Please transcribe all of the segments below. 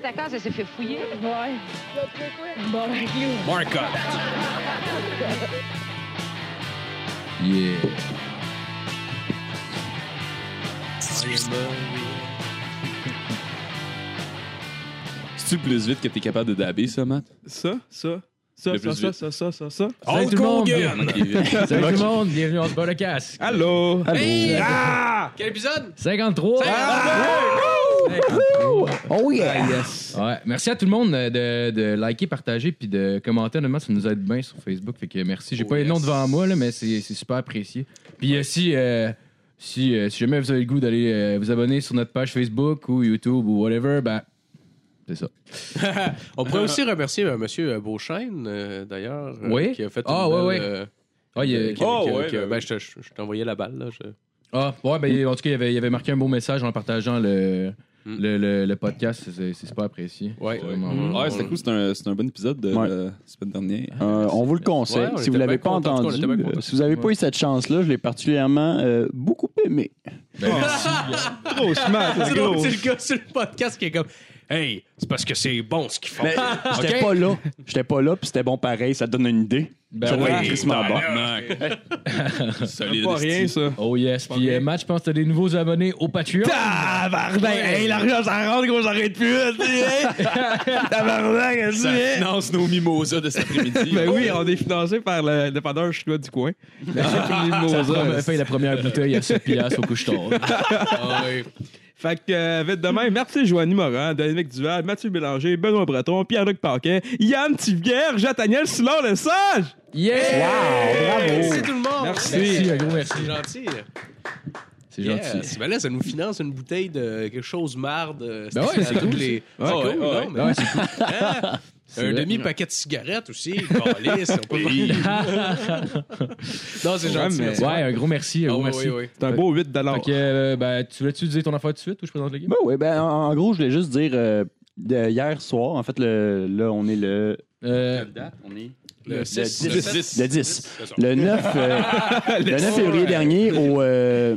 ta case, elle s'est fait fouiller. Ouais. Markup. Yeah. C'est-tu plus vite que t'es capable de dabber, ça, Matt? Ça, ça, ça, Le ça, ça, ça, ça, ça, ça. Salut tout le monde. Salut tout le monde. Bienvenue dans ce bas de casque. Allô? Hey! Ah! Quel épisode? 53. Oh yeah! Ah, yes. Ouais, merci à tout le monde euh, de, de liker, partager puis de commenter. Honnêtement, ça nous aide bien sur Facebook. Fait que merci. J'ai Oh, pas les yes. noms devant moi, là, mais c'est c'est super apprécié. Puis euh, si, euh, si, euh, si jamais vous avez le goût d'aller euh, vous abonner sur notre page Facebook ou YouTube ou whatever, ben, c'est ça. On pourrait aussi remercier euh, Monsieur euh, Beauchesne, euh, d'ailleurs, euh, Oui? qui a fait Ah, une ouais, belle, ouais. euh, Ah, il y a- euh, qui- Oh, qui- ouais, qui- ben ben, oui. je te- je- je t'ai envoyé la balle. Là, je- Ah, ouais, ben, en tout cas, il avait, il avait marqué un beau message en partageant le, Mm. le, le, le podcast. C'est c'est super apprécié. Ouais. Mm. Ouais, c'était cool. C'était un, un bon épisode de Ouais. la semaine dernière. Euh, on vous le conseille. Si vous l'avez pas entendu, euh, si vous n'avez pas eu cette chance-là, je l'ai particulièrement euh, beaucoup aimé. Ben, merci. Gros smart, C'est le gars sur le podcast qui est comme Hey, c'est parce que c'est bon ce qu'ils font. J'étais pas là. J'étais pas là, puis c'était bon pareil. Ça te donne une idée. Ben être crissement bon. Solide. Pas rien, ça. Oh yes. Puis euh, Matt, je pense que t'as des nouveaux abonnés au Patreon. Tabarnak! Hey, l'argent, ça rentre qu'on s'arrête plus, tu sais! Tabarnak, tu Ça sais! finance nos mimosas de cet après-midi. Ben oui, on est financé par le dépanneur chinois du coin. Mimosa. a fait la première bouteille à 7 piastres au couche-tard. Fait que, euh, vite demain, merci Joanie Morin, Dominique Duval, Mathieu Bélanger, Benoît Breton, Pierre-Luc Paquet, Yann Tivierge, Jean-Daniel Silon Le Sage! Yeah! Merci tout le monde. Merci. Merci, un gros merci. C'est gentil. C'est gentil. Ben là, ça nous finance une bouteille de quelque chose marde. Ben ouais, c'est cool, les... Ouais, C'est ouais, cool, ouais. non? Mais- Ouais, c'est cool. Un demi-paquet de cigarettes aussi. Calice, on peut pas- non, c'est gentil. Ouais, un gros merci. Un Ah, gros merci. C'est un beau 8 Fait que, euh, ben, tu voulais-tu dire ton affaire tout de suite ou je présente le game? Ben oui, ben, en, en gros, je voulais juste dire euh, de hier soir, en fait, le, là, on est le. Euh, On est? Le le 6. 10. Le 10. Le 9, euh, le 9 février dernier, au, euh,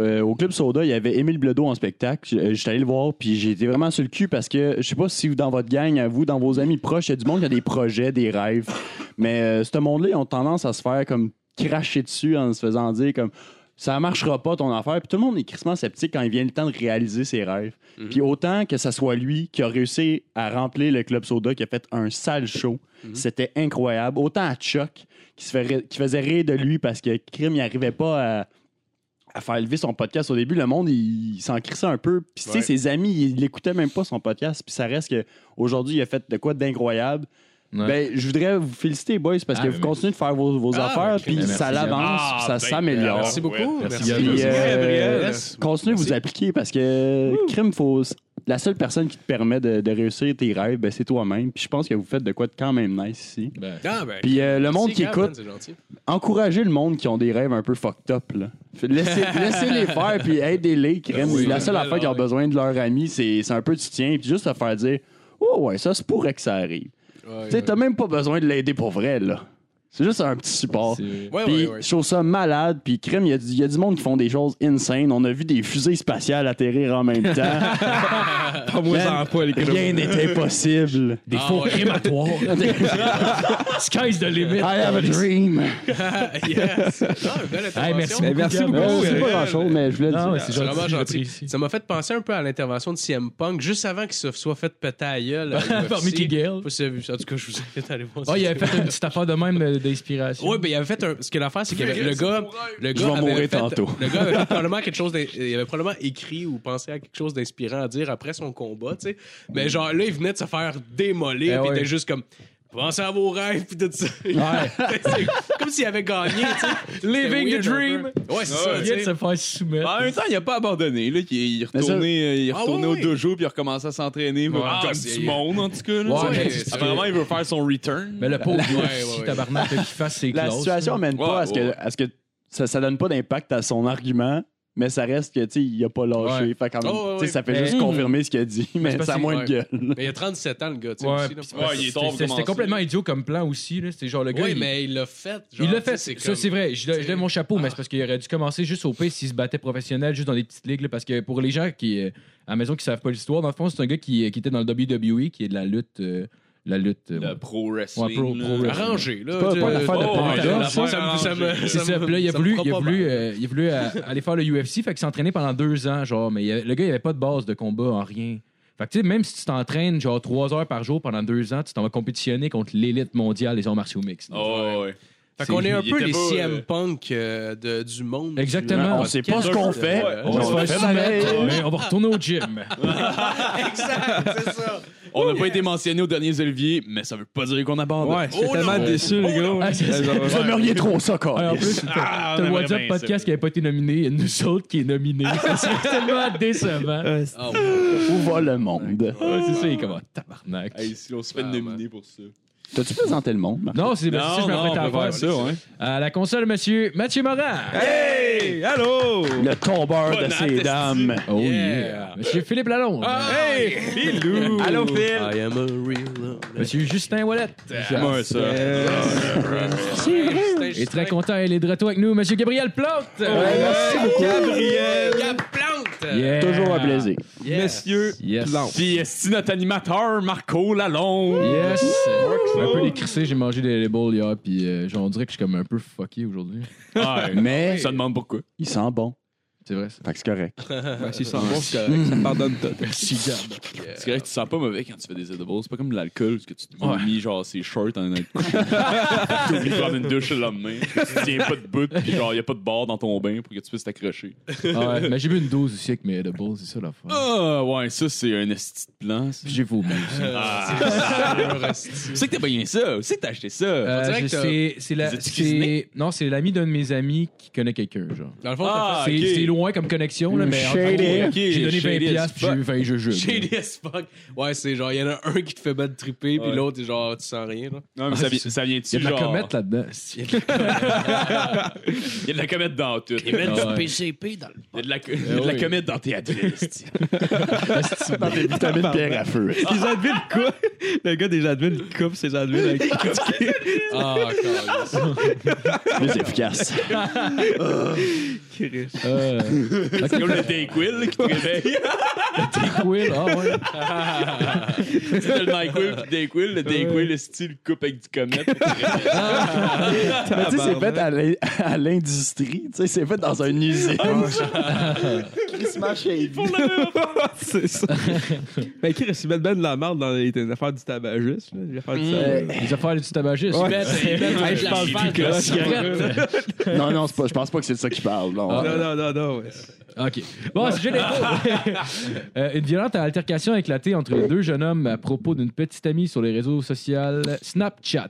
euh, au Club Soda, il y avait Émile Bledo en spectacle. Euh, J'étais allé le voir, puis été vraiment sur le cul parce que je sais pas si dans votre gang, à vous, dans vos amis proches, il y a du monde qui a des projets, des rêves. Mais euh, ce monde-là, ils ont tendance à se faire comme cracher dessus en se faisant dire comme ça marchera pas ton affaire. Puis tout le monde est crissement sceptique quand il vient le temps de réaliser ses rêves. Puis autant que ça soit lui qui a réussi à remplir le Club Soda, qui a fait un sale show, c'était incroyable. Autant à Chuck, qui, se fait- qui faisait rire de lui parce que Crime, il arrivait pas à, à faire lever son podcast au début. Le monde, il, il s'en crissait un peu. Puis tu sais, Ouais. ses amis, ils l'écoutaient même pas son podcast. Puis ça reste que aujourd'hui il a fait de quoi d'incroyable. Ouais. Ben, je voudrais vous féliciter, boys, parce Ah, que ben, vous continuez de faire vos, vos Ah, affaires, ben, puis merci, ça l'avance, Ah, puis ça ben, s'améliore. Merci beaucoup. Merci, Merci. Puis, Gabriel. euh, continuez de vous appliquer parce que crime, faut. La seule personne qui te permet de, de réussir tes rêves, ben, c'est toi-même. Puis je pense que vous faites de quoi de quand même nice ici. Ben, Ah, ben, Puis euh, le monde qui écoute, c'est encouragez le monde qui ont des rêves un peu fucked up. Là. Fait- Laissez, laissez-les faire, puis aidez-les. crime. oui, la seule affaire qu'ils ont besoin de leur ami, c'est c'est un peu de soutien, puis juste te faire dire Oh, ouais, ça se pourrait que ça arrive. Ouais, Tu sais, t'as même pas besoin de l'aider pour vrai, là. C'est juste un petit support. Puis ouais, ouais. je trouve ça malade. Puis crème, il y, a du- il y a du monde qui font des choses insane. On a vu des fusées spatiales atterrir en même temps. Pas moi, pas les Rien n'est impossible. Des Ah, faux ouais. crématoires. Sky's the limit. I have a dream. yes. Ah, Hey, merci beaucoup. C'est pas euh, grand chose, mais je voulais Non, dire. c'est C'est vraiment gentil. Ça m'a fait penser un peu à l'intervention de CM Punk juste avant qu'il se soit fait péter à gueule. Par. Mickey Gale. En tout cas, je vous invite à aller voir Oh, ça. il avait fait une petite affaire de même d'inspiration. Oui, ben il avait fait un. Ce que l'affaire, c'est que le gars. Le gars vais avait mourir fait- tantôt. Le gars avait probablement quelque chose. d'in- Il avait probablement écrit ou pensé à quelque chose d'inspirant à dire après son combat, tu sais. Mais genre là, il venait de se faire démolir, Eh puis il ouais. était juste comme. Pensez à vos rêves, puis tout ça. c'est comme s'il avait gagné, tu sais. Living the dream. Ouais, c'est Ouais, ça, Il vient de se faire soumettre. En même temps, il a pas abandonné. Là. Il, est- il est Mais ça- retourné, euh, il est Ah, retourné ouais, au ouais. dojo puis il a recommencé à s'entraîner Ouais, comme du monde, en tout cas. Là, Ouais, apparemment, il veut faire son return. Mais le pauvre Ouais, ouais, ouais. tabarnak, qu'il fasse ses La situation amène pas Ouais, à ce que, ouais. à ce que ça, ça donne pas d'impact à son argument. Mais ça reste que, tu sais, il a pas lâché. Ouais. Fait quand même, Oh, ouais, sais, ça fait juste confirmer ce qu'il a dit, mais ça a que- moins ouais. de gueule. Mais il a 37 ans, le gars, tu sais. C'était- complètement idiot comme plan aussi. là. C'était genre le gars. Oui, il- mais il l'a fait. genre, Il l'a fait, c'est ça comme- c'est vrai. Je, je lève mon chapeau, mais c'est parce qu'il aurait dû commencer juste au pays s'il se battait professionnel, juste dans des petites ligues. là, parce que pour les gens qui, euh, à la maison qui savent pas l'histoire, dans le fond, c'est un gars qui, qui était dans le WWE, qui est de la lutte. euh, la lutte. euh, Le pro wrestling. Ouais, pro- là. pro wrestling. Arrangé, là. pas- pas une affaire de Oh, panda, ouais, ça. ça me- ça me- ça me- C'est ça ça, me- puis là, il a ça me voulu, fera il a voulu, euh, il a voulu euh, aller faire le UFC, fait qu'il s'est entraîné pendant deux ans, genre, mais il le gars, il avait pas de base de combat en rien. Fait que, tu sais, même si tu t'entraînes, genre, trois heures par jour pendant deux ans, tu t'en vas compétitionner contre l'élite mondiale des arts martiaux mixtes. Oh, ouais. Fait qu'on est un il peu les pas, CM euh, Punk euh, de- du monde. Exactement. du- On sait pas ce qu'on fait. Ouais. On va se On faire mais on va retourner au gym. Exact, c'est ça. On n'a pas été mentionné aux derniers Olivier, mais ça veut pas dire qu'on abandonne. Ouais, j'étais Oh tellement non. déçu, le gars. Ah, c'est ça. Genre, Vous aimeriez trop ça, quoi. Ouais, en plus, t'as Ah, t'as le WhatsApp podcast ça. qui n'avait pas été nominé, et nous autres qui est nominé. Serait tellement décevant. c'est- Ah, Où va le monde? Ouais, c'est ça, il est comme, ah, tabarnak. Hey, si on se fait Ah, nominer pour ça. T'as-tu présenté le monde? Marc? Non, c'est c'est ça que je m'apprête à faire. ça, ouais. À la console, monsieur Mathieu Morin. Hey! Allô! Le tombeur de ces dames. Oh Yeah. yeah. Monsieur Philippe Lalonde. Hey! Bilou! Allô, Phil? I am a real love. Monsieur Justin Wallet. Moi, ça. Euh, Et très content, il est de retour avec nous, monsieur Gabriel Plante. merci beaucoup. Gabriel! Gab Plante! Yeah. Toujours un plaisir. Monsieur Yes. Plante. Puis, est notre animateur, Marco Lalonde? Yes. Je un peu décrissé, j'ai mangé des labels hier, puis euh, genre, on dirait que je suis comme un peu fucké aujourd'hui. Ouais, Mais ça demande pourquoi. il sent bon. C'est vrai, ça. Fait que c'est correct. Ouais, c'est ça, bon, c'est correct. Ça pardonne tout. Merci, Gab. C'est vrai que tu te sens pas mauvais quand tu fais des edibles. C'est pas comme de l'alcool, parce que tu te Ouais. mis genre ses shorts en être couché. Tu oublies de prendre une douche le lendemain. Tu tiens pas de bout, puis genre, y a pas de bord dans ton bain pour que tu puisses t'accrocher. Ah ouais, mais j'ai bu une dose aussi avec mes edibles, c'est ça l'affaire. Ah, ouais, ça, c'est un esti de plan. J'ai vomi aussi. Ah. Tu sais que t'as pas bien ça. Tu sais que t'as acheté ça. Euh, c'est la, c'est non, c'est l'ami d'un de mes amis qui connaît quelqu'un, genre. Dans le fond, Ah, c'est c'est loin comme connexion là, mais en Shady. Ok, j'ai donné 20 shady as piastres puis j'ai eu 20 jeux fait shady as fuck. Ouais, c'est genre, il y en a un qui te fait battre triper, puis Ouais. l'autre, est genre, tu sens rien, là. Non, mais ça, Ah, vient, c'est- ça Il y vient-tu a de la genre... comète là-dedans. Il y a de la comète dans tout. Il y Ah ouais. du PCP dans le. a de la, il y a de la oui. comète dans tes adresses. Dans des vitamines pierre à feu. Les Advil coupe. Le gars des Advil il coupe ses Advil avec Ah, encore. Plus efficace. Chris. Euh, C'est comme le Dayquil qui te réveille. Quill, ah ouais. tu sais, le NyQuil puis le Dayquil. Le Dayquil, le style coupe avec du comète. réveille. Mais tu sais, c'est fait à l'in- à l'industrie. Tu sais, c'est fait dans une usine. Christmas shady. c'est ça. Mais Chris, il met ben de la merde dans les, les affaires du tabagiste. Là. Les affaires du. Les affaires du tabagisme. Ouais. Ils mettent- ils mettent Hey, de je pense plus que c'est. Non, non, c'est pas, je pense pas que c'est de ça qu'il parle. Non. Non, non, non, non. ouais. OK. Bon, sujet d'info. Euh, une violente altercation a éclaté entre les deux jeunes hommes à propos d'une petite amie sur les réseaux sociaux Snapchat.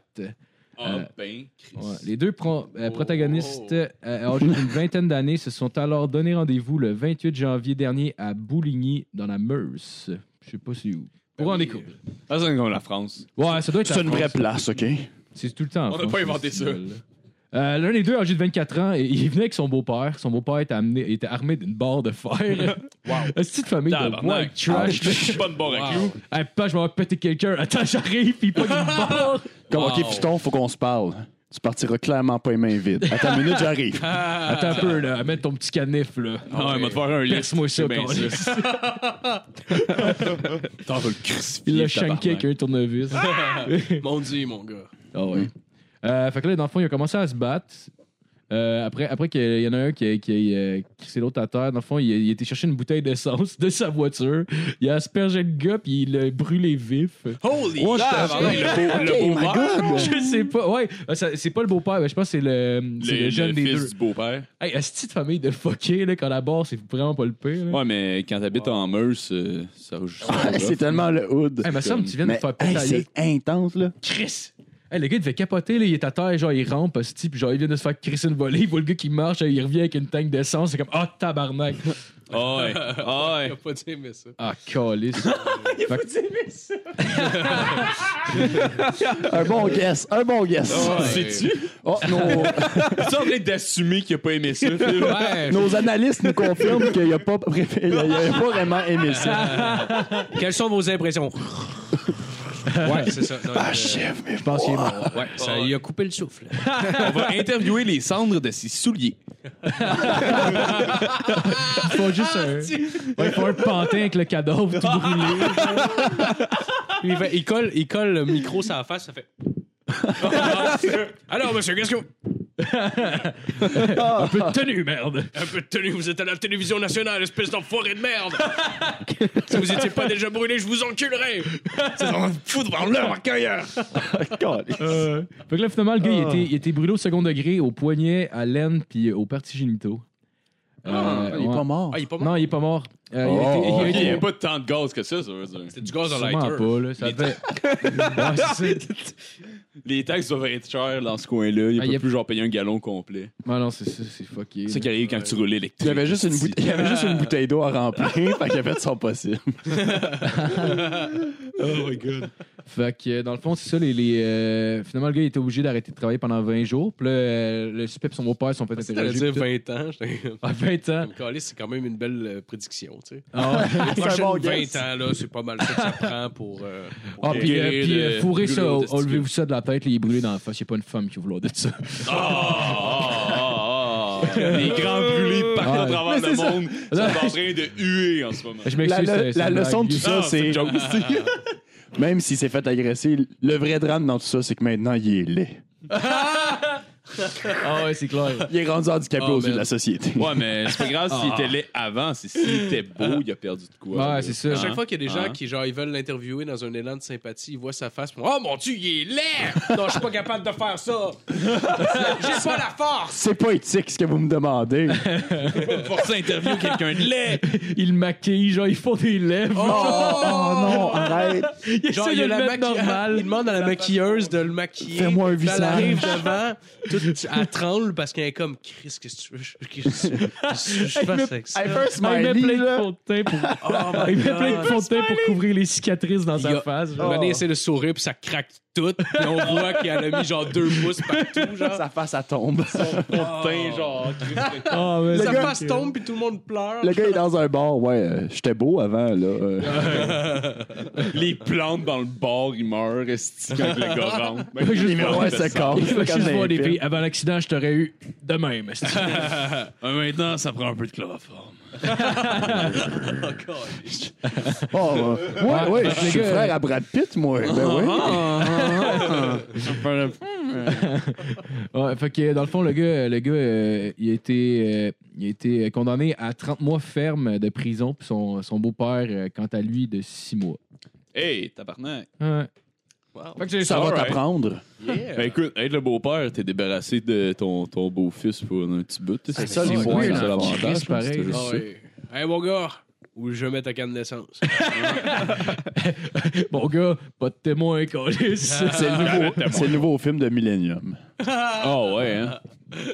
Ah, ben, Chris. Ouais, Les deux pro- euh, protagonistes, euh, âgés d'une vingtaine d'années, se sont alors donné rendez-vous le 28 janvier dernier à Bouligny, dans la Meuse. Je sais pas c'est où. Pour en découvrir. Ah, c'est comme la France. Ouais, ça doit être C'est une vraie place, OK? C'est tout le temps. On n'a pas inventé ça. Euh, L'un des deux, âgé de 24 ans, et il venait avec son beau-père. Son beau-père était, amené- était armé d'une barre de fer. wow. Une petite famille de Tabarnak. white trash. Je suis pas de bon avec Wow. Hey, pas, je vais péter quelqu'un. Attends, j'arrive, puis pas une barre. Comme, OK, fiston, faut qu'on se parle. Tu partiras clairement pas les mains vides. Attends une minute, j'arrive. Attends un peu, là. Amène ton petit canif, là. Ah, ouais, m'a te faire un lit. Perce-moi ça, C'est bien câlisse. T'en vas le crucifier. Il l'a tabarnak. shanké avec un tournevis. Mon dieu, mon gars. Ah ouais. Euh, fait que là, dans le fond, il a commencé à se battre. Euh, après, après qu'il y en a un qui a, qui euh, crissé l'autre à terre, dans le fond, il a, il été chercher une bouteille d'essence de sa voiture. Il a aspergé le gars, puis il l'a brûlé vif. Holy Oh, le beau- le OK, beau my père. God. Je sais pas. Ouais, ça- c'est pas le beau-père, mais je pense que c'est le, c'est le Le, jeune le des fils deux. du beau-père. Hey, est-ce de famille de fucké, là, quand la barre, c'est vraiment pas le pire? là? Ouais, mais quand t'habites en Meuse, euh, ça ça va Ah, c'est tellement le hood. Hey, mais ça, tu viens de faire hey, la c'est intense, là. Chris! Hey, le gars, il devait capoter, là, il est à terre, genre, il rampe, hostie, puis genre, il vient de se faire crisser une volée, il voit le gars qui marche, il revient avec une tank d'essence, c'est comme, ah, tabarnak! Ah ouais. Ah Il a pas dit aimer ça. Ah, calice. Un bon guess, un bon guess. C'est-tu? Oh, nos, Tu es en train d'assumer qu'il a pas aimé ça? Ouais, nos analystes nous confirment qu'il pas, il a- il a pas vraiment aimé ça. Quelles sont vos impressions? Ouais, c'est ça. Non, euh, Je pense qu'il est mort. ouais, ça, il a coupé le souffle. On va interviewer les cendres de ses souliers. Il faut juste un... Ouais, il faut un pantin avec le cadavre tout brûlé. Il, fait- il colle, il colle le micro sur la face, ça fait. Alors, monsieur, qu'est-ce que vous. Un peu de tenue, merde. Un peu de tenue, vous êtes à la télévision nationale, espèce d'enfoiré de merde! si vous étiez pas déjà brûlé, je vous enculerais! C'est en foutre par leur marqueur! Euh, Fait que là, finalement, le gars, il, était, il était brûlé au second degré, au poignet, à l'aine, puis aux parties génitaux. Euh, Il est ouais. pas mort. Ah, il est pas mort? Non, il est pas mort. Euh, Oh, il a été- il a Il été- n'y a pas tant de gaz que ça, ça veut dire. C'est du gaz à Sûrement lighter. pas, là. Ça devait... Ouais, c'est ça. Les taxes doivent être chères dans ce coin-là. Il Ah, peut y a- plus genre payer un gallon complet. Ah non, c'est ça, c'est fucké. C'est ça qui arrive quand tu roules Il électrique. y avait juste une bouteille, il y avait juste une bouteille d'eau à remplir, fait qu'il a fait son possible. Oh my god. Fait que, euh, dans le fond, c'est ça, les, les, euh, finalement, le gars, il était obligé d'arrêter de travailler pendant 20 jours. Puis là, euh, le suspect et son beau-père sont fait interroger. dire puis tout. 20 ans. Ah, 20 ans. Calais, c'est quand même une belle euh, prédiction, tu sais. Ah, ouais. Les prochaines bon 20 guess. ans, là, c'est pas mal ça que ça prend pour. euh, pour Ah, puis, euh, puis de euh, fourrer ça, enlevez-vous ça de la tête, là, il est brûlé dans la face. Il n'y a pas une femme qui va vouloir de ça. Ah, ah, ah, ah. Les grands brûlés partout à Ouais. travers le monde sont en train de huer en ce moment. Je La, m'excuse. le- c'est- c'est la une leçon de blague. tout ça, c'est c'est. même s'il s'est fait agresser, le vrai drame dans tout ça, c'est que maintenant il est laid. Ah, ouais, c'est clair. Il est rendu handicapé Oh, aux yeux de la société. Ouais, mais c'est pas grave s'il était laid avant. C'est s'il était beau, il a perdu de quoi. Ouais, c'est ça. À chaque fois qu'il y a des gens Hein? qui, genre, ils veulent l'interviewer dans un élan de sympathie, ils voient sa face, puis, oh mon dieu, il est laid! Non, je suis pas capable de faire ça! J'ai pas la force! C'est pas éthique ce que vous me demandez. Forcer à interviewer quelqu'un de laid. Il le maquille, genre, ils font des lèvres. oh non, arrête. il Genre, il, y a la le mettre maqui- normal. il demande à la maquilleuse de le maquiller. Fais-moi un Puis Elle visage. arrive devant, toute, elle tremble parce qu'elle est comme, Chris, qu'est-ce que tu veux? Qu'est-ce que je je fasse avec ça? Il met plein de fond de teint pour, Oh my il met plein de God. fond de teint pour couvrir les cicatrices dans sa a- face. René essaie de sourire, puis ça craque tout. Puis on voit qu'elle a mis genre deux pouces partout, genre. Sa face, elle tombe. Putain, genre. Ah, mais Sa face tombe, puis tout le monde pleure. Le gars est dans un bar. Ouais, euh, j'étais beau avant, là. euh. Les plantes dans le bar, ils meurent. Quand le gars rentre. Ben, Juste voir- ouais, ça casse. Il faut Comme juste voir des filles. Avant l'accident, je t'aurais eu de même. Ah, Maintenant, ça prend un peu de chloroforme. Oh, euh, ouais, ouais, je suis frère à Brad Pitt, moi. Ben oui. Ouais, fait que dans le fond, le gars, le gars euh, il, a été, euh, il a été condamné à 30 mois ferme de prison, puis son, son beau-père, euh, quant à lui, de 6 mois. Hey, tabarnak. Ouais. Wow. Fait que c'est Ça ça. va Alright. t'apprendre. Yeah. Ben écoute, être le beau-père, t'es débarrassé de ton, ton beau-fils pour un petit bout. C'est ça, les c'est points. C'est hein. l'avantage. Pareil, juste Ah ça. ouais. Hey, mon gars, où je mets ta canne d'essence? Bon gars, pas de témoin, câlisse. C'est le, nouveau, c'est le nouveau film de Millennium. Ah ouais, hein?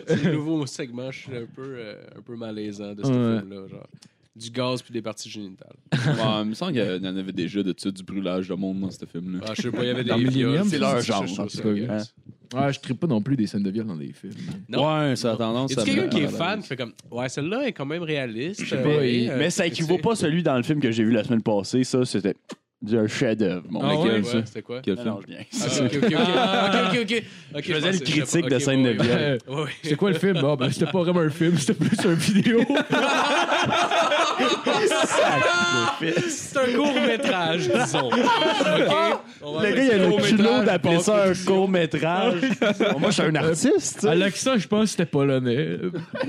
C'est le nouveau segment, je suis un peu, euh, un peu malaisant de ce Ouais. film-là. Genre. Du gaz puis des parties génitales. Ouais, il me semble qu'il y en avait déjà de ça, du brûlage de monde dans ce film-là. Ah, je sais pas, il y avait des Dans Millennium, c'est leur des genre. Ah, je tripe pas non plus des scènes de viol dans des films. Non. Ouais, ça a tendance Y à. a quelqu'un qui est fan qui fait comme Ouais, celle-là est quand même réaliste. sais pas, il- Mais ça équivaut pas à celui dans le film que j'ai vu la semaine passée. Ça, c'était un chef-d'œuvre. Mon Ah gars. ouais? C'était quoi? Quel Ah film? non, je viens. Ah, ok, ok, ok. Ok, ok, ok. Ok, Je faisais pensais- le critique sais pas. de Ok, scène de ouais, viol. ouais. Ouais, ouais. C'est quoi le film? Ah, ben, c'était pas vraiment un film, c'était plus un vidéo. C'est un court-métrage, disons. OK? On va Le mettre gars, il a le court-métrage, culot d'appeler ça un court-métrage. Bon, moi, je suis un artiste. tu sais. L'accent, je pense que c'était polonais.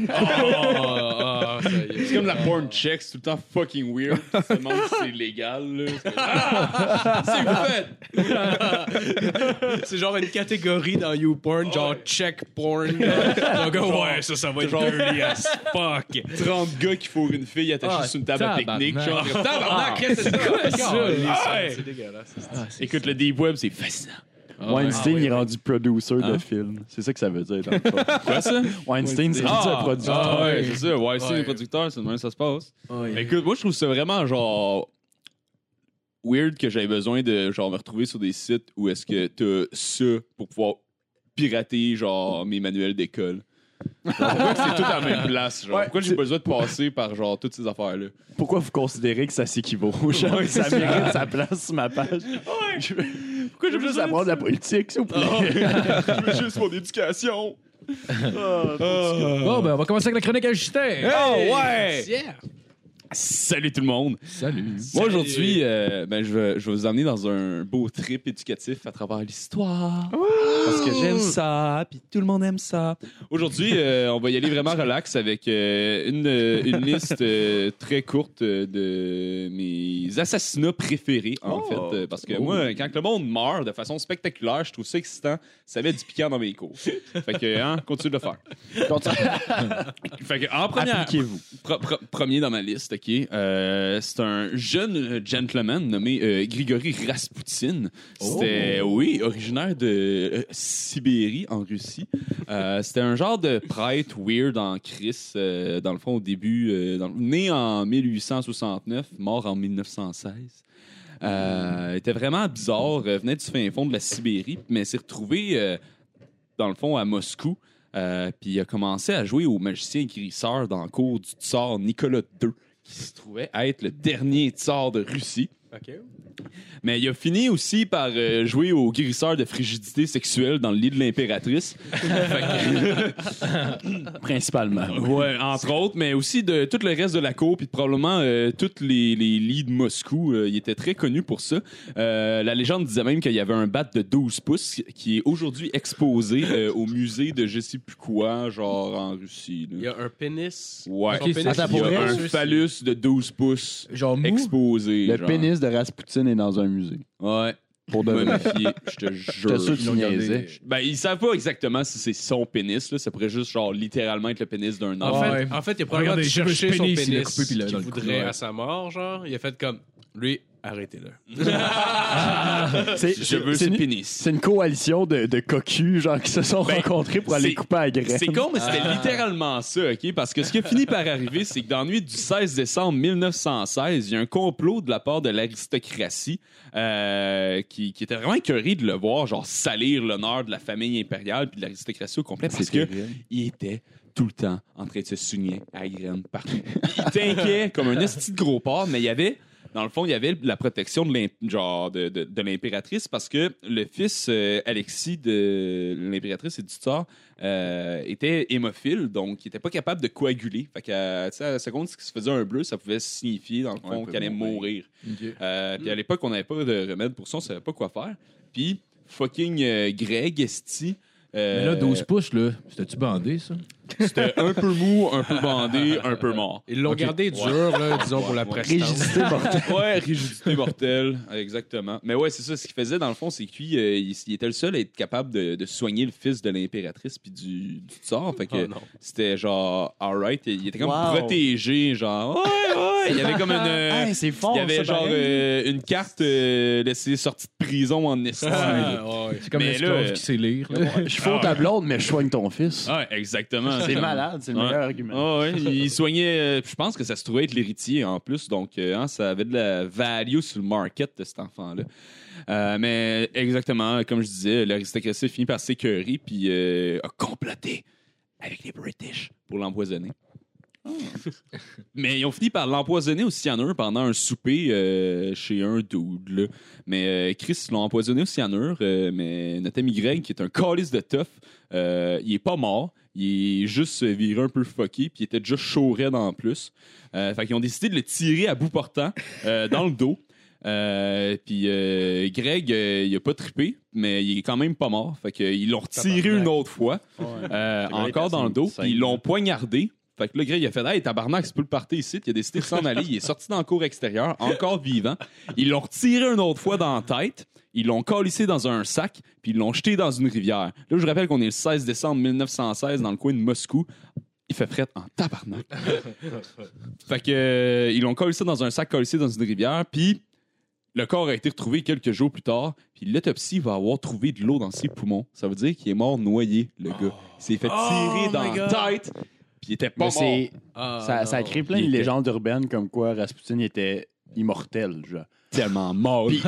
Ah, ah, ça y est. C'est comme la porn check, c'est tout le temps fucking weird. Tu te demandes si c'est légal, là. C'est comme, Ah! C'est fait! C'est genre une catégorie dans YouPorn, genre check porn. Donc, ouais, ça, ça va être dirty as fuck. 30 gars qui fourrent une fille attachée Ah, sur une table à pique-nique. Genre, tabarnak, qu'est-ce que c'est ça? Ah, C'est dégueulasse. Écoute, le deep web, c'est fascinant. Ah, Weinstein, ouais. est rendu producer de Hein? film. C'est ça que ça veut dire. dans le. Quoi ça? Weinstein, c'est rendu un Ah, producteur. ah ouais, c'est ça. Ouais. les producteurs, c'est de même que ça se passe. Ouais. Mais écoute, moi, je trouve ça vraiment genre weird que j'avais besoin de genre me retrouver sur des sites où est-ce que t'as ça pour pouvoir pirater genre mes manuels d'école. Genre, Pourquoi c'est tout à la même place? Genre? Ouais, Pourquoi j'ai c'est- besoin de passer par genre toutes ces affaires-là? Pourquoi vous considérez que ça s'équivaut? Genre, ça mérite sa place sur ma page. Je veux, Pourquoi je veux juste apprendre la politique, s'il vous plaît. je veux juste mon éducation. Bon, ben, on va commencer avec la chronique à Justin. Oh ouais! Yeah. Salut tout le monde! Salut. Moi aujourd'hui, euh, ben, je, vais, je vais vous emmener dans un beau trip éducatif à travers l'histoire. Parce que j'aime ça, puis tout le monde aime ça. Aujourd'hui, euh, on va y aller vraiment relax avec euh, une, une liste euh, très courte de mes assassinats préférés, en Oh. fait. Euh, Parce que moi, quand le monde meurt de façon spectaculaire, je trouve ça excitant. Ça met du piquant dans mes cours. Fait que, hein, continue de le faire. Fait que, en première, Appliquez-vous. Pro- pro- premier dans ma liste, OK. Euh, c'est un jeune euh, gentleman nommé euh, Grigory Rasputin. C'était, oui, originaire de Sibérie, en Russie. C'était un genre de prêtre weird en euh, dans le fond, au début. dans- né en 1869, mort en 1916. Euh, était vraiment bizarre, euh, venait du fin fond de la Sibérie, mais s'est retrouvé, euh, dans le fond, à Moscou. Puis il a commencé à jouer au magicien guérisseur dans le cours du tsar Nicolas II, qui se trouvait être le dernier tsar de Russie. OK. Mais il a fini aussi par euh, jouer au guérisseur de frigidité sexuelle dans le lit de l'impératrice. Principalement. Ouais, entre autres, mais aussi de tout le reste de la cour, puis probablement euh, tous les, les lits de Moscou. euh, il était très connu pour ça. Euh, la légende disait même qu'il y avait un bat de 12 pouces qui est aujourd'hui exposé euh, au musée de je sais plus quoi, genre en Russie. là. Il y a un pénis. Ouais, Son pénis, Attends, il y pour a un phallus de 12 pouces Genre mou? exposé. Le genre. pénis de Rasputin est dans un musée. Ouais. Pour de vrai. ma fille, je te J'étais jure. sûr que tu l'ont gardé. niaisais. Ben, ils savent pas exactement si c'est son pénis. Là. Ça pourrait juste, genre, littéralement être le pénis d'un homme. En, fait, ouais. en fait, il a probablement Regardez, cherché son pénis, pénis il l'a coupé, puis il l'a qu'il voudrait ouais. à sa mort, genre. Il a fait comme, lui, arrêtez-le. C'est- Je veux ce pénis. C'est une coalition de, de cocus, genre, qui se sont Ben, rencontrés pour aller couper à la graine. C'est con, mais c'était littéralement ça, OK? Parce que ce qui a fini par arriver, c'est que dans la nuit du 16 décembre 1916, il y a un complot de la part de l'aristocratie euh, qui, qui était vraiment écœuré de le voir, genre, salir l'honneur de la famille impériale puis de l'aristocratie au complet parce que il était tout le temps en train de se souigner à la graine partout. Il tinquait comme un esti de gros porc, mais il y avait, dans le fond, il y avait la protection de l'im- genre de, de- de l'impératrice parce que le fils euh, Alexis de l'impératrice et du tsar euh, était hémophile, donc il était pas capable de coaguler. Fait que, euh, la seconde, ce qui se faisait un bleu, ça pouvait signifier, dans le fond, Ouais, qu'il allait mourir. Euh, Puis à l'époque, on n'avait pas de remède pour ça, on savait pas quoi faire. Puis fucking euh, Greg Esti. euh, Mais là, 12 pouces, là, c'était-tu bandé, ça? C'était un peu mou, un peu bandé, un peu mort. Ils l'ont Ok. gardé dur, là, disons, pour la prestance. Rigidité mortelle. Ouais, rigidité mortelle, exactement. Mais ouais, c'est ça. Ce qu'il faisait, dans le fond, c'est qu'il euh, il, il était le seul à être capable de, de soigner le fils de l'impératrice puis du, du tsar. Fait que Oh non. c'était genre, alright. Il était comme Wow. protégé, genre, ouais, ouais. Il y avait comme une. euh, Hey, c'est fort, il y avait ça, genre pareil. euh, une carte euh, laissée sortie de prison en esti. là. Ah, ouais. C'est comme Mais un esclave là, euh, qui sait lire. là. Je fous ta blonde, mais je soigne ton fils. Ouais, exactement. C'est malade, c'est le meilleur argument. Ah ouais, il soignait. euh, je pense que ça se trouvait être l'héritier en plus, donc euh, hein, ça avait de la value sur le market de cet enfant-là. Euh, mais exactement, comme je disais, l'aristocratie a fini par s'écœurer puis euh, a comploté avec les British pour l'empoisonner. Mais ils ont fini par l'empoisonner au cyanure pendant un souper euh, chez un dude. là. Mais euh, Chris l'ont empoisonné au cyanure, euh, mais notre ami Greg, qui est un calice de tough, euh, il est pas mort. Il est juste viré un peu fucké, puis il était déjà chaud en plus. Euh, fait qu'ils ont décidé de le tirer à bout portant euh, dans le dos. Euh, puis euh, Greg, euh, il a pas trippé, mais il est quand même pas mort. Fait qu'ils l'ont retiré une autre fois, encore dans le dos. puis Ils l'ont poignardé. Fait que là, Greg, il a fait Hey, tabarnak, c'est plus le party ici. Il a décidé de s'en aller. Il est sorti dans le cours extérieur, encore vivant. Ils l'ont retiré une autre fois dans la tête. Ils l'ont calissé dans un sac, puis ils l'ont jeté dans une rivière. Là, je rappelle qu'on est le 16 décembre 1916 dans le coin de Moscou. Il fait fret en tabarnak. fait que, euh, ils l'ont collé dans un sac, collé dans une rivière, puis le corps a été retrouvé quelques jours plus tard, puis l'autopsie va avoir trouvé de l'eau dans ses poumons. Ça veut dire qu'il est mort noyé, le gars. Il s'est fait Oh tirer dans la tête, puis il était pas Mais mort. c'est- Ah, ça, ça a non. créé plein Il de était- légendes urbaines comme quoi Rasputin était immortel. Genre. Tellement mort. Puis,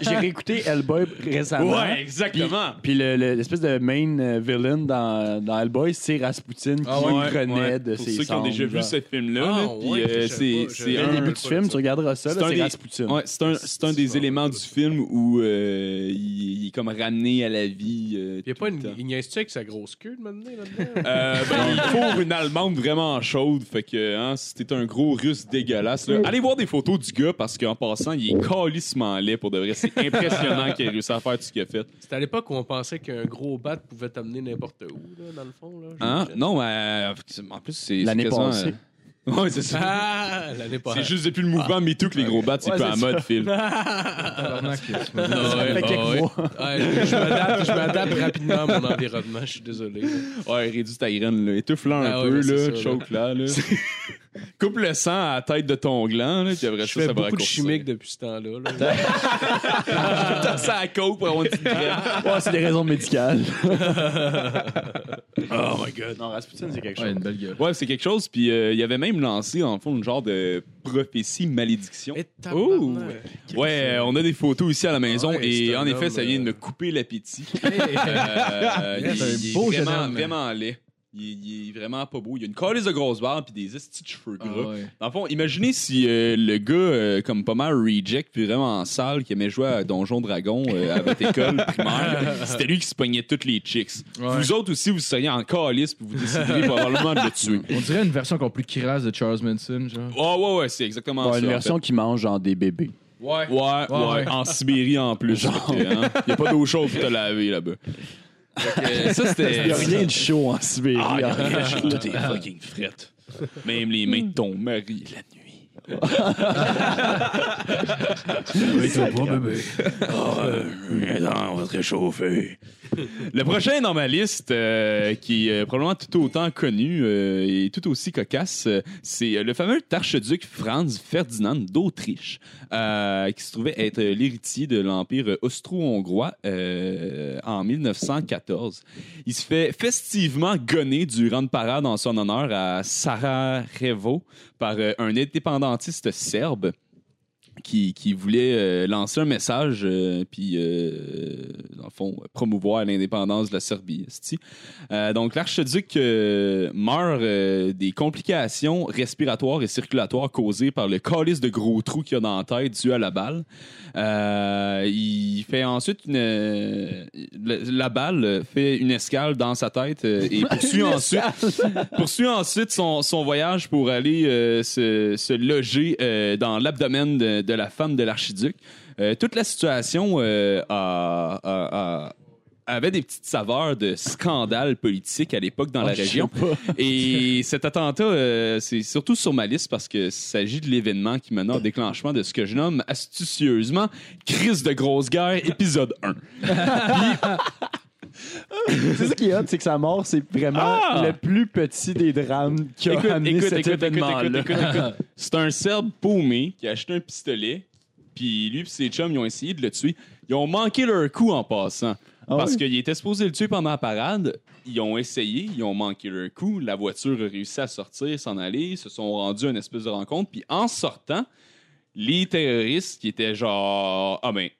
j'ai réécouté Hellboy récemment. ouais, exactement. Puis le- le- l'espèce de main euh, villain dans, dans Hellboy, c'est Rasputin qui Ah ouais, renaît ouais. de Pour ses ceux qui ont déjà vu ce film-là, Ah, là, puis ouais, euh, c'est Le un, début du film, tu regarderas ça, C'est des- Rasputin. ouais, c'est un, c'est un des éléments du film où euh, il, il est comme ramené à la vie. euh, Il y a pas le une. niaise-tu avec sa grosse queue de maintenant là-dedans? Euh, ben, il faut une Allemande vraiment chaude. Fait que hein, si t'es un gros russe dégueulasse, allez voir des photos du gars parce qu'en passant, il est calissement laid pour de vrai. C'est impressionnant qu'il ait réussi à faire tout ce qu'il a fait. C'était à l'époque où on pensait qu'un gros bat pouvait t'amener n'importe où, là, dans le fond. Là, Hein? Non, euh, en plus, c'est. L'année c'est passée. euh, Ouais, c'est ça. Ah, l'année passée. C'est juste depuis le mouvement MeToo que les gros bats, c'est Ouais, plus à c'est mode, Phil. C'est- Ah ouais, ah ouais. Ouais, je m'adapte, je m'adapte rapidement à mon environnement, je suis désolé. Ouais, réduis ta graine, là. Étouffe-la un Ah ouais, peu, ben, c'est là. ça, là. Choke-la, là. Coupe le sang à la tête de ton gland, là, puis après Je ça, fais ça va beaucoup de raccourcir. chimiques depuis ce temps-là. là. T'as ça à la coke pour avoir une petite graine. Ouais, c'est des raisons médicales. Oh my god. Non, Rasputin, c'est quelque Ouais, chose. une belle gueule. Ouais, c'est quelque chose. Puis euh, il avait même lancé, en fond, une genre de prophétie malédiction. Et tabarnak. Ouais, euh, on a des photos ici à la maison Ouais, et en effet, homme, ça vient de euh, me couper l'appétit. Hey. Euh, il, C'est un il est beau jeune vraiment, homme. vraiment laid. Il, il est vraiment pas beau. Il a une calice de grosse barbe puis des de cheveux gras. Ah ouais. Dans le fond, imaginez si euh, le gars, euh, comme pas mal reject, puis vraiment sale, qui aimait jouer à Donjon Dragon euh, à votre école primaire, c'était lui qui se pognait toutes les chicks. Ouais. Vous autres aussi, vous seriez en calice, puis vous décideriez probablement de le tuer. On dirait une version encore plus crasse de Charles Manson, genre. Ouais, ouais, ouais, c'est exactement Bon, ça. une en version qui mange genre des bébés. Ouais, ouais, ouais, ouais. en Sibérie en plus. genre. Il n'y a pas d'eau chaude pour te laver là-bas. Fait que, ça, c'était. Il n'y a rien de chaud en Sibérie. Ah, y a hein. rien, tout est fucking fret. Même les mains de ton mari la nuit. Ah, euh, attends, on va te réchauffer. Le prochain dans ma liste, euh, qui est euh, probablement tout autant connu euh, et tout aussi cocasse, c'est le fameux archiduc Franz Ferdinand d'Autriche, qui se trouvait être l'héritier de l'Empire austro-hongrois en 1914. Il se fait festivement gonner durant une parade en son honneur à Sarajevo par un indépendantiste serbe qui, qui voulait euh, lancer un message euh, puis euh, dans le fond promouvoir l'indépendance de la Serbie. Euh, donc l'archiduc meurt des complications respiratoires et circulatoires causées par le calice de gros trous qu'il a dans la tête dû à la balle. Il fait ensuite une la, balle fait une escale dans sa tête et poursuit ensuite poursuit ensuite son, son voyage pour aller se, se loger dans l'abdomen de, de la femme de l'archiduc. Euh, toute la situation euh, a- a- a- avait des petites saveurs de scandale politique à l'époque dans la je sais région. Et cet attentat, euh, c'est surtout sur ma liste parce que s'agit de l'événement qui mena au déclenchement de ce que je nomme astucieusement crise de grosse guerre épisode 1. C'est ça qui est hot, c'est que sa mort, c'est vraiment Ah! le plus petit des drames qui a Écoute, amené écoute, cet écoute, écoute. C'est un Serbe paumé qui a acheté un pistolet, puis lui et ses chums, ils ont essayé de le tuer. Ils ont manqué leur coup en passant. Ah parce ouais? qu'ils étaient supposés le tuer pendant la parade. Ils ont essayé, ils ont manqué leur coup. La voiture a réussi à sortir, s'en aller. Ils se sont rendus à une espèce de rencontre. Puis en sortant, les terroristes qui étaient genre Ah ben,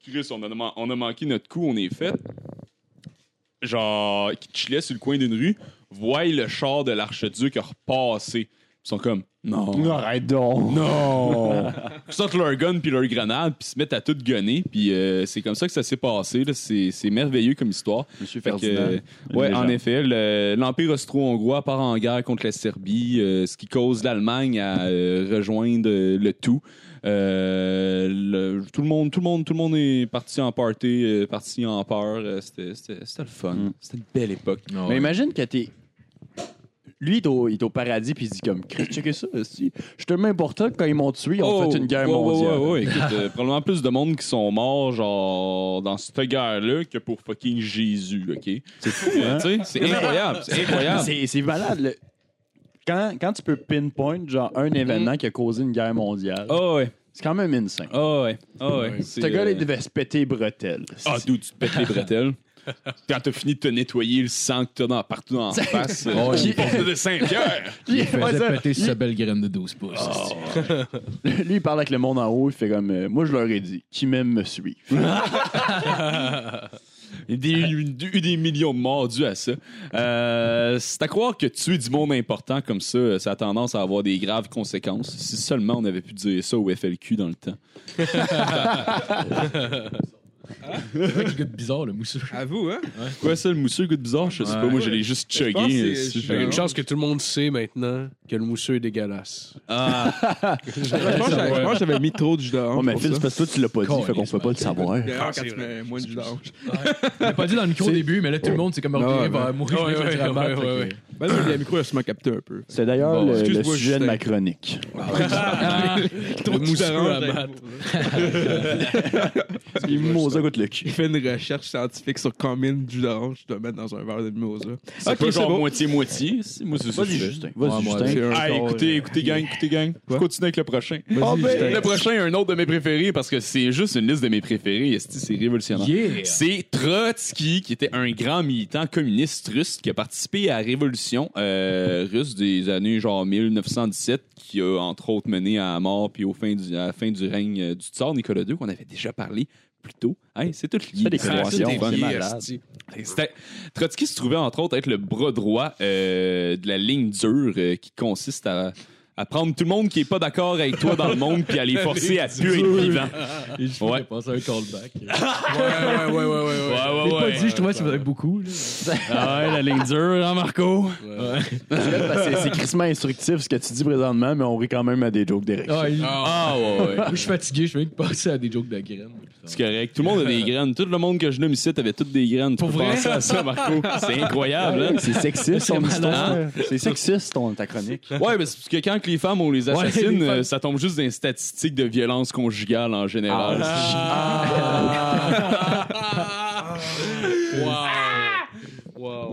Chris, on a, on a manqué notre coup, on est fait. Genre, qui chillaient sur le coin d'une rue, voient le char de l'archiduc repasser. Ils sont comme Non. Non, Arrête donc. Non! Ils sortent leur gun puis leur grenade puis se mettent à tout gunner. Puis euh, c'est comme ça que ça s'est passé. là. C'est c'est merveilleux comme histoire. Monsieur Fait que, Ferdinand. euh, Une ouais, légende. en effet, le- l'Empire austro-hongrois part en guerre contre la Serbie, euh, ce qui cause l'Allemagne à euh, rejoindre euh, le tout. Euh, le- tout le monde, tout le monde, tout le monde est parti en party, euh, parti en peur. Euh, C'était c'était- c'était le fun. Mm. C'était une belle époque. Non, Mais ouais. imagine que t'es. Lui, il est, au, il est au paradis, puis il se dit comme, Chris, checker ça, esti. Je suis tellement important que quand ils m'ont tué, ils ont fait une guerre Oh, ouais, mondiale. Ouais, ouais, écoute, euh, probablement plus de monde qui sont morts, genre, dans cette guerre-là que pour fucking Jésus, OK? C'est fou, hein? C'est incroyable, c'est incroyable. C'est c'est malade. le- Quand, quand tu peux pinpoint genre un événement qui a causé une guerre mondiale. Ah ouais. C'est quand même insane. Ah ouais. Ah ouais. Ce gars-là, il devait se péter les bretelles. Ah, d'où tu te pètes les bretelles? Quand t'as fini de te nettoyer le sang que t'as dans, partout dans la face, Oh, euh, il- il porte de Saint-Pierre. Il Il ouais, ça. péter sa belle graine de 12 pouces. Lui, il parle avec le monde en haut, il fait comme euh, Moi, je leur ai dit, qui m'aime me suivre. Eu des millions de morts dus à ça. Euh, c'est à croire que tuer du monde important comme ça, ça a tendance à avoir des graves conséquences. Si seulement on avait pu dire ça au FLQ dans le temps. C'est vrai qu'il goûte bizarre, le mousseux. À vous, hein? Quoi ça, le mousseux goûte bizarre? Je sais pas, moi je l'ai juste Je pense chuggé. que c'est- si je- je- Il y a une chance que tout le monde sait maintenant que le mousseux est dégueulasse. Ah, Je pense que j'avais- je pense que j'avais mis trop de jus d'orange. Oh, mais pour Phil, ça. c'est parce que toi, tu l'as pas dit, fait qu'on peut pas le savoir. Ah, quand c'est tu mets moins de jus d'orange. Il l'a pas dit dans le micro au début, mais là, tout le monde s'est comme Ouais, ouais. vers moi. Je Ouais, ouais, ouais, fait ouais, Ben, là, le micro a sûrement capté un peu. C'est d'ailleurs Bon, le, le excuse-moi, sujet de Justin. ma chronique. Le mousseux à mat. Il mimosa goûte. Il fait une recherche scientifique sur combien de jus d'orange tu dois mettre dans un verre de mimosa. c'est Ok, pas c'est genre bon. moitié-moitié. C'est- Moi, c'est ça. Vas-y, je. Justin. Vas-y, Justin. C'est un Ah, corps, écoutez, euh, écoutez, gang, écoutez, gang. Je continue avec le prochain. Vas-y, Ah, ben, Justin. Le prochain, un autre de mes préférés, parce que c'est juste une liste de mes préférés. esti, C'est révolutionnaire? Yeah! C'est Trotsky, qui était un grand militant communiste russe qui a participé à la révolution euh, russe des années genre 1917, qui a entre autres mené à la mort puis au fin du, à la fin du règne euh, du tsar Nicolas II, qu'on avait déjà parlé plus tôt. Hey, c'est tout lié. Des Trotsky se trouvait entre autres être le bras droit euh, de la ligne dure euh, qui consiste à, à prendre tout le monde qui est pas d'accord avec toi dans le monde puis à les forcer à plus être vivant. Et je Ouais. penser à un callback. Ouais, ouais, ouais, ouais, ouais, ouais. Pas dit, je trouvais que ça faisait beaucoup. là. Ah ouais, la ligne dure, hein, Marco? C'est crissement instructif ce que tu dis présentement, mais on rit quand même à des jokes d'Eric. Ah, il- Ah ouais, ouais. Moi, je suis fatigué, je fais que passer à des jokes de graines. C'est correct. Tout le monde a des graines. Tout le monde que je nomme ici avait toutes des graines. Tu Pour peux vrai? penser à ça, Marco. C'est incroyable, hein? C'est sexiste ton C'est histoire. C'est sexiste ton, ta chronique. Ouais, mais c'est parce que quand que les femmes on les assassine, euh, ça tombe juste dans les statistiques de violence conjugale en général. Wow.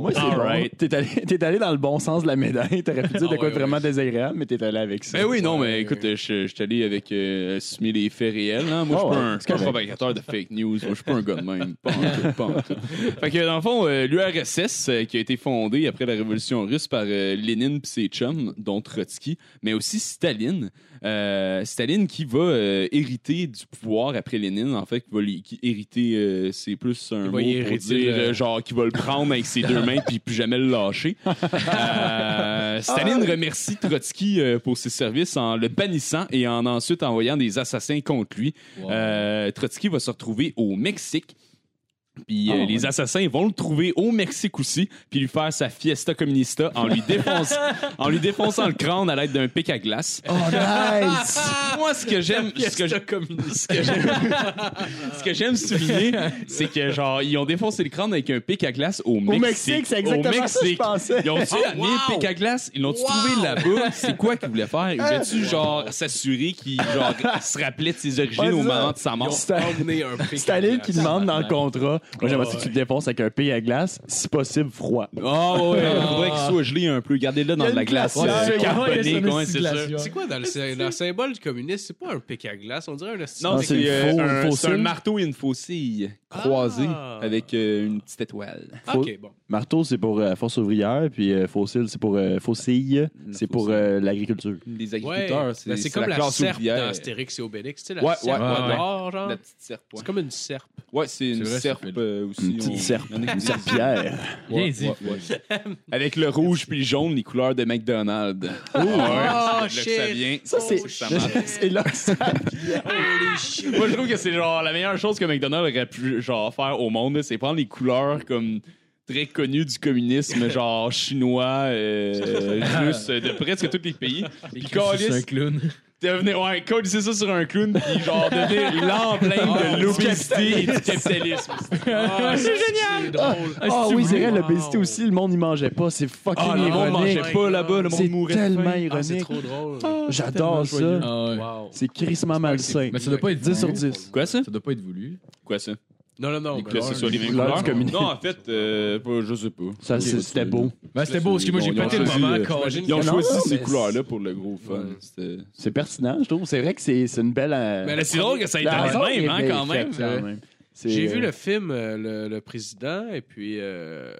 Moi, c'est All bon. right. T'es allé, t'es allé dans le bon sens de la médaille. T'aurais pu dire de Ah, quoi ouais, de vraiment désagréable, mais t'es allé avec ça. Ben oui, non, mais écoute, je je suis allé avec euh, assumer les faits réels. Hein. Moi, je Ah suis pas un- c'est pas un correct. propagateur de fake news. Moi, je suis pas un gars de même. Pas en tout, pas en tout. Fait que, dans le fond, euh, l'URSS, euh, qui a été fondée après la Révolution russe par euh, Lénine et ses chums, dont Trotsky, mais aussi Staline. Euh, Staline qui va euh, hériter du pouvoir après Lénine, en fait, qui va lui- qui hériter, euh, c'est plus un mot pour dire, le- genre, qui va le prendre avec ses deux mains puis plus jamais le lâcher. Euh, Staline remercie Trotsky euh, pour ses services en le bannissant et en ensuite envoyant des assassins contre lui. Euh, Trotsky va se retrouver au Mexique. Puis euh, Ah, les assassins vont le trouver au Mexique aussi, puis lui faire sa fiesta communista en lui, défonce- en lui défonçant le crâne à l'aide d'un pic à glace. Oh, nice! Moi, ce que j'aime, ce que j'aime- ce que j'aime, souligner, c'est que genre ils ont défoncé le crâne avec un pic à glace au Mexique. Au Mexique, c'est exactement Au ça que je Mexique. pensais. Ils ont-tu Oh, wow. le pic à glace? Ils l'ont-tu trouvé là-bas? C'est quoi qu'ils voulaient faire? Ils voulaient-tu genre s'assurer qu'il genre se rappelait de ses origines Ouais, au c'est moment de sa mort? Emmener un qui demande dans le contrat Moi, j'aimerais ça que tu le défonces avec un pays à glace, si possible froid. Ah ouais, il faudrait qu'il soit gelé un peu. Gardez-le dans de la glace c'est quoi dans le, sy- dans le symbole du communiste? C'est pas un pic à glace, on dirait un Non, Ah, c'est euh, un, c'est un marteau et une faucille croisés Ah. avec euh, une petite étoile. Ok, bon. Marteau, c'est pour euh, force ouvrière, puis euh, fossile, c'est pour euh, faucille, c'est pour euh, l'agriculture. Les agriculteurs, c'est comme la, serpe ouvrière. dans Astérix et Obélix. Tu sais, la serpe nord, genre. La petite serpe, ouais. C'est comme une serpe. Ouais, c'est une vrai, serpe euh, aussi. Une petite on- serpe, une serpillère. Bien Ouais, dit. ouais, ouais. Avec le rouge puis le jaune, les couleurs de McDonald's. Oh, que shit. ça vient. Ça, c'est ça marche. c'est là que ça Holy shit. Moi, je trouve que c'est genre la meilleure chose que McDonald's aurait pu genre faire au monde, là, c'est prendre les couleurs comme très connues du communisme, genre chinois, euh, russe, de presque tous les pays. Puis C'est un câlisse, clown. Devenir, ouais, colisser ça sur un clown, puis genre devenir l'emblème de l'obésité et du capitalisme. Ah, c'est génial. C'est drôle. Ah oui, c'est vrai, l'obésité aussi, le monde n'y mangeait pas. C'est fucking Ah, le monde ironique. mangeait pas là-bas, le monde C'est mourait de tellement faim. Ah, c'est ironique. trop drôle. J'adore ça. joyeux. Ah ouais. Wow. C'est crissement malsain. Mais ça doit pas être 10 sur voulu. 10. Quoi ça? Ça doit pas être voulu. Quoi ça? Non, non, non. Ben que non, ce soit les mêmes couleurs. Non, en fait, euh, je sais pas. Ça, c'était beau. Ben, c'était beau, parce que moi, j'ai pété ils le ont moment. Ils ont choisi ces couleurs-là pour le gros fun. C'est pertinent, je trouve. C'est vrai que c'est c'est une belle. euh, Mais Mais c'est drôle que ça ait été le même, est hein, quand même. quand même. C'est, J'ai euh, vu le film euh, le, le président et puis euh,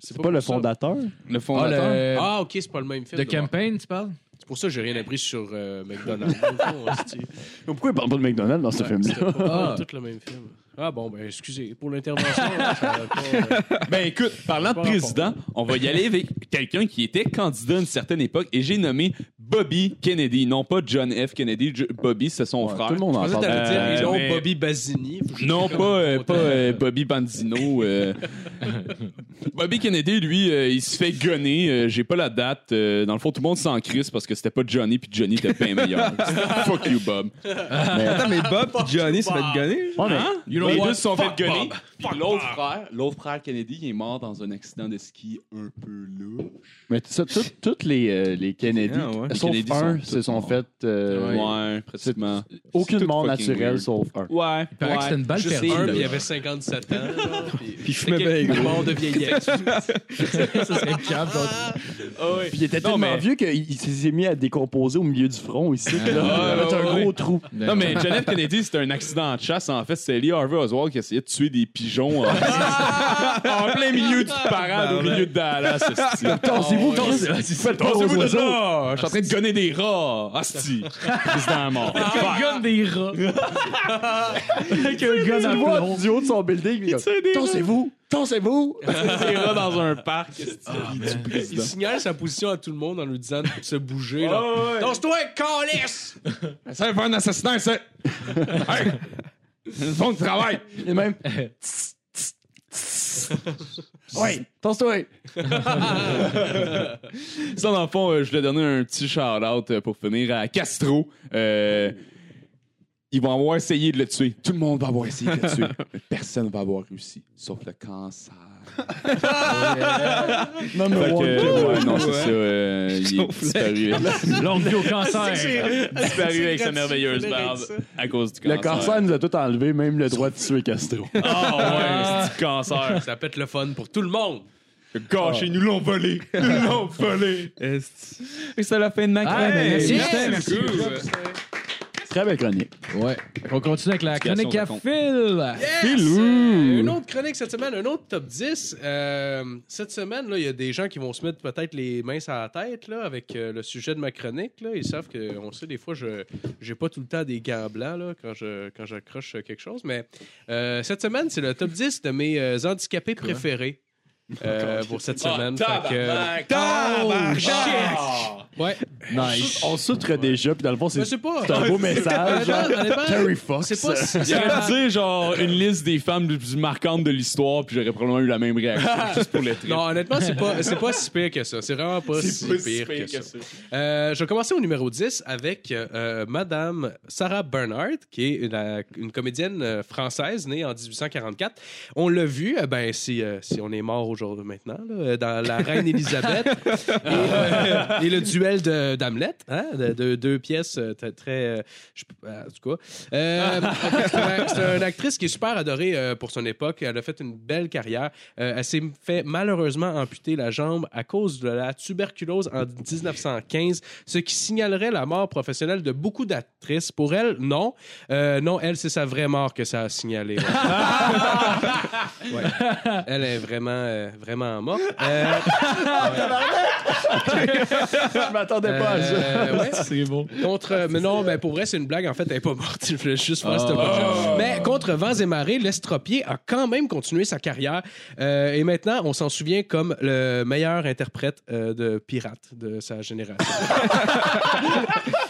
C'est pas le fondateur? Le Ah, fondateur? le... Ah ok c'est pas le même film. de d'abord. campaign, tu parles? C'est pour ça que j'ai rien appris sur euh, McDonald's. fond. Pourquoi il parle pas de McDonald's dans ce Ouais, film-là? pas Ah. tout le même film. Ah bon ben excusez pour l'intervention. euh, Ben écoute, parlant de président, on va y aller avec quelqu'un qui était candidat à une certaine époque et j'ai nommé Bobby Kennedy, non pas John F. Kennedy. Bobby, c'est son Ouais, frère. Tout le monde en parle. dire Euh, non mais- Bobby Basini. Non, pas, euh, pas euh, Bobby Bandino. euh. Bobby Kennedy, lui, euh, il se fait gonner. euh, J'ai pas la date. euh, dans le fond, tout le monde s'en crisse parce que c'était pas Johnny, puis Johnny était bien meilleur. Fuck you, Bob. Attends, mais Bob et Johnny se fait gonner. Ouais, mais You know les deux se sont fait. Puis l'autre frère, l'autre frère Kennedy, il est mort dans un accident de ski un peu louche. Mais ça, tout- toutes les, euh, les Kennedy, Ah, ouais. Les sauf Kennedy un, sont se tous sont morts. fait euh, Ouais, pratiquement. aucune C'est tout mort fucking naturelle weird. sauf un. Ouais. Il paraît que c'était une balle sais, perdue. Un, puis il avait 57 ans. genre, puis- Puis il fumait bien gros. mort de vieillesse. Ça serait calme, toi. Puis il était Non, tellement mais- vieux qu'il il s'est mis à décomposer au milieu du front ici. là. ouais, il avait un ouais, gros ouais. trou. Non, mais John F. Kennedy, c'était un accident de chasse. En fait, c'était Lee Harvey Oswald qui essayait de tuer des pigeons en, en plein milieu du parade, au milieu de Dallas. esti. Tassez-vous, Ah, aux de là? Je suis en train de gonner des rats. Asti. Président mort. Un gun des rats. Avec un gun à plomb. du haut de son building. il Tassez-vous, tassez-vous. Des rats dans un parc. Du Il signale sa position à tout le monde en lui disant de se bouger. là. Ah, ouais. Danse-toi, calice! Ça va faire un assassinat, ça. Hey! Une fond de travail. Et même. Ouais, tasse-toi. Ça, dans le fond, euh, je voulais donner un petit shout-out euh, pour finir à Castro. Euh, ils vont avoir essayé de le tuer. Tout le monde va avoir essayé de le tuer. Mais personne va avoir réussi, sauf le cancer. Non, mais Fait que, ouais, non, c'est ça. euh, il est disparu. Longue vie au cancer. disparu avec sa merveilleuse barbe à cause du Le cancer. cancer nous a tout enlevé, même le droit de tuer Castro. Ah ouais, c'est du cancer. Ça peut être le fun pour tout le monde. Gâché, ils nous l'ont volé. Ils nous l'ont volé. Est-ce- Et c'est la fin de ma Ah, merci. Merci. Très belle chronique. Ouais. On continue avec la chronique à Phil. Yes! Euh, une autre chronique cette semaine, un autre top 10. Euh, cette semaine, là, il y a des gens qui vont se mettre peut-être les mains sur la tête là, avec euh, le sujet de ma chronique. Là. Ils savent que, on sait, des fois, je j'ai pas tout le temps des gants blancs là, quand je quand j'accroche quelque chose. Mais euh, cette semaine, c'est le top 10 de mes euh, handicapés préférés. Euh, pour cette semaine. Fait que- Tabarnak! ouais. Nice. On s'outre déjà, puis dans le fond, c'est un beau message. Terry Fox. C'est pas. Pu dire genre une liste des femmes les plus marquantes de l'histoire, puis j'aurais probablement eu la même réaction, juste pour les. Non, honnêtement, c'est pas, c'est pas si pire que ça. C'est vraiment pas, si, pire que, ça. Euh, je vais commencer au numéro 10 avec euh, Madame Sarah Bernhardt, qui est une, une comédienne euh, française née en 1844. On l'a vu, euh, ben, si, euh, si on est mort aujourd'hui maintenant, là, dans La Reine Élisabeth et, euh, et le duel de- d'Hamlet, hein, de, de deux pièces euh, très. euh, je- euh, en tout cas. Euh, c'est un- c'est une actrice qui est super adorée euh, pour son époque. Elle a fait une belle carrière. Euh, elle s'est fait malheureusement amputer la jambe à cause de la tuberculose en 1915, ce qui signalerait la mort professionnelle de beaucoup d'actrices. Pour elle, non. Euh, non, elle, c'est sa vraie mort que ça a signalé. Ouais. Elle est vraiment, euh, vraiment morte. Euh, Je m'attendais pas à ça. euh, ouais. C'est bon. Contre, mais non, ben pour vrai, c'est une blague. En fait, elle n'est pas morte. Je voulais juste faire cette blague. Mais contre Vents et Marées, l'estropié a quand même continué sa carrière. Euh, et maintenant, on s'en souvient comme le meilleur interprète euh, de pirate de sa génération.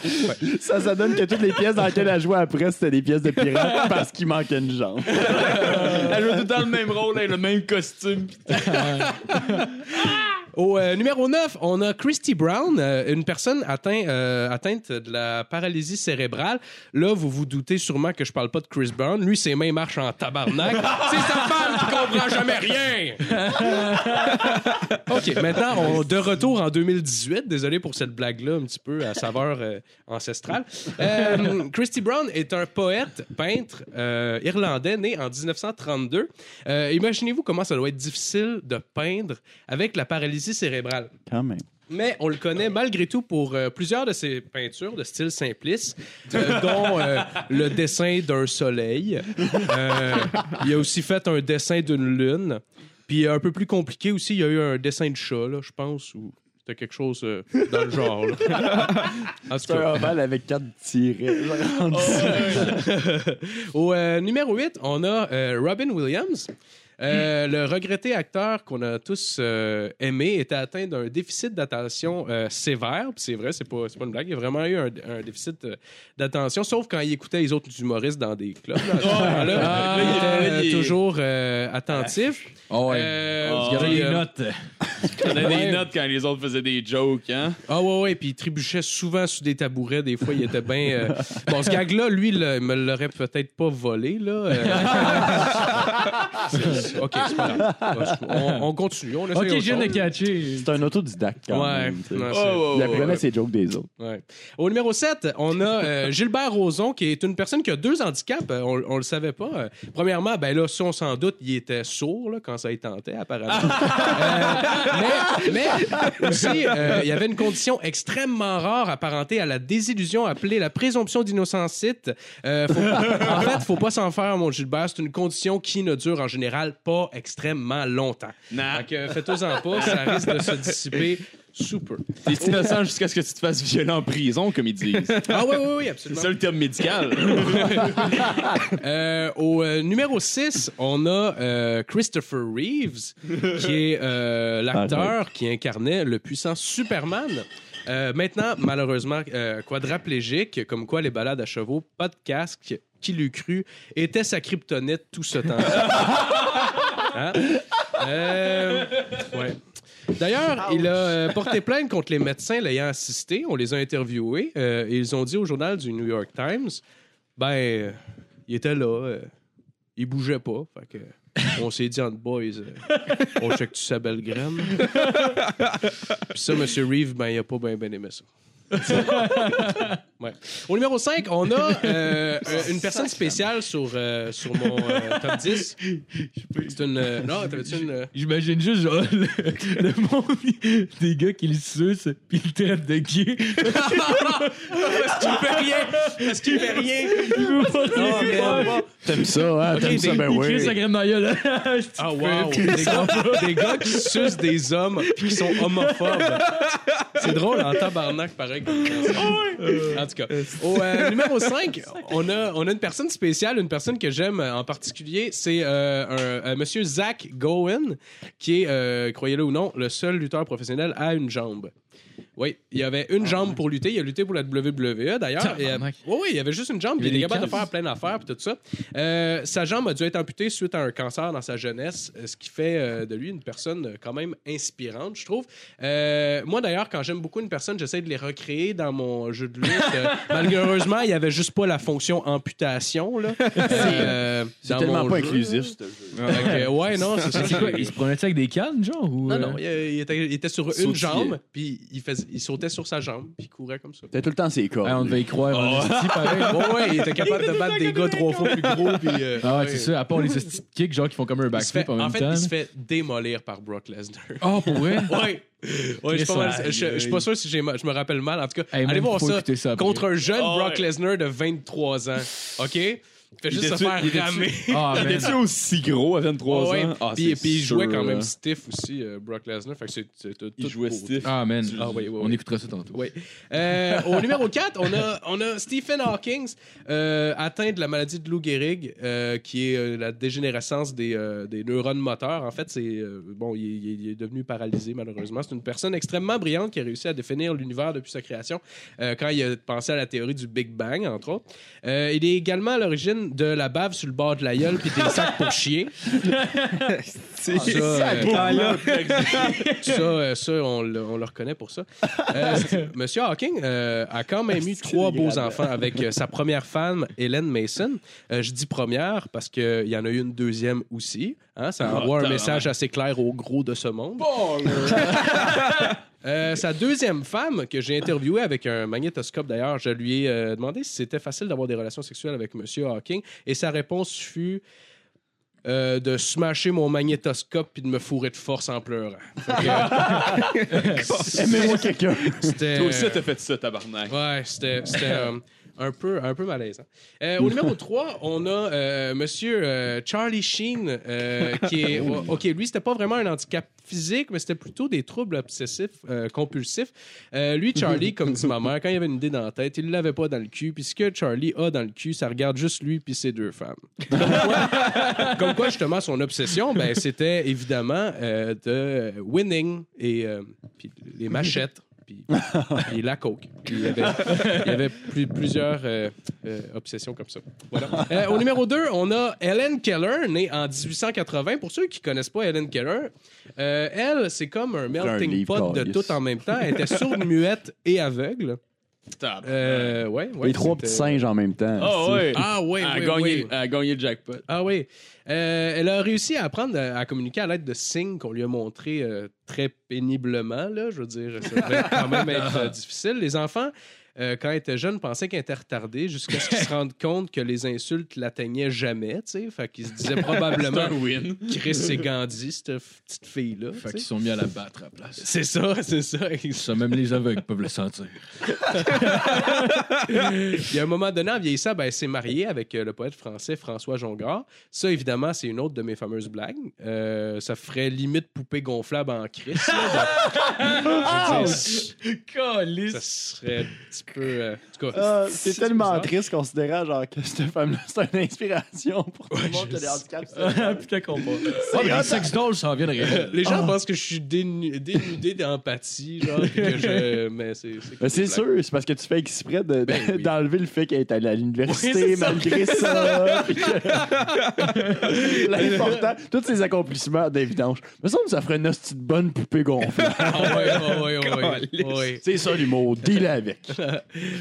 Ça, ça donne que toutes les pièces dans lesquelles elle jouait après, c'était des pièces de pirates parce qu'il manquait une jambe. Elle joue tout le temps le même rôle, elle a le même costume. Au euh, numéro 9, on a Christy Brown, euh, une personne atteint, euh, atteinte de la paralysie cérébrale. Là, vous vous doutez sûrement que je parle pas de Chris Brown. Lui, ses mains marchent en tabarnak. C'est sa femme qui comprend jamais rien. OK, maintenant, on, de retour en 2018. Désolé pour cette blague-là, un petit peu à saveur ancestrale. Christy Brown est un poète, peintre irlandais né en 1932. Euh, Imaginez-vous comment ça doit être difficile de peindre avec la paralysie cérébrale. Quand même. Mais on le connaît malgré tout pour euh, plusieurs de ses peintures de style simpliste, euh, dont euh, le dessin d'un soleil. Il a aussi fait un dessin d'une lune. Puis un peu plus compliqué aussi, il y a eu un dessin de chat, là, je pense, ou c'était quelque chose dans le genre. C'est un ovale avec quatre tirets. Au numéro 8, on a Robin Williams. Euh, le regretté acteur qu'on a tous euh, aimé était atteint d'un déficit d'attention euh, sévère. Puis c'est vrai, c'est pas, c'est pas une blague. Il a vraiment eu un, un déficit euh, d'attention, sauf quand il écoutait les autres humoristes dans des clubs. Là, Ah, Là, il était il est- toujours euh, attentif. Oh, ouais. Euh, Ah, les euh, notes. Donnait Ouais. des notes quand les autres faisaient des jokes, hein? Ah ouais, ouais, puis il trébuchait souvent sur des tabourets. Des fois, il était bien... euh, Bon, ce gag-là, lui, il me l'aurait peut-être pas volé, là. C'est- OK, c'est pas grave. On, on continue. On Ok, autre je viens de chose. catcher. C'est un autodidacte quand Ouais. même. tu sais. Ouais, c'est- Oh, Il apprenait ses jokes des autres. Ouais. Au numéro 7, on a euh, Gilbert Rozon, qui est une personne qui a deux handicaps. Euh, On, on le savait pas. Euh, premièrement, ben là, si on s'en doute, il était sourd là, quand ça y tentait, apparemment. Euh, mais, mais aussi, euh, il y avait une condition extrêmement rare apparentée à la désillusion appelée la présomption d'innocentite. Euh, faut- en fait, faut pas s'en faire, mon Gilbert. C'est une condition qui ne dure en général pas extrêmement longtemps. Nah. Fait que faites-en pas, ça risque de se dissiper sous peu. T'es innocent jusqu'à ce que tu te fasses violer en prison, comme ils disent. Ah oui, oui, oui, C'est absolument. ça le terme médical. Euh, au euh, numéro 6, on a euh, Christopher Reeves, qui est euh, l'acteur qui incarnait le puissant Superman. Euh, maintenant, malheureusement, euh, quadraplégique, comme quoi les balades à chevaux, pas de casque, qui l'eût cru, était sa kryptonite tout ce temps. Hein? Euh, ouais. D'ailleurs, il a euh, porté plainte contre les médecins l'ayant assisté. On les a interviewés. euh, et ils ont dit au journal du New York Times ben, euh, il était là. euh, il bougeait pas. Fait que, on s'est dit entre boys, euh, on check-tu sa belle graine? Puis ça, M. Reeve, ben, il a pas bien ben aimé ça. Ouais. Au numéro 5, on a euh, euh, une personne spéciale sur, euh, sur mon euh, top 10. C'est une. euh, non, t'avais-tu une. euh, J'imagine juste genre le, le monde des gars qui le sucent puis le traitent de gay. Parce qu'il fait rien! Parce qu'il fait rien! Il veut pas te Oh, les merde. faire. T'aimes ça, hein? T'aimes des- ça, ben Il crie sa oui. graine dans la gueule. Ah, wow! Des gars, des gars qui sucent des hommes puis qui sont homophobes. C'est drôle en tabarnak, pareil. En tout cas. Au euh, numéro 5, on a, on a une personne spéciale, une personne que j'aime en particulier. C'est euh, un, un monsieur Zach Gowen, qui est, euh, croyez-le ou non, le seul lutteur professionnel à une jambe. Oui, il y avait une jambe pour lutter. Il a lutté pour la WWE d'ailleurs. Euh. Oui, oui, il y avait juste une jambe. Il était capable de faire plein d'affaires et tout ça. Euh, sa jambe a dû être amputée suite à un cancer dans sa jeunesse, euh, ce qui fait euh, de lui une personne quand même inspirante, je trouve. Euh, moi d'ailleurs, quand j'aime beaucoup une personne, j'essaie de les recréer dans mon jeu de lutte. Malheureusement, il y avait juste pas la fonction amputation. Là. Euh, C'est tellement pas jeu. inclusif, ce jeu. Ouais, non, c'est ça. C'est quoi? Il se prenait ça avec des cannes, genre? Ou, Non, non, il, il était, il était sur une jambe, puis il, faisait, il sautait sur sa jambe, puis il courait comme ça. T'as tout le temps ses corps. ah, on devait y croire. pareil. Ouais, ouais, il était capable de battre des gars trois fois plus gros, puis. euh, Ah, ouais, ouais. c'est ça. À part les kicks, genre, qui font comme un backflip en même en fait, temps. il se fait démolir par Brock Lesnar. Ah, pour vrai? Ouais. Ouais, je suis pas mal- Aïe, je- je je suis pas sûr si je me rappelle mal. En tout cas, Hey, allez voir ça. Contre un jeune Ah, Brock ouais. Lesnar de 23 ans. OK? Il fait juste se faire ramer. Ah, Il man. était-tu aussi gros à 23 Ouais, ans? Ah, puis, il sûr, jouait quand même là. stiff aussi, euh, Brock Lesnar. Fait que c'est c'est tout Il tout jouait beau. stiff. Ah, man. Ah, On écoutera ça tantôt. Euh, au numéro 4, on a, on a Stephen Hawking, euh, atteint de la maladie de Lou Gehrig, euh, qui est euh, la dégénérescence des, euh, des neurones moteurs. En fait, c'est euh, bon, il, est- il est devenu paralysé malheureusement. C'est une personne extrêmement brillante qui a réussi à définir l'univers depuis sa création euh, quand il a pensé à la théorie du Big Bang, entre autres. Euh, il est également à l'origine de la bave sur le bord de la gueule puis des sacs pour chier. C'est ça, euh, Ah. Ça, euh, ça on, le, on le reconnaît pour ça. Euh, Monsieur Hawking euh, a quand même eu trois beaux enfants avec euh, sa première femme, Hélène Mason. Euh, je dis première parce qu'il y en a eu une deuxième aussi. Hein, ça envoie un message assez clair au gros de ce monde. Euh, sa deuxième femme, que j'ai interviewée avec un magnétoscope d'ailleurs, je lui ai euh, demandé si c'était facile d'avoir des relations sexuelles avec Monsieur Hawking et sa réponse fut euh, de smasher mon magnétoscope puis de me fourrer de force en pleurant. Aimez-moi quelqu'un. C'était. Toi aussi, t'as fait ça, tabarnak. Ouais, c'était c'était, un, peu, un peu malaisant. Euh, au numéro 3, on a euh, Monsieur euh, Charlie Sheen, euh, qui est. OK, lui, c'était pas vraiment un handicap physique, mais c'était plutôt des troubles obsessifs, compulsifs. Lui, Charlie, comme dit ma mère, quand il avait une idée dans la tête, il l'avait pas dans le cul. Puis ce que Charlie a dans le cul, ça regarde juste lui puis ses deux femmes. Comme quoi, comme quoi, justement, son obsession, ben, c'était évidemment de winning et puis les machettes. Puis, puis la coke. Puis il y avait, il y avait plus- plusieurs euh, euh, obsessions comme ça. Voilà. Euh, au numéro 2, on a Helen Keller, née en 1880. Pour ceux qui connaissent pas Helen Keller, elle, c'est comme un melting pot de tout en même temps. Elle était sourde, muette et aveugle. Euh, ouais, ouais, Les trois petits singes en même temps. Ah ouais. Ah oui, Elle a oui, gagné- oui. a gagné le jackpot. Ah oui. Euh, elle a réussi à apprendre à, à communiquer à l'aide de signes qu'on lui a montrés euh, très péniblement. Là, je veux dire, ça devait quand même être difficile. Les enfants, euh, quand ils étaient jeunes, pensaient qu'ils étaient retardés jusqu'à ce qu'ils se rendent compte que les insultes l'atteignaient jamais. tu sais. Fait qu'ils se disaient probablement win. Chris et Gandhi, cette petite fille-là. Fait qu'ils sont mis à la battre à la place. C'est ça, c'est ça. Ça, même les aveugles peuvent le sentir. Il y a un moment donné, en vieillissant, ben, elle s'est mariée avec euh, le poète français François Jongard. Ça, évidemment, c'est une autre de mes fameuses blagues. Euh, ça ferait limite poupée gonflable en crise. là. Dire, ça serait un petit peu... euh, en Ah, c'est tellement triste considérant genre que cette femme-là, c'est une inspiration pour tout le monde qui a des handicaps. Putain va. Oh, mais les sex dolls s'en viennent réel. Les gens pensent que je suis dénu- dénudé d'empathie, genre, puis que je... Mais c'est... Mais sûr, c'est parce que tu fais exprès de- de- Ben oui. d'enlever le fait qu'elle est allée à l'université ça. malgré ça. que- L'important, tous ces accomplissements d'évidence. Semble que ça ferait une de bonne poupée gonflable. Ah ouais, ouais, ouais, ouais, ouais, ouais. c'est ça l'humour, deal avec.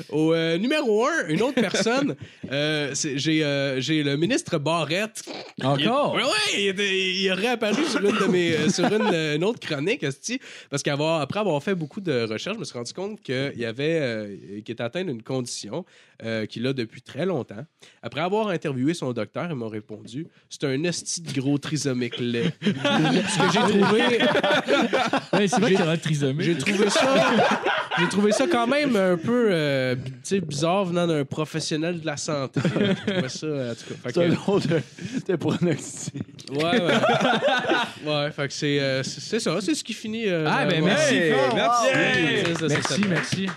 Au euh, numéro un, une autre personne, euh, c'est- j'ai euh, j'ai le ministre Barrette. Encore? Oui, oui, il, était- il est réapparu sur une, de mes, euh, sur une, euh, une autre chronique, esti, parce qu'après avoir fait beaucoup de recherches, je me suis rendu compte qu'il y avait, euh, qu'il était atteint d'une condition euh, qu'il a depuis très longtemps. Après avoir interviewé son docteur, il m'a répondu c'est un esti de gros trisomique laid. Ce que j'ai trouvé, Ouais, c'est vrai qu'il y trisomie. j'ai trouvé ça, j'ai trouvé ça quand même un peu, euh, tu sais, bizarre venant d'un professionnel de la santé. J'ai trouvé ça, en tout cas. Fait C'est un que- nom de, de pronostic. Ouais, ouais. ouais, fait que c'est euh, c'est c'est ça, c'est ce qui finit. euh, Ah, ben, ouais. merci. Hey, merci. Merci, merci.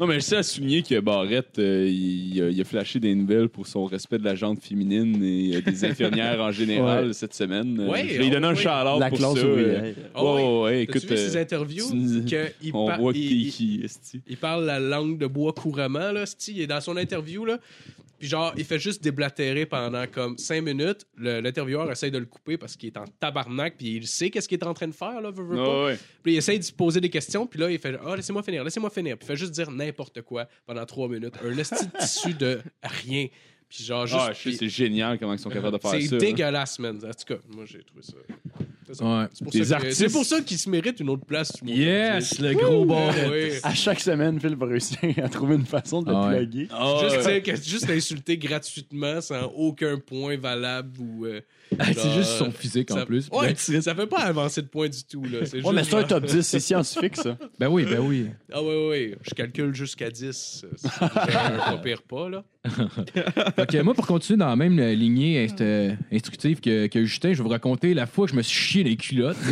Non, mais je sais à souligner que Barrette, euh, il, a, il a flashé des nouvelles pour son respect de la jante féminine et euh, des infirmières en général cette semaine. Euh, Ouais, je lui ai donné un oui. shout-out La pour classe ça. ouvrière. euh. Ah Ouais, ouais. T'as-tu écoute. vu ses euh, interviews? tu- que il, on par- voit il- qui il- qui, esti. il parle la langue de bois couramment, là, c'ti. il est dans son interview, là. Puis genre, il fait juste déblatérer pendant comme cinq minutes. L'intervieweur essaye de le couper parce qu'il est en tabarnak, puis il sait qu'est-ce qu'il est en train de faire, là, veut, veut pas. Ouais, ouais. Puis il essaye de se poser des questions, puis là, il fait Ah, laissez-moi finir, laissez-moi finir. Puis il fait juste dire n'importe quoi pendant trois minutes. Un esti de tissu de rien. Puis genre, juste. Ah, c'est génial comment ils sont capables de faire c'est ça. hein. dégueulasse, man. En tout cas, moi, j'ai trouvé ça. C'est. Ouais. C'est pour, Des ça que- artistes- c'est pour ça qu'il se mérite une autre place. mon Yes, le gros 10. bord. Oui. À chaque semaine, Phil va réussir à trouver une façon de le Ah ouais. plugger. Ah, Juste, ouais. dire que- juste l'insulter gratuitement sans aucun point valable ou. euh, Ah, C'est genre, juste son physique en ça- plus. Ouais, ça fait pas avancer de points du tout. Là. C'est Ouais, juste mais c'est un genre- top 10, c'est scientifique, ça. Ben oui, ben oui. Ah, ouais, ouais, ouais. Je calcule jusqu'à 10. C'est déjà un pas pire pas, là. Fait que moi, pour continuer dans la même euh, lignée inst- euh, instructive que, que Justin, je vais vous raconter la fois que je me suis chié les culottes.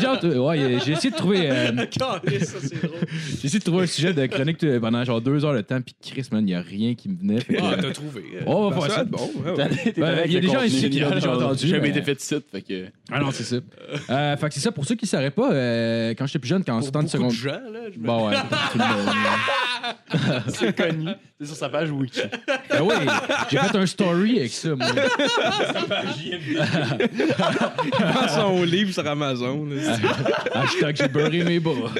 Gens, euh, ouais, j'ai essayé de trouver, euh, Calisse, ça, c'est drôle. j'ai essayé de trouver un sujet de chronique euh, pendant genre deux heures de temps, puis Chris, man, il n'y a rien qui me venait. Fait que, Ah, euh, t'as trouvé. on va Ça faire va ça. être bon. ouais, ouais. T'es Ben, il y a des gens ici qui l'ont déjà entendu. J'ai jamais mais- été fait de site, fait que. Ah non, c'est ça. Euh, fait que c'est ça. Pour ceux qui ne sauraient pas, euh, quand j'étais plus jeune, quand on Pour sortait de beaucoup seconde. de gens, là. je me- Bon, ouais. tout le monde, C'est connu. C'est sur sa page Wiki. Ben oui, j'ai fait un story avec ça, moi. Prends son livre sur Amazon. là. Hashtag j'ai beurré mes bras.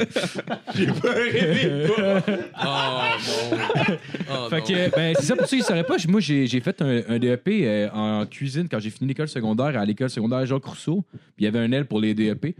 Oh non. Oh, Fait non. que, ben, c'est ça pour ceux qui ne sauraient pas. Moi, j'ai j'ai fait un, un DEP euh, en cuisine quand j'ai fini l'école secondaire à l'école secondaire Jacques Rousseau. Puis il y avait un L pour les DEP.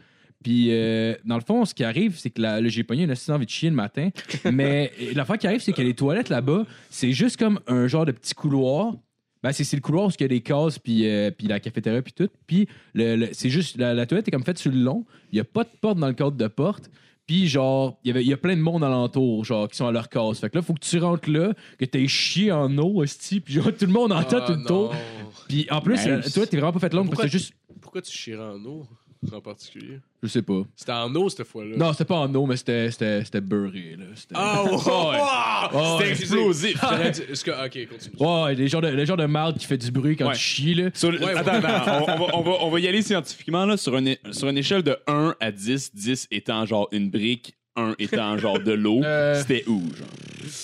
Puis, euh, dans le fond, ce qui arrive, c'est que là, là, j'ai pogné une assistante envie de chier le matin. Mais euh, l'affaire qui arrive, c'est que les toilettes là-bas, c'est juste comme un genre de petit couloir. Ben, c'est c'est le couloir où il y a des cases, puis, euh, puis la cafétéria, puis tout. Puis, le- le- c'est juste, la, la toilette est comme faite sur le long. Il n'y a pas de porte dans le cadre de porte. Puis, genre, il y avait- il y a plein de monde alentour, genre, qui sont à leur case. Fait que là, faut que tu rentres là, que t'aies chié en eau, hostie, puis genre, tout le monde entend Ah, tout le tour. non. Puis, en plus, Nice. la toilette est vraiment pas faite longue, parce Pourquoi- que c'est juste, Pourquoi tu chierais en eau? En particulier? je sais pas. C'était en eau cette fois-là. Non, c'était pas en eau, mais c'était c'était- c'était beurré, là. C'était- Ah, oh, Oh, C'était explosif. Dit- que- Ok, continue. Ouais, les genres de, le genre de marde qui fait du bruit quand Ouais. tu chies, là. Sur Ouais, attends, attends, on, on va, on, va, on va y aller scientifiquement. Là, sur, une, sur une échelle de 1 à 10, 10 étant genre une brique, 1 étant genre de l'eau, Euh. c'était où? Genre?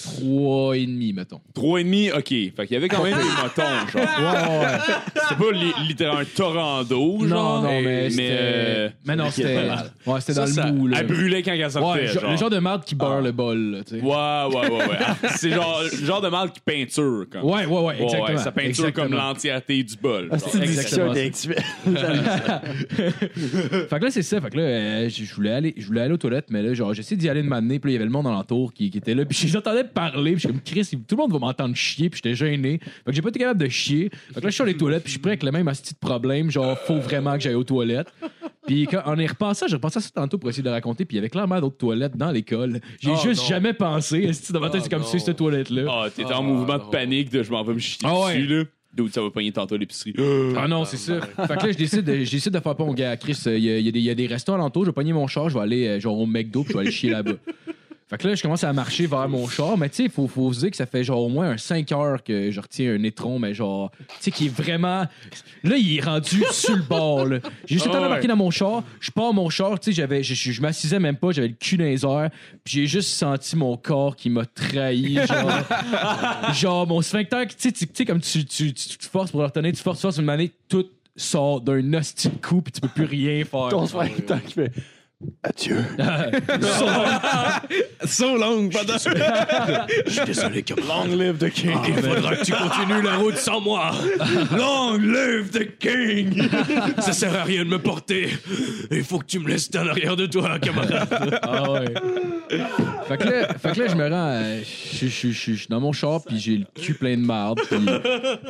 Trois et demi, mettons. 3,5, OK. Fait qu'il y avait quand même des motons, genre. Ouais, ouais. C'était pas li- littéralement un torrent d'eau, genre. Non, non, mais mais c'était... euh, Mais non, c'était... Ouais, c'était dans ça- le mou, là. elle brûlait quand elle sortait, Ouais, genre. le genre de marde qui beurre le bol, là, tu sais. Ouais, ouais, ouais, ouais. C'est genre le genre de mal qui peinture, comme. Ouais, ouais, ouais, exactement. ça peinture Exactement. comme l'entièreté du bol. Ah, genre. c'est une Exactement discussion ça. intellectuelle. fait que là, c'est ça. Fait que là, euh, je je voulais aller, je voulais aller aux toilettes, mais là, genre, j'essayais d'y aller de m'amener, puis il y avait le monde alentour qui, qui était là, puis j'entendais parler, puis je suis comme Chris, tout le monde va m'entendre chier, puis j'étais gêné. Fait que j'ai pas été capable de chier. Fait que là, je suis sur les toilettes, puis je suis prêt avec le même asti de problème, genre, faut vraiment que j'aille aux toilettes. Puis quand on y repensant, j'ai repensé à ça tantôt pour essayer de le raconter, puis il y avait clairement d'autres toilettes dans l'école. J'ai Oh, juste non. jamais pensé. Esti, dans ma tête, Oh, c'est comme non. si cette toilette-là. Ah, t'étais Ah, en mouvement de panique de je m'en vais me chier Ah ouais. dessus, là. D'où ça va pogner tantôt à l'épicerie. Ah non, c'est ça. fait que là, je décide de, je décide de faire pas mon gars. Chris, euh, il y, a- il y a des- il y a des restos alentours, je vais pogner mon char, je vais aller euh, genre au McDo, puis je vais aller chier là-bas. Fait que là, je commence à marcher vers mon char, mais tu sais, il faut, faut se dire que ça fait genre au moins un 5 heures que je retiens un étron, mais genre, tu sais, qui est vraiment. Là, il est rendu sur le bord, là. J'ai juste le temps Ah ouais. d'embarquer dans mon char, je pars mon char, tu sais, j'avais, je, je, je m'assisais même pas, j'avais le cul dans les airs, puis j'ai juste senti mon corps qui m'a trahi, genre. genre, mon sphincter, tu sais, tu tu sais, comme tu, tu, tu, forces pour le retenir, tu forces, tu forces, une manée, tout sort d'un hostie de coup, puis tu peux plus rien faire. Ton sphincter qui fait Adieu. So long, pendant. Je suis désolé, Captain. Long live the king. Il faudra que tu continues la route sans moi. Long live the king. Ça sert à rien de me porter. Il faut que tu me laisses en arrière de toi, camarade. Ah ouais. fait, que là, fait que là, je me rends. euh, Je suis dans mon char, puis j'ai le cul plein de marde. puis-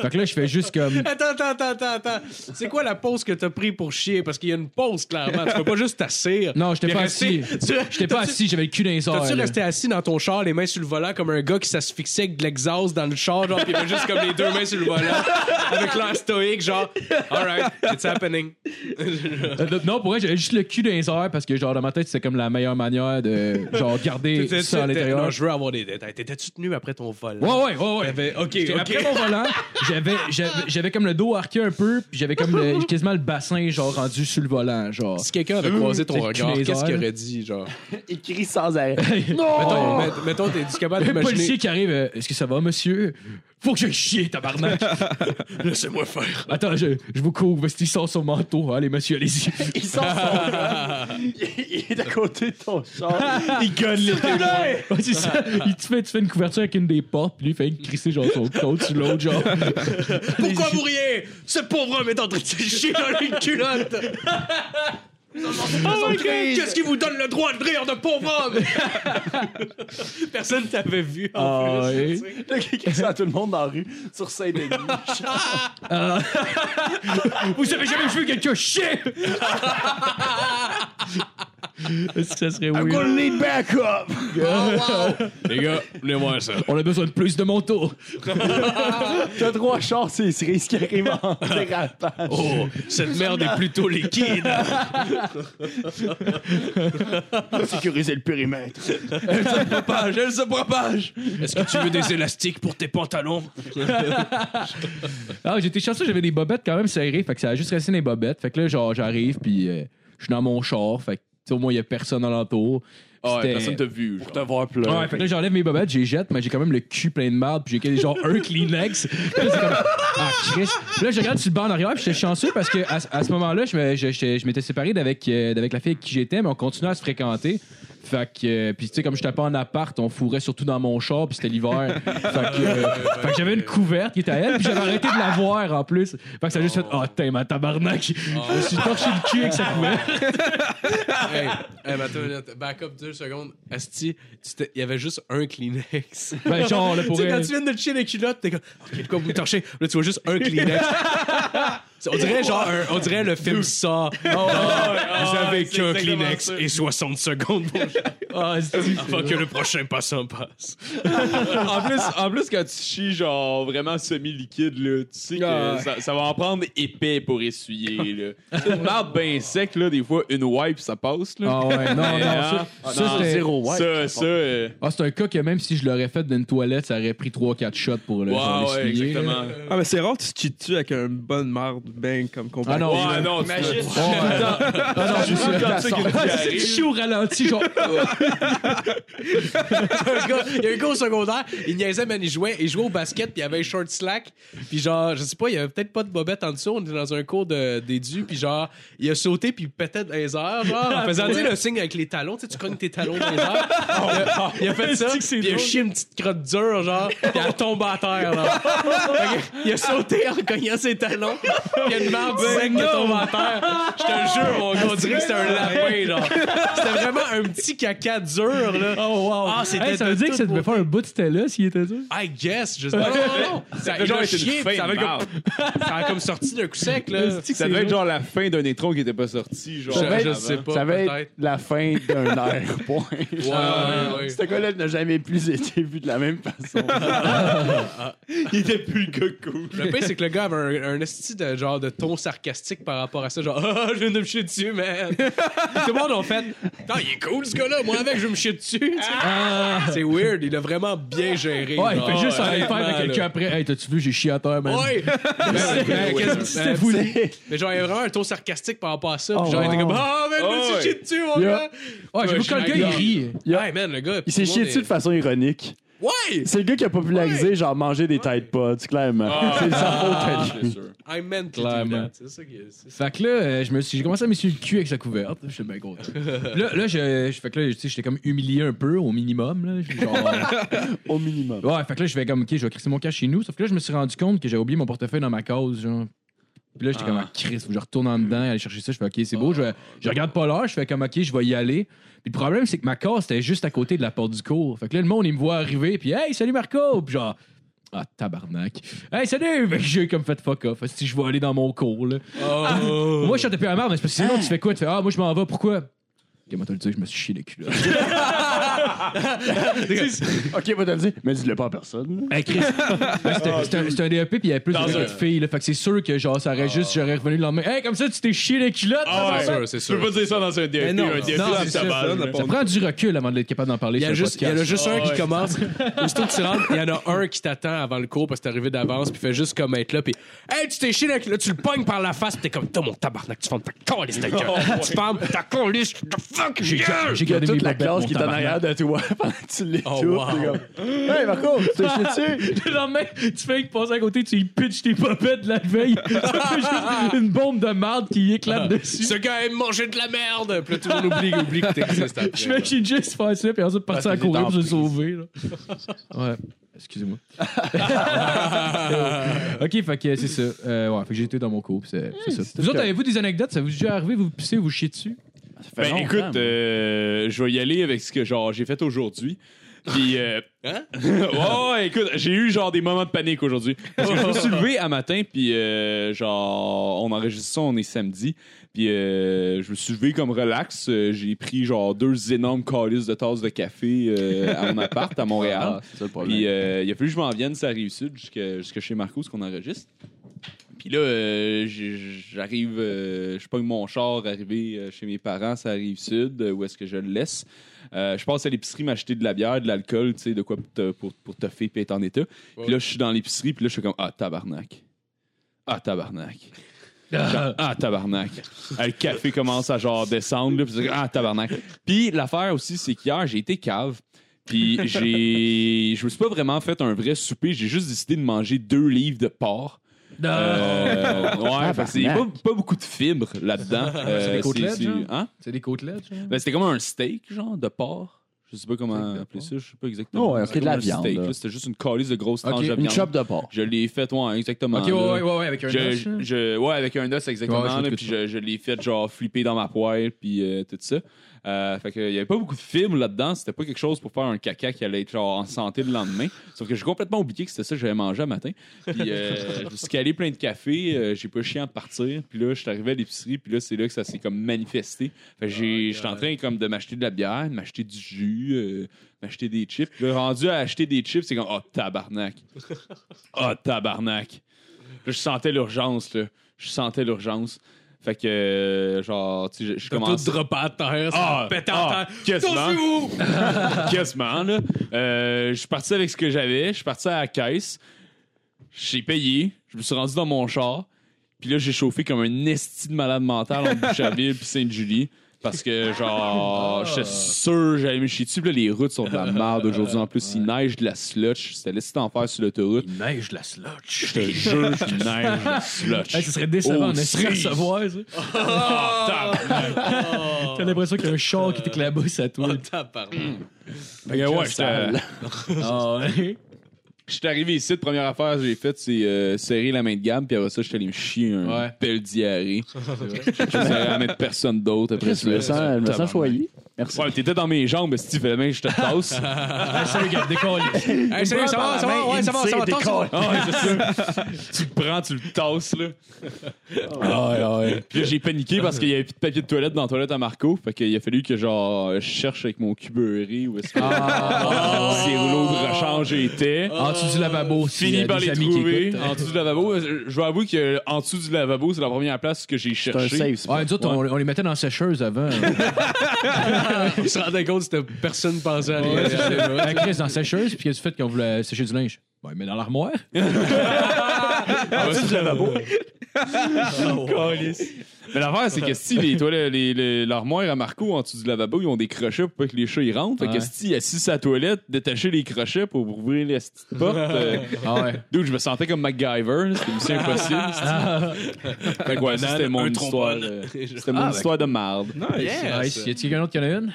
Fait que là, je fais juste comme. Attends, attends, attends, attends, attends. C'est quoi la pause que t'as pris pour chier? Parce qu'il y a une pause, clairement. Tu peux pas juste t'assire. Non, j'étais pas assis. J'étais pas assis, j'avais le cul dans les airs. T'as-tu resté assis dans ton char, les mains sur le volant, comme un gars qui s'asphyxiait avec de l'exhaust dans le char, genre, pis il avait juste comme les deux mains sur le volant, avec l'air stoïque, genre, alright, it's happening. Euh, Non, pour vrai, j'avais juste le cul dans les airs parce que, genre, dans ma tête, c'était comme la meilleure manière de, genre, garder ça à l'intérieur. Non, je veux avoir des détails. T'étais-tu tenu après ton vol? Ouais, ouais, ouais, ouais. Ok, J'étais ok. Après mon volant, j'avais, j'avais, comme le dos arqué un peu, puis j'avais comme le- quasiment le bassin, genre, rendu sur le volant, genre. Si quelqu'un avait croisé ton regard, qu'est-ce qu'il aurait dit, genre? Il crie sans arrêt. Mettons, met- mettons, t'es capable Le policier qui arrive, euh, est-ce que ça va, monsieur? Faut que j'aille chier, tabarnak. Laissez-moi faire. Attends, je, je vous couvre, parce qu'il sort son manteau. Allez, monsieur, allez-y. Il sort son. il il est à côté de ton char. Il gonne les Ouais, c'est ça. Il te fait, tu fais une couverture avec une des portes, puis lui, il fait crisser genre son côte sur l'autre, genre. Pourquoi vous riez? Ce pauvre homme est en train de se chier dans les culottes! Oh Qu'est-ce qui vous donne le droit de rire de pauvre homme? Personne t'avait vu en Ah, plus. Là, quelqu'un à tout le monde dans la rue sur Saint-Denis. Vous avez jamais vu quelqu'un chier? Est-ce que ça serait I'm weird? gonna need backup. Les gars, venez voir ça. On a besoin de plus de manteaux. T'as trois chars, c'est cerises qui arrivent en dérapage. Oh, cette merde est plutôt liquide. Sécuriser le périmètre. propage, elle se propage. Est-ce que tu veux des élastiques pour tes pantalons? Ah, j'étais chanceux, j'avais des bobettes quand même serrées, fait que ça a juste resté des bobettes. Fait que là, genre, j'arrive, puis euh, je suis dans mon char, fait que au moins, il y a personne alentour. Ah, ouais, C'était- personne t'a vu. Pour te genre. voir pleurer. Ouais, fait que là, j'enlève mes bobettes, j'ai jette, mais j'ai quand même le cul plein de marde, puis j'ai genre un Kleenex. Puis là, c'est comme, ah, Chris. Puis là, je regarde sur le banc en arrière, puis j'étais chanceux parce que à, à ce moment-là, je, me- je- j'étais- je m'étais séparé d'avec euh, d'avec la fille avec qui j'étais, mais on continuait à se fréquenter. Fait que, euh, puis tu sais, comme j'étais pas en appart, on fourrait surtout dans mon char, puis c'était l'hiver. fait que, euh, fait que j'avais une couverte qui était à elle, puis j'avais arrêté de la voir en plus. Fait que ça a juste fait, oh, t'es ma tabarnak. Je me suis torché le cul avec sa couverte. hey, hey, attends minute. Back up deux secondes. Asti, il y avait juste un Kleenex. Ben, genre, là, pour Tu sais, quand tu viens de te chier les culottes, t'es comme, OK, de quoi vous torchez? Là, tu vois juste un Kleenex. on dirait genre, un- on dirait le film ça. vous avez c'est qu'un exactement Kleenex ça. et 60 secondes pour Ah, c'est- avant que le prochain passant passe. en, plus, en plus, quand tu chies, genre, vraiment semi-liquide, là, tu sais que Ah ça, ça va en prendre épais pour essuyer, là. C'est une marde bien sec, là, des fois, une wipe, ça passe, là. Ah ouais, non, non, Mais, ça, ça, non, c'était- Zéro ça, ça, euh, Ah, c'est un cas que même si je l'aurais fait d'une toilette, ça aurait pris 3-4 shots pour le ouais, genre ouais, l'essuyer, exactement. Ah, mais c'est rare que tu te chies dessus avec une bonne marde, ben comme compagnie. Ah non, Ouais, non, Imagine. Ah non, je suis comme ça qu'il y a une diarrhée, Je suis au ralenti, genre. il y a un gars au secondaire, il niaisait, man, il jouait, il jouait au basket, puis il avait un short slack, puis genre, je sais pas, il y avait peut-être pas de bobette en dessous, on était dans un cours de- d'édu, puis genre, il a sauté, puis il pétait dans les airs, genre, en faisant, tu sais, le signe avec les talons, tu sais, tu cognes tes talons dans les airs. Il a, il a fait ça, puis il a chié une petite crotte dure, genre, puis elle tombe à terre, là. Il a sauté en cognant ses talons, il y a une marde sec qui tombe à terre. Je te jure, mon gars, on dirait que c'était un lapin, genre. C'était vraiment un petit caca dur, là. Oh, wow. Ah, c'était Hey, ça veut dire que ça devait faire un bout de Stella s'il était dur? I guess, je sais pas. Non, non, non. Ça, genre puis ça avait comme, marde. ça a comme sorti d'un coup sec, là. Ça devait être genre la fin d'un étron qui était pas sorti, genre. Je sais pas, Ça va être la fin d'un air, point. Ouais, ouais, ouais. Ce gars-là n'a jamais plus été vu de la même façon. Il était plus le gars cool. Le pire, c'est que le gars avait un, un esti de genre de ton sarcastique par rapport à ça. Genre, ah, je viens de me chier dessus, man. Tout le monde a fait, ah, il est cool, ce gars-là. Moi, avec, je vais me chier dessus. sais. C'est weird. Il a vraiment bien géré. Ouais, il fait juste en faire avec quelqu'un après. Hey, t'as-tu vu, j'ai chié à terre, man? Ouais! Ben, C'était ben, voulu. Mais genre, il y a vraiment un ton sarcastique par rapport à ça. Puis Oh, genre, il était comme, ah, man, je me Oh, suis chié dessus, mon gars. Ouais, j'avoue que quand le gars, il rit. Ouais, man, le gars. Il s'est chié dessus de façon ironique. Ouais! C'est le gars qui a popularisé, genre, manger des Tide Pods, clairement. c'est de sa faute à lui. I meant to do Clairement. that. C'est ça qui est. c'est ça. Fait que là, euh, je me suis, j'ai commencé à m'essuyer le cul avec sa couverte. Je suis bien content. Là, là, je, je- fait que là, tu sais, j'étais comme humilié un peu, au minimum. Là, Je- genre, Au minimum. ouais, fait que là, je fais comme, ok, je vais crisser mon cas chez nous. Sauf que là, je me suis rendu compte que j'avais oublié mon portefeuille dans ma cause, genre. Puis là, j'étais comme, ah, Chris, faut que je retourne en dedans, aller chercher ça. Je fais, ok, c'est beau. Je, je regarde pas l'heure. Je fais comme, ok, je vais y aller. Puis le problème, c'est que ma case, c'était juste à côté de la porte du cours. Fait que là, le monde, il me voit arriver. Puis, hey, salut Marco. Puis genre, ah, tabarnak. Hey, salut! Fait que j'ai comme fait fuck off. Si je vais aller dans mon cours, là. Moi, je chantais plus à la merde, mais c'est parce que sinon, tu fais quoi? Tu fais, ah, moi, je m'en vais. Pourquoi? Ok, moi, te le dire, je me suis chié les culottes. Ok, va te le dire. Mais dis-le pas à personne. Hey, Chris. Ben, c'était- C'était un- c'était un DEP, puis il y avait plus de gars que de filles. Là, fait que c'est sûr que genre, ça aurait juste, j'aurais revenu le lendemain. Hey, comme ça, tu t'es chié les culottes. Ah, ouais, c'est Tu sûr. peux pas dire ça dans un DEP. Mais non, un DEP, non, c'est ça, base, ça, là. Ça prend du recul avant d'être capable d'en parler Il y, a sur un juste, il y en a podcast. juste un qui ouais. commence. Aussitôt que tu rentres, il y en a un qui t'attend avant le cours parce que t'es arrivé d'avance, puis fait juste comme être là, puis Hey, tu t'es chié là, là, tu le pognes par la face, puis t'es comme Toi, mon tabarnak, tu fermes ta colisse ta gueule. Tu fermes ta colisse, fuck, J'ai gueule. j'ai gardé toute la classe qui est en arrière de toi pendant que tu l'écoutes. Oh, wow. Hey Marco, tu t'es chié dessus? Le lendemain, tu fais que passer à côté, tu y pitches tes popettes de la veille. Ça fait juste une bombe de marde qui éclate dessus. Ce gars aime manger de la merde. Puis là, tout le monde oublie, oublie que t'existes après. Je fais chez juste faire ça, puis ensuite partir à Parce que courir pour se sauver. Ouais. Excusez-moi. ok, fait que c'est ça. Euh, ouais, fait que j'ai été dans mon cours, c'est ça. Vous autres, avez-vous des anecdotes? Ça vous est déjà arrivé, vous pissez, vous chiez dessus? Ça fait Ben écoute, euh, je vais y aller avec ce que genre j'ai fait aujourd'hui. Puis euh, ouais, ouais, écoute, j'ai eu genre des moments de panique aujourd'hui. Parce que je me suis levé à matin puis euh, genre on enregistre ça, on est samedi. Puis euh, je me suis levé comme relax, Euh, j'ai pris genre deux énormes calices de tasses de café euh, à mon appart à Montréal. Ah, c'est ça le problème. Puis euh, il a fallu que je m'en vienne, ça rive sud, jusqu'à jusqu'à chez Marco, ce qu'on enregistre. Puis là, euh, j'arrive, euh, je pogne mon char, arrivé euh, chez mes parents, ça arrive sud, euh, où est-ce que je le laisse. Euh, je passe à l'épicerie m'acheter de la bière, de l'alcool, tu sais, de quoi pour te, pour, pour te faire puis être en état. Puis là, je suis dans l'épicerie, puis là, je suis comme, ah, tabarnak. Ah, tabarnak. Genre, ah, tabarnak. Le café commence à genre descendre, là, puis c'est- ah, tabarnak. Puis l'affaire aussi, c'est qu'hier, j'ai été cave. Puis j'ai. Je me suis pas vraiment fait un vrai souper, j'ai juste décidé de manger deux livres de porc. Euh, ouais, fait que c'est- il y a pas, pas beaucoup de fibres là-dedans. Euh, des côtelettes, c'est- genre? Hein? C'est des côtelettes, genre? Ben, c'était comme un steak, genre, de porc. Je sais pas comment appeler ça, je sais pas exactement. Oh, ouais, ok, C'était de la comme un viande, steak, là. là. C'était juste une calice de grosse tranche de une Une viande. chop de porc. Je l'ai fait, ouais, exactement. Ok, là. ouais, ouais, ouais, ouais, avec un Je, os, là. je- ouais, avec un os, exactement. Ouais, je là, puis je, je l'ai fait genre flipper dans ma poêle, puis euh, tout ça. Euh, fait que, il y avait pas beaucoup de fibres là-dedans. C'était pas quelque chose pour faire un caca qui allait être genre en santé le lendemain. Sauf que j'ai complètement oublié que c'était ça que j'avais mangé à matin. Puis euh, je me suis calé plein de café. euh, j'ai pas chiant de partir. Puis là, je suis arrivé à l'épicerie. Puis là, c'est là que ça s'est comme manifesté. Fait que j'ai, j'étais en train comme de m'acheter de la bière, de m'acheter du jus, euh, m'acheter des chips. Puis là, rendu à acheter des chips, c'est comme oh tabarnak. Oh tabarnak. Là, je sentais l'urgence, là. Je sentais l'urgence. Fait que, euh, genre, tu sais, je, commence. tout droppé à terre, Ah, ça pète ah, à terre. quasiment. Quasiment, là. Euh, je suis parti avec ce que j'avais. Je suis parti à la caisse. J'ai payé. Je me suis rendu dans mon char. Puis là, j'ai chauffé comme un esti de malade mental entre Boucherville puis Sainte-Julie. Parce que, genre, j'étais sûr j'allais me chier dessus. Puis là, les routes sont de la merde aujourd'hui. En plus, il neige de la slotch. C'était laissé en faire sur l'autoroute. Il neige la slotch. Je te jure qu'il neige de la slotch. Hey, ce serait décevant, Oh, on de recevoir, ça. T'as l'impression qu'il y a un char qui t'éclabousse à toi. Tabarnak. Fait que, ouais, j'étais- Ouais. J'étais arrivé ici, la première affaire que j'ai faite, c'est euh, serrer la main de gamme, puis après ça, j'étais allé me chier un Ouais. belle diarrhée. Je ne à mettre personne d'autre après Je me sens, je me sens choyé. Merci. Ouais, t'étais dans mes jambes, si tu fais même, je te tasse. Ah, salut, gars, décolle. Hey, salut, ça va, ça va, ouais, ça va, ça va. attention. Ah ouais, c'est ça. tu le prends, tu le tasses, là. Ah ouais, ouais. Puis là, j'ai paniqué parce qu'il y avait plus de papier de toilette dans la toilette à Marco. Fait qu'il a fallu que, genre, je cherche avec mon cul beurré où est-ce que ces rouleaux de rechange étaient. En dessous du lavabo, si Fini euh, par les trouver en dessous du lavabo. Je je vais avouer qu'en dessous du lavabo, c'est la première place que j'ai C'est un cherché. safe. Ouais, nous autres, on, on les mettait dans la sécheuse avant. Il se rendait compte que personne pensait à rien. La crise dans la sécheuse, puis qu'est-ce que tu fait qu'on voulait sécher du linge? Ouais, mais dans l'armoire. Du lavabo. Mais l'affaire, c'est que si les toilettes, les- les- l'armoire à Marco en dessous du lavabo, ils ont des crochets pour pas que les chats y rentrent. Fait que Ouais. si assis la toilette, détacher les crochets pour ouvrir les petites portes. euh, Ah ouais. D'où je me sentais comme MacGyver, là, c'était mission impossible. fait que ouais, ça, c'était mon un histoire. trombone. euh, C'était mon Ah, histoire de marde. Nice. Y a-t-il quelqu'un d'autre qui en a une?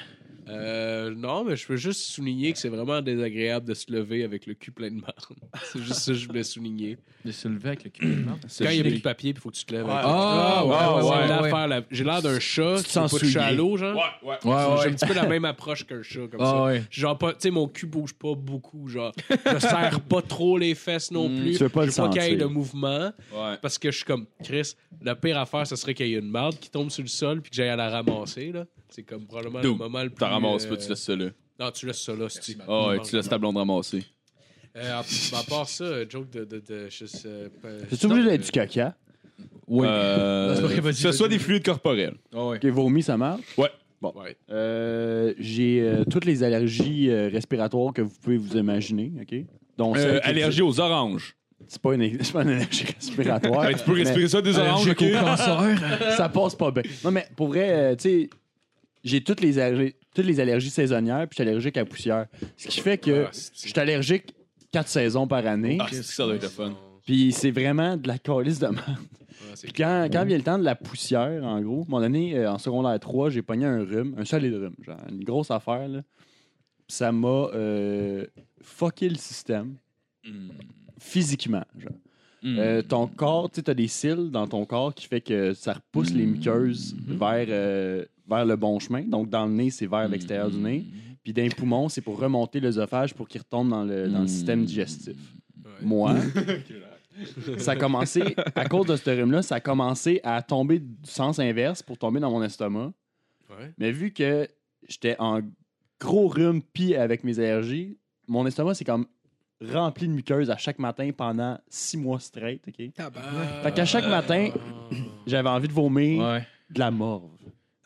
Euh, non, mais je veux juste souligner que c'est vraiment désagréable de se lever avec le cul plein de marde. C'est juste ça que je voulais souligner. De se lever avec le cul. Quand il n'y a plus de papier, il faut que tu te lèves. avec- Ah, ouais, Ah, ouais, ouais. J'ai l'air d'un chat qui sens pas souillé. l'eau, genre? ouais. Ouais, J'ai ouais. un petit peu la même approche qu'un chat, comme Ah, ça. ouais. Genre, pas, tu sais, mon cul bouge pas beaucoup, genre. Je serre pas trop les fesses non plus. tu veux pas je le veux pas qu'il y ait sentir. de mouvement. Ouais. Parce que je suis comme, Chris, la pire affaire, ce serait qu'il y ait une marde qui tombe sur le sol puis que j'aille à la ramasser, là. C'est comme probablement le Dude, moment le plus... ramasses euh, pas, tu laisses ça là. Non, tu laisses ça là, c'est Ah ouais, tu laisses ta blonde ramasser. Euh, à, à part ça, euh, joke de... de, de je sais pas... C'est obligé d'être du caca? Oui. Euh, C'est pas vrai, vas-y, que ce soit des fluides corporels. Ah ouais. Ok, vomi, ça marche? Ouais. Bon. Ouais. Euh, J'ai euh, toutes les allergies euh, respiratoires que vous pouvez vous imaginer, OK? Donc, Euh, que allergie aux oranges. C'est pas, une, c'est pas une allergie respiratoire. Hey, tu peux respirer ça des oranges, ok? cancer. ça passe pas bien. Non, mais pour vrai, euh, tu sais, j'ai toutes les, allergies, toutes les allergies saisonnières, puis je suis allergique à la poussière. Ce qui fait que Ah, c'est- je suis allergique quatre saisons par année. Ah, c'est que ça doit être le fun. Puis c'est vraiment de la calice de merde. C'est Puis quand, quand vient le temps de la poussière, en gros, à un moment donné, euh, en secondaire 3, j'ai pogné un rhume, un solide rhume, genre une grosse affaire. Là. Puis ça m'a euh, fucké le système physiquement. Genre. Euh, ton corps, tu as des cils dans ton corps qui fait que ça repousse les muqueuses vers, euh, vers le bon chemin. Donc, dans le nez, c'est vers l'extérieur du nez. Puis dans les poumons, c'est pour remonter l'œsophage pour qu'il retombe dans le, dans le système digestif. Moi, ça a commencé, à cause de ce rhume-là, ça a commencé à tomber du sens inverse pour tomber dans mon estomac. Ouais. Mais vu que j'étais en gros rhume puis avec mes allergies, mon estomac, c'est comme rempli de muqueuses à chaque matin pendant six mois straight, OK? Fait qu'à chaque matin, j'avais envie de vomir Ouais. de la morve.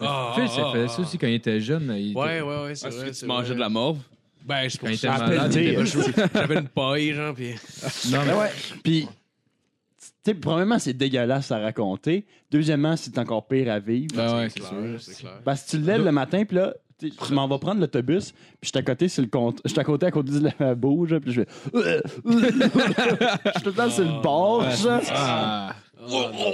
Ah, Phil, ça ah, fait ah, ça aussi quand il était jeune. Il Ouais, ouais, ouais, c'est Ah, vrai. tu c'est mangeais vrai. de la morve? Ben, c'est pour Quand il ça. était malade, il était Appelle-t- J'avais une paille, genre, puis... Non, mais ouais. Puis, sais, premièrement, c'est dégueulasse à raconter. Deuxièmement, c'est encore pire à vivre. Ah ouais, C'est sûr. c'est clair. Parce que tu te lèves le matin, puis là, tu m'en vas prendre l'autobus, puis je suis à côté sur le compte. Je suis à côté à côté du lavabo, genre, puis je fais. je suis tout le temps sur le bord, genre. Ah.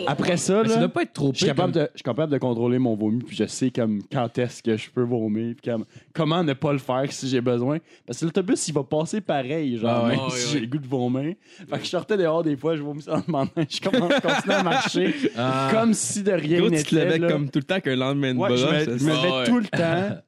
Après ça, ça là. doit pas être trop Je suis pire. capable, comme- de, je suis capable de contrôler mon vomi, puis je sais comme quand est-ce que je peux vomir, puis comme, comment ne pas le faire si j'ai besoin. Parce que l'autobus, il va passer pareil, genre, Ah ouais. même Ah ouais, si ouais. j'ai le goût de vomir. Fait que je sortais dehors des fois, je vomissais en demandant, je commence à marcher, Ah. comme si de rien Gros, tu te n'était. levais là. comme tout le temps qu'un lendemain de Ouais, je brosse. me, je me Ah levais ouais. tout le temps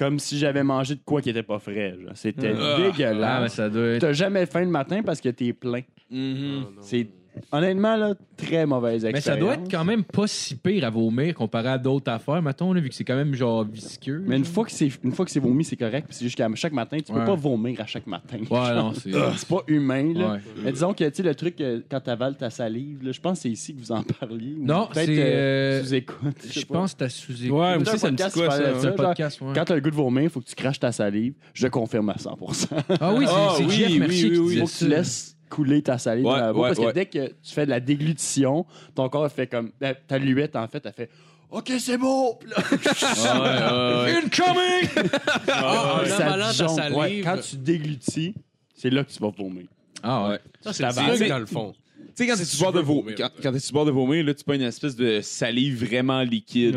comme si j'avais mangé de quoi qui était pas frais. genre. C'était Ah. Ah, mais dégueulasse. ça doit être. T'as jamais faim le matin parce que t'es plein. Mhm. C'est honnêtement là, très mauvaise expérience. Mais ça doit être quand même pas si pire à vomir comparé à d'autres affaires, mettons, là, vu que c'est quand même genre visqueux. Mais une fois que c'est une fois que c'est vomi, c'est correct. Puis c'est juste qu'à chaque matin, tu peux Ouais. pas vomir à chaque matin. Ouais, non, c'est. C'est pas humain là. Ouais. Mais disons que tu sais le truc euh, quand t'avales ta salive, là, je pense que c'est ici que vous en parliez. ou Non, peut-être c'est, euh, sous écoute. Je pense que t'as sous Ouais, C'est moi un aussi, ça me dit podcast quoi, ça? C'est un genre, podcast, ouais. Quand t'as le goût de vomir, il faut que tu craches ta salive. Je confirme à 100% Ah oui, c'est Ah c'est oui, Jeff oui, Mercier oui, qui oui. disait faut que tu laisses couler ta salive Ouais, dans la bouche ouais, parce ouais. que dès que tu fais de la déglutition, ton corps fait comme ta luette en fait, elle fait OK, c'est bon. Puis là, Ah ouais, ouais, ouais. Incoming! Ah, en ça avalant ta disjoncte. salive. Ouais, quand tu déglutis, c'est là que tu vas vomir. Ah ouais. Ça, c'est le T'avales. truc, dans le fond. Tu sais, quand t'es Si sur bord tu de vomir. quand, de vomir, là, tu pas une espèce de salive vraiment liquide.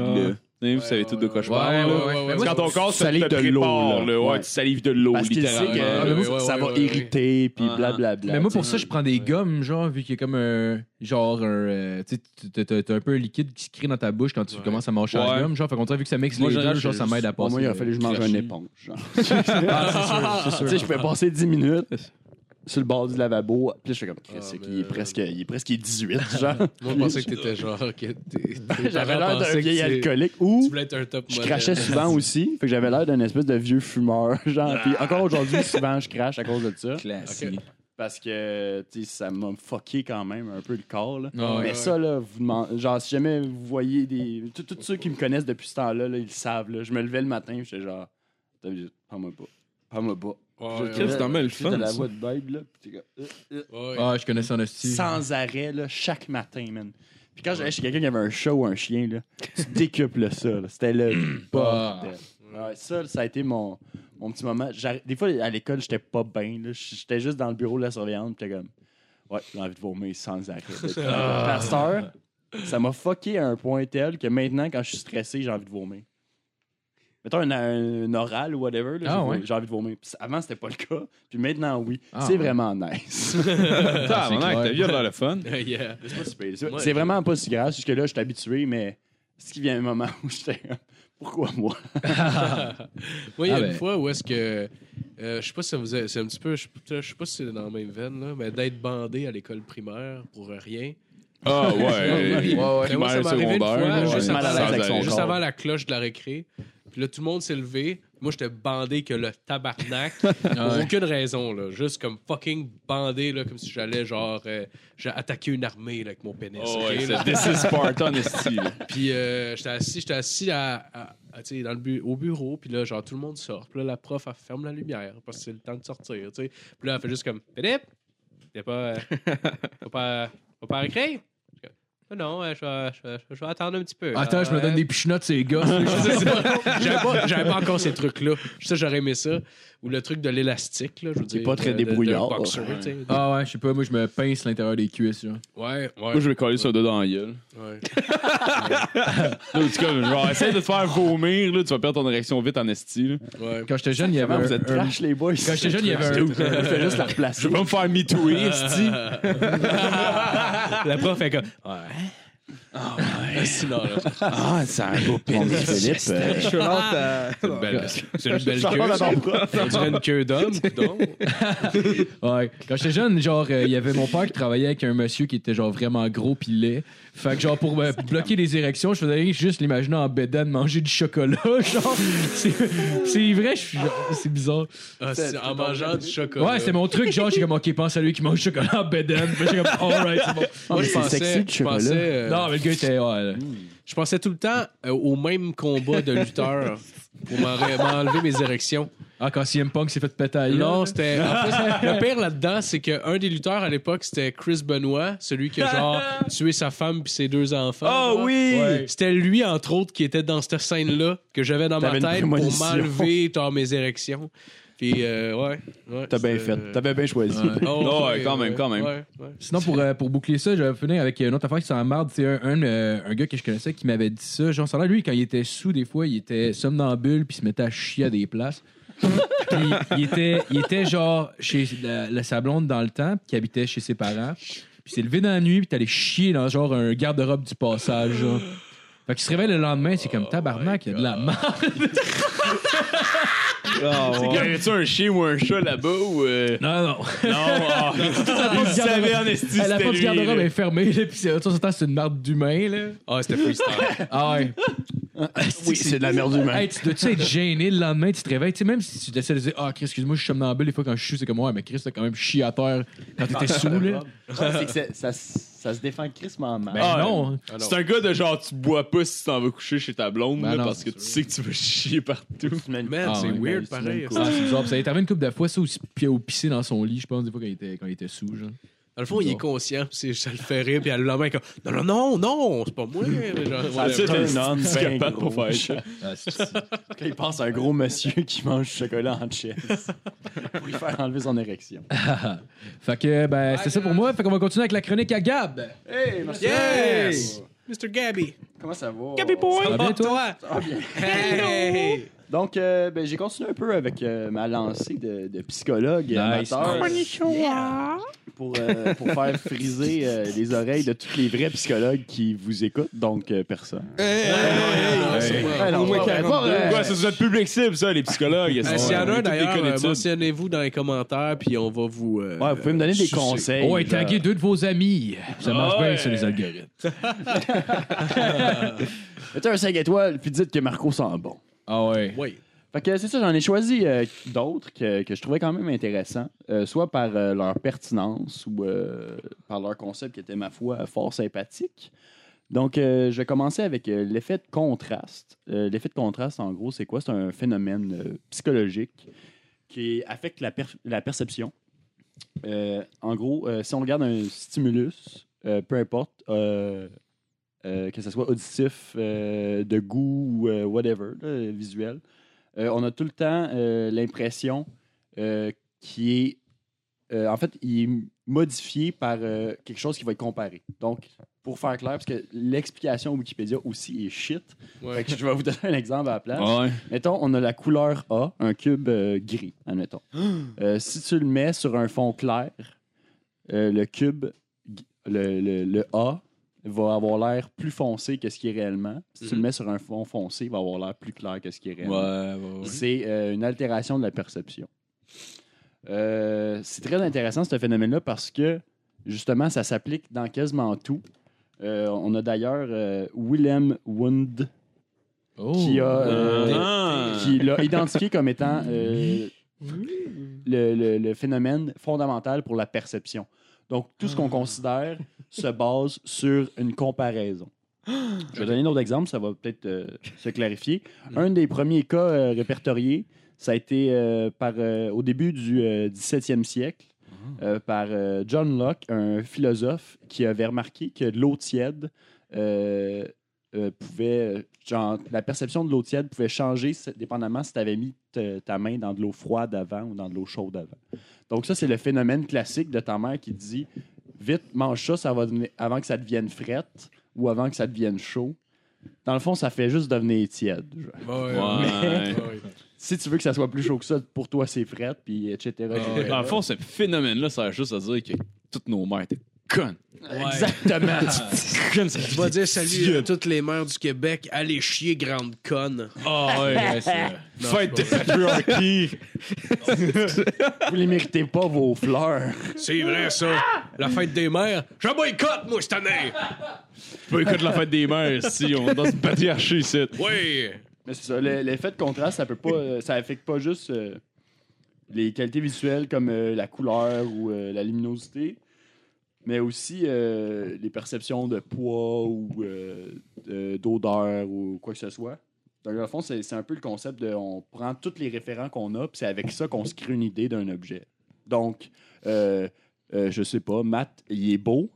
Vous savez tout de quoi je Ouais, parle. ouais, là. ouais, ouais. ouais, Parce que Quand ton corps se Salive te de l'eau, tu salives de l'eau, littéralement. que Ah, ouais, ouais, ça va ouais, irriter puis Ah, blablabla. Mais moi, pour ça, je prends des gommes, genre, vu qu'il y a comme un. Genre, un. euh, tu sais, t'as- un peu un liquide qui se crée dans ta bouche quand tu Ouais. commences à manger la gomme. Genre, fait qu'on dirait, vu que ça mixe les deux, genre, ça m'aide à passer. moi, il a fallu que je mange une éponge. genre. Tu sais, je peux passer 10 minutes sur le bord du lavabo. Puis là, je fais comme, Chris, c'est qu'il est presque, il est presque 18, genre. Moi, je pensais que t'étais genre. que t'es- tes J'avais parents l'air d'un pensaient que vieil tu- alcoolique Tu ou voulais être un top je modèle. crachais souvent aussi. Fait que j'avais l'air d'un espèce de vieux fumeur. Genre, puis encore aujourd'hui, souvent, je crache à cause de ça. Classique. Parce que, tu sais, ça m'a fucké quand même un peu le corps, là. Ah ouais. Mais ça, là, vous genre, si jamais vous voyez des. Tous tous ceux qui me connaissent depuis ce temps-là, là, ils le savent, là. Je me levais le matin, j'étais genre, T'as vu, parle-moi pas. Parle-moi pas. Ouais, Je- ouais, c'est quand même le fun, la ça. voix de Bible, là. puis t'es comme, euh, euh, ouais. Ah, je connais son hostie. sans arrêt, là, chaque matin, man. Puis quand j'allais chez quelqu'un qui avait un chat ou un chien, là, tu décuples ça, là. C'était le bordel. Ouais, ça, ça a été mon, mon petit moment. Des fois, à l'école, j'étais pas bien. là. J'étais juste dans le bureau de la surveillante. J'étais comme, ouais, j'ai envie de vomir sans arrêt. Pasteur, ça m'a fucké à un point tel que maintenant, quand je suis stressé, j'ai envie de vomir. Mettons un, un oral ou whatever, là, Ah, j'ai- ouais. j'ai envie de vomir. Puis Avant, c'était pas le cas. Puis maintenant, oui. Ah, c'est ouais. vraiment nice. Ah, mon clair. ta vie a l'air le fun. Yeah. C'est pas si pire. C'est- Ouais. C'est vraiment pas si grave. Jusque là, je suis habitué, mais ce qui vient un moment où j'étais pourquoi moi? Moi, il y a Ah une ben. fois où est-ce que. euh, je sais pas si ça vous a- C'est un petit peu. Je sais pas si c'est dans la même veine, là, mais d'être bandé à l'école primaire pour rien. Ah, ouais. Ouais, ouais. Mais moi, ça m'est arrivé une fois, secondaire, juste ouais. mal à l'aise Sans avec son arrêt. Juste avant la cloche de la récré. Puis là, tout le monde s'est levé. Moi, j'étais bandé que le tabarnak. Pour aucune raison, là. Juste comme fucking bandé, là, comme si j'allais, genre, euh, j'ai attaqué une armée, là, avec mon pénis. Oh, ok, ouais, là. c'est This is Spartan, esti. Puis euh, j'étais assis, j'étais assis à, à- à, dans le bu- au bureau, puis là, genre, tout le monde sort. Puis là, la prof, elle ferme la lumière parce que c'est le temps de sortir, tu sais. Puis là, elle fait juste comme, Philippe, t'es pas, euh, pas, pas comme, Ah Non, euh, je vais, je, vais, je vais attendre un petit peu. Attends, je me donne des pichenottes, ces gars. J'avais pas, j'avais pas encore ces trucs-là. Ça, j'aurais aimé ça. Ou le truc de l'élastique, là, je veux dire. pas très de- de- de débrouillard. boxer, tu sais. Ah ouais, je sais pas, moi je me pince l'intérieur des cuisses. Genre. Ouais, ouais. Moi, je vais coller ça dedans dans la gueule. ouais. Là, tu comme, genre, essaye de te faire vomir, là, tu vas perdre ton érection vite en esti, là. ouais. Quand j'étais jeune, il y avait Comment un, vous êtes un- trash, les boys? Quand j'étais jeune, il y avait un. Je fais juste la replacer. Je vais pas me faire me esti. La prof est comme, ouais. Ah, ouais. Sinon, là, Ah, c'est un beau petit Philippe, euh, Je rentre à- c'est une belle, c'est une belle queue. ça. On dirait une queue d'homme, coudonc. Ouais. Quand j'étais jeune, genre, euh, il y avait mon père qui travaillait avec un monsieur qui était genre vraiment gros pis laid. Fait que genre, pour me bloquer les érections, je faisais juste l'imaginer en bédane manger du chocolat. Genre, c'est c'est vrai, je suis genre, c'est bizarre. Ah, c'est en mangeant du chocolat. Ouais, c'est mon truc. Genre, j'ai comme, ok, pense à lui qui mange du chocolat en bédane. Fait que J'étais comme, alright, c'est bon. Moi, je c'est pensais, sexy, le je pensais, euh, Non, mais le gars était, ouais, là. Je pensais tout le temps euh, au même combat de lutteur pour m'en- m'enlever mes érections. Ah, quand CM Punk s'est fait péter Non, c'était. en le pire là-dedans, c'est qu'un des lutteurs à l'époque, c'était Chris Benoit, celui qui a genre tué sa femme puis ses deux enfants. Oh genre. oui! Ouais. C'était lui, entre autres, qui était dans cette scène-là que j'avais dans ma T'avais une tête pour prémonition. m'enlever genre, mes érections. Puis, euh, ouais. ouais T'as bien fait. T'avais bien choisi. Ouais. Oh, Ouais, quand même, quand même. ouais, ouais. Sinon, pour, euh, pour boucler ça, je vais finir avec une autre affaire qui s'en marde. C'est un, un, euh, un gars que je connaissais qui m'avait dit ça. Genre, ça l'air, lui, quand il était sous, des fois, il était somnambule puis il se mettait à chier à des places. Puis il était, il était genre chez la, la- sa blonde dans le temps, qui habitait chez ses parents. Puis il s'est levé dans la nuit, puis t'allais chier dans genre un garde-robe du passage. Genre. Fait qu'il se réveille le lendemain, c'est comme tabarnak, il y a de la merde. Y avait-tu un chien ou un chat là-bas ou. euh, Non, non. Non, ah, il savait en esti, la c'était porte du lui, garde-robe là. est fermée, là, puis c'est, de temps en temps, c'est une merde d'humain, là. Ah, c'était freestyle. Ah ouais. Oui, c'est de la merde humaine. Hey, tu dois-tu être gêné le lendemain, tu te réveilles, tu sais, même si tu essaies de dire, ah, Chris, excuse-moi, je suis somnambule, des fois quand je suis, c'est comme, ouais, mais Chris, t'as quand même chié à terre quand t'étais sous, là. c'est que c'est- ça, ça se défend crissement mal. Ben Ah, non. Ah, non. C'est un gars de genre, tu bois pas si tu t'en vas coucher chez ta blonde, Ben là, non, parce que tu sais que tu vas chier partout. Man, Ah, c'est ouais, weird, pareil. une Ah, c'est bizarre. Puis Ça a été arrivé une couple de fois, ça, aussi, puis au pisser dans son lit, je pense, des fois, quand il était, quand il était sous, genre. Dans le fond, il est conscient, puis c'est- ça le fait rire, puis le lendemain, comme Non, non, non, non, c'est pas moi. genre, Ça C'est bien capable gros. pour faire ça. Ah, c'est- Quand il pense à un gros monsieur qui mange du chocolat en chess pour lui faire enlever son érection. fait que, ben, c'est ça pour moi. Fait qu'on va continuer avec la chronique à Gab. Hey, merci. Yes! Mr. Gabby. Comment ça va? Gabby Boy! Ça va bien, toi? Ça va bien. Hey! Donc, euh, ben, j'ai continué un peu avec euh, ma lancée de, de psychologue Nice. amateur. Pour, euh, pour faire friser euh, les oreilles de tous les vrais psychologues qui vous écoutent, donc euh, personne. Hey! Ouais, non, Au moins pas- 42. pas, Ouais, c'est notre public cible, ça, les psychologues. S'il y en a Ouais, d'ailleurs, mentionnez-vous dans les commentaires, puis on va vous. euh, Ouais, vous pouvez me donner des conseils. Et genre. taguer deux de vos amis. Ça marche Ouais. bien sur les algorithmes. Mettez un 5 étoiles, puis dites que Marco sent bon. Ah ouais. Oui. Fait que c'est ça, j'en ai choisi euh, d'autres que, que je trouvais quand même intéressants, euh, soit par euh, leur pertinence ou euh, par leur concept qui était, ma foi, fort sympathique. Donc, euh, je vais commencer avec euh, l'effet de contraste. Euh, l'effet de contraste, en gros, c'est quoi? C'est un phénomène euh, psychologique qui affecte la, per- la perception. Euh, en gros, euh, si on regarde un stimulus, euh, peu importe, euh, que ce soit auditif, euh, de goût ou euh, whatever, là, visuel, on a tout le temps l'impression qui est. en fait, il est modifié par quelque chose qui va être comparé. Donc, pour faire clair, parce que l'explication Wikipédia aussi est shit, Ouais. fait que je vais vous donner un exemple à la place. Ouais. Mettons, on a la couleur A, un cube gris, admettons. Si tu le mets sur un fond clair, le cube, g- le, le- le A, va avoir l'air plus foncé que ce qui est réellement. Si tu le Mhm. mets sur un fond foncé, il va avoir l'air plus clair que ce qui est réellement. Ouais, ouais, ouais. C'est euh, une altération de la perception. Euh, c'est très intéressant ce phénomène-là parce que justement, ça s'applique dans quasiment tout. Euh, on a d'ailleurs Willem Wund Oh. qui a Ah. qui l'a identifié comme étant le, le- le phénomène fondamental pour la perception. Donc, tout ce qu'on considère se base sur une comparaison. Je vais donner un autre exemple, ça va peut-être euh, se clarifier. Un des premiers cas euh, répertoriés, ça a été euh, par, au début du euh, 17e siècle euh, par John Locke, un philosophe qui avait remarqué que l'eau tiède euh, pouvait, euh, genre, la perception de l'eau tiède pouvait changer dépendamment si tu avais mis te- ta main dans de l'eau froide avant ou dans de l'eau chaude avant. Donc ça, c'est le phénomène classique de ta mère qui dit vite, mange ça, ça va devenir, avant que ça devienne frette ou avant que ça devienne chaud. Dans le fond, ça fait juste devenir tiède. genre. Ouais. Ouais. Ouais. Si tu veux que ça soit plus chaud que ça, pour toi, c'est frette, puis etc. Dans le fond, ce phénomène-là, ça a juste à dire que toutes nos mères étaient Exactement. Tu vas dire salut à toutes les mères du Québec, allez chier, grande conne. Ah ouais. Ouais, c'est vrai. Fête de patriarchie. Vous les méritez pas, vos fleurs. C'est vrai, ça. La fête des mères. Je boycotte, moi, cette année. Boycott la fête des mères, si on est dans une patriarchie ici. Oui. Mais c'est ça, le- l'effet de contraste, ça peut pas, euh, ça affecte pas juste euh, les qualités visuelles comme euh, la couleur ou euh, la luminosité, mais aussi euh, les perceptions de poids ou euh, de- d'odeur ou quoi que ce soit. Donc, dans le fond, c'est un peu le concept de on prend tous les référents qu'on a, puis c'est avec ça qu'on se crée une idée d'un objet. Donc, euh, euh, je sais pas, Matt, il est beau.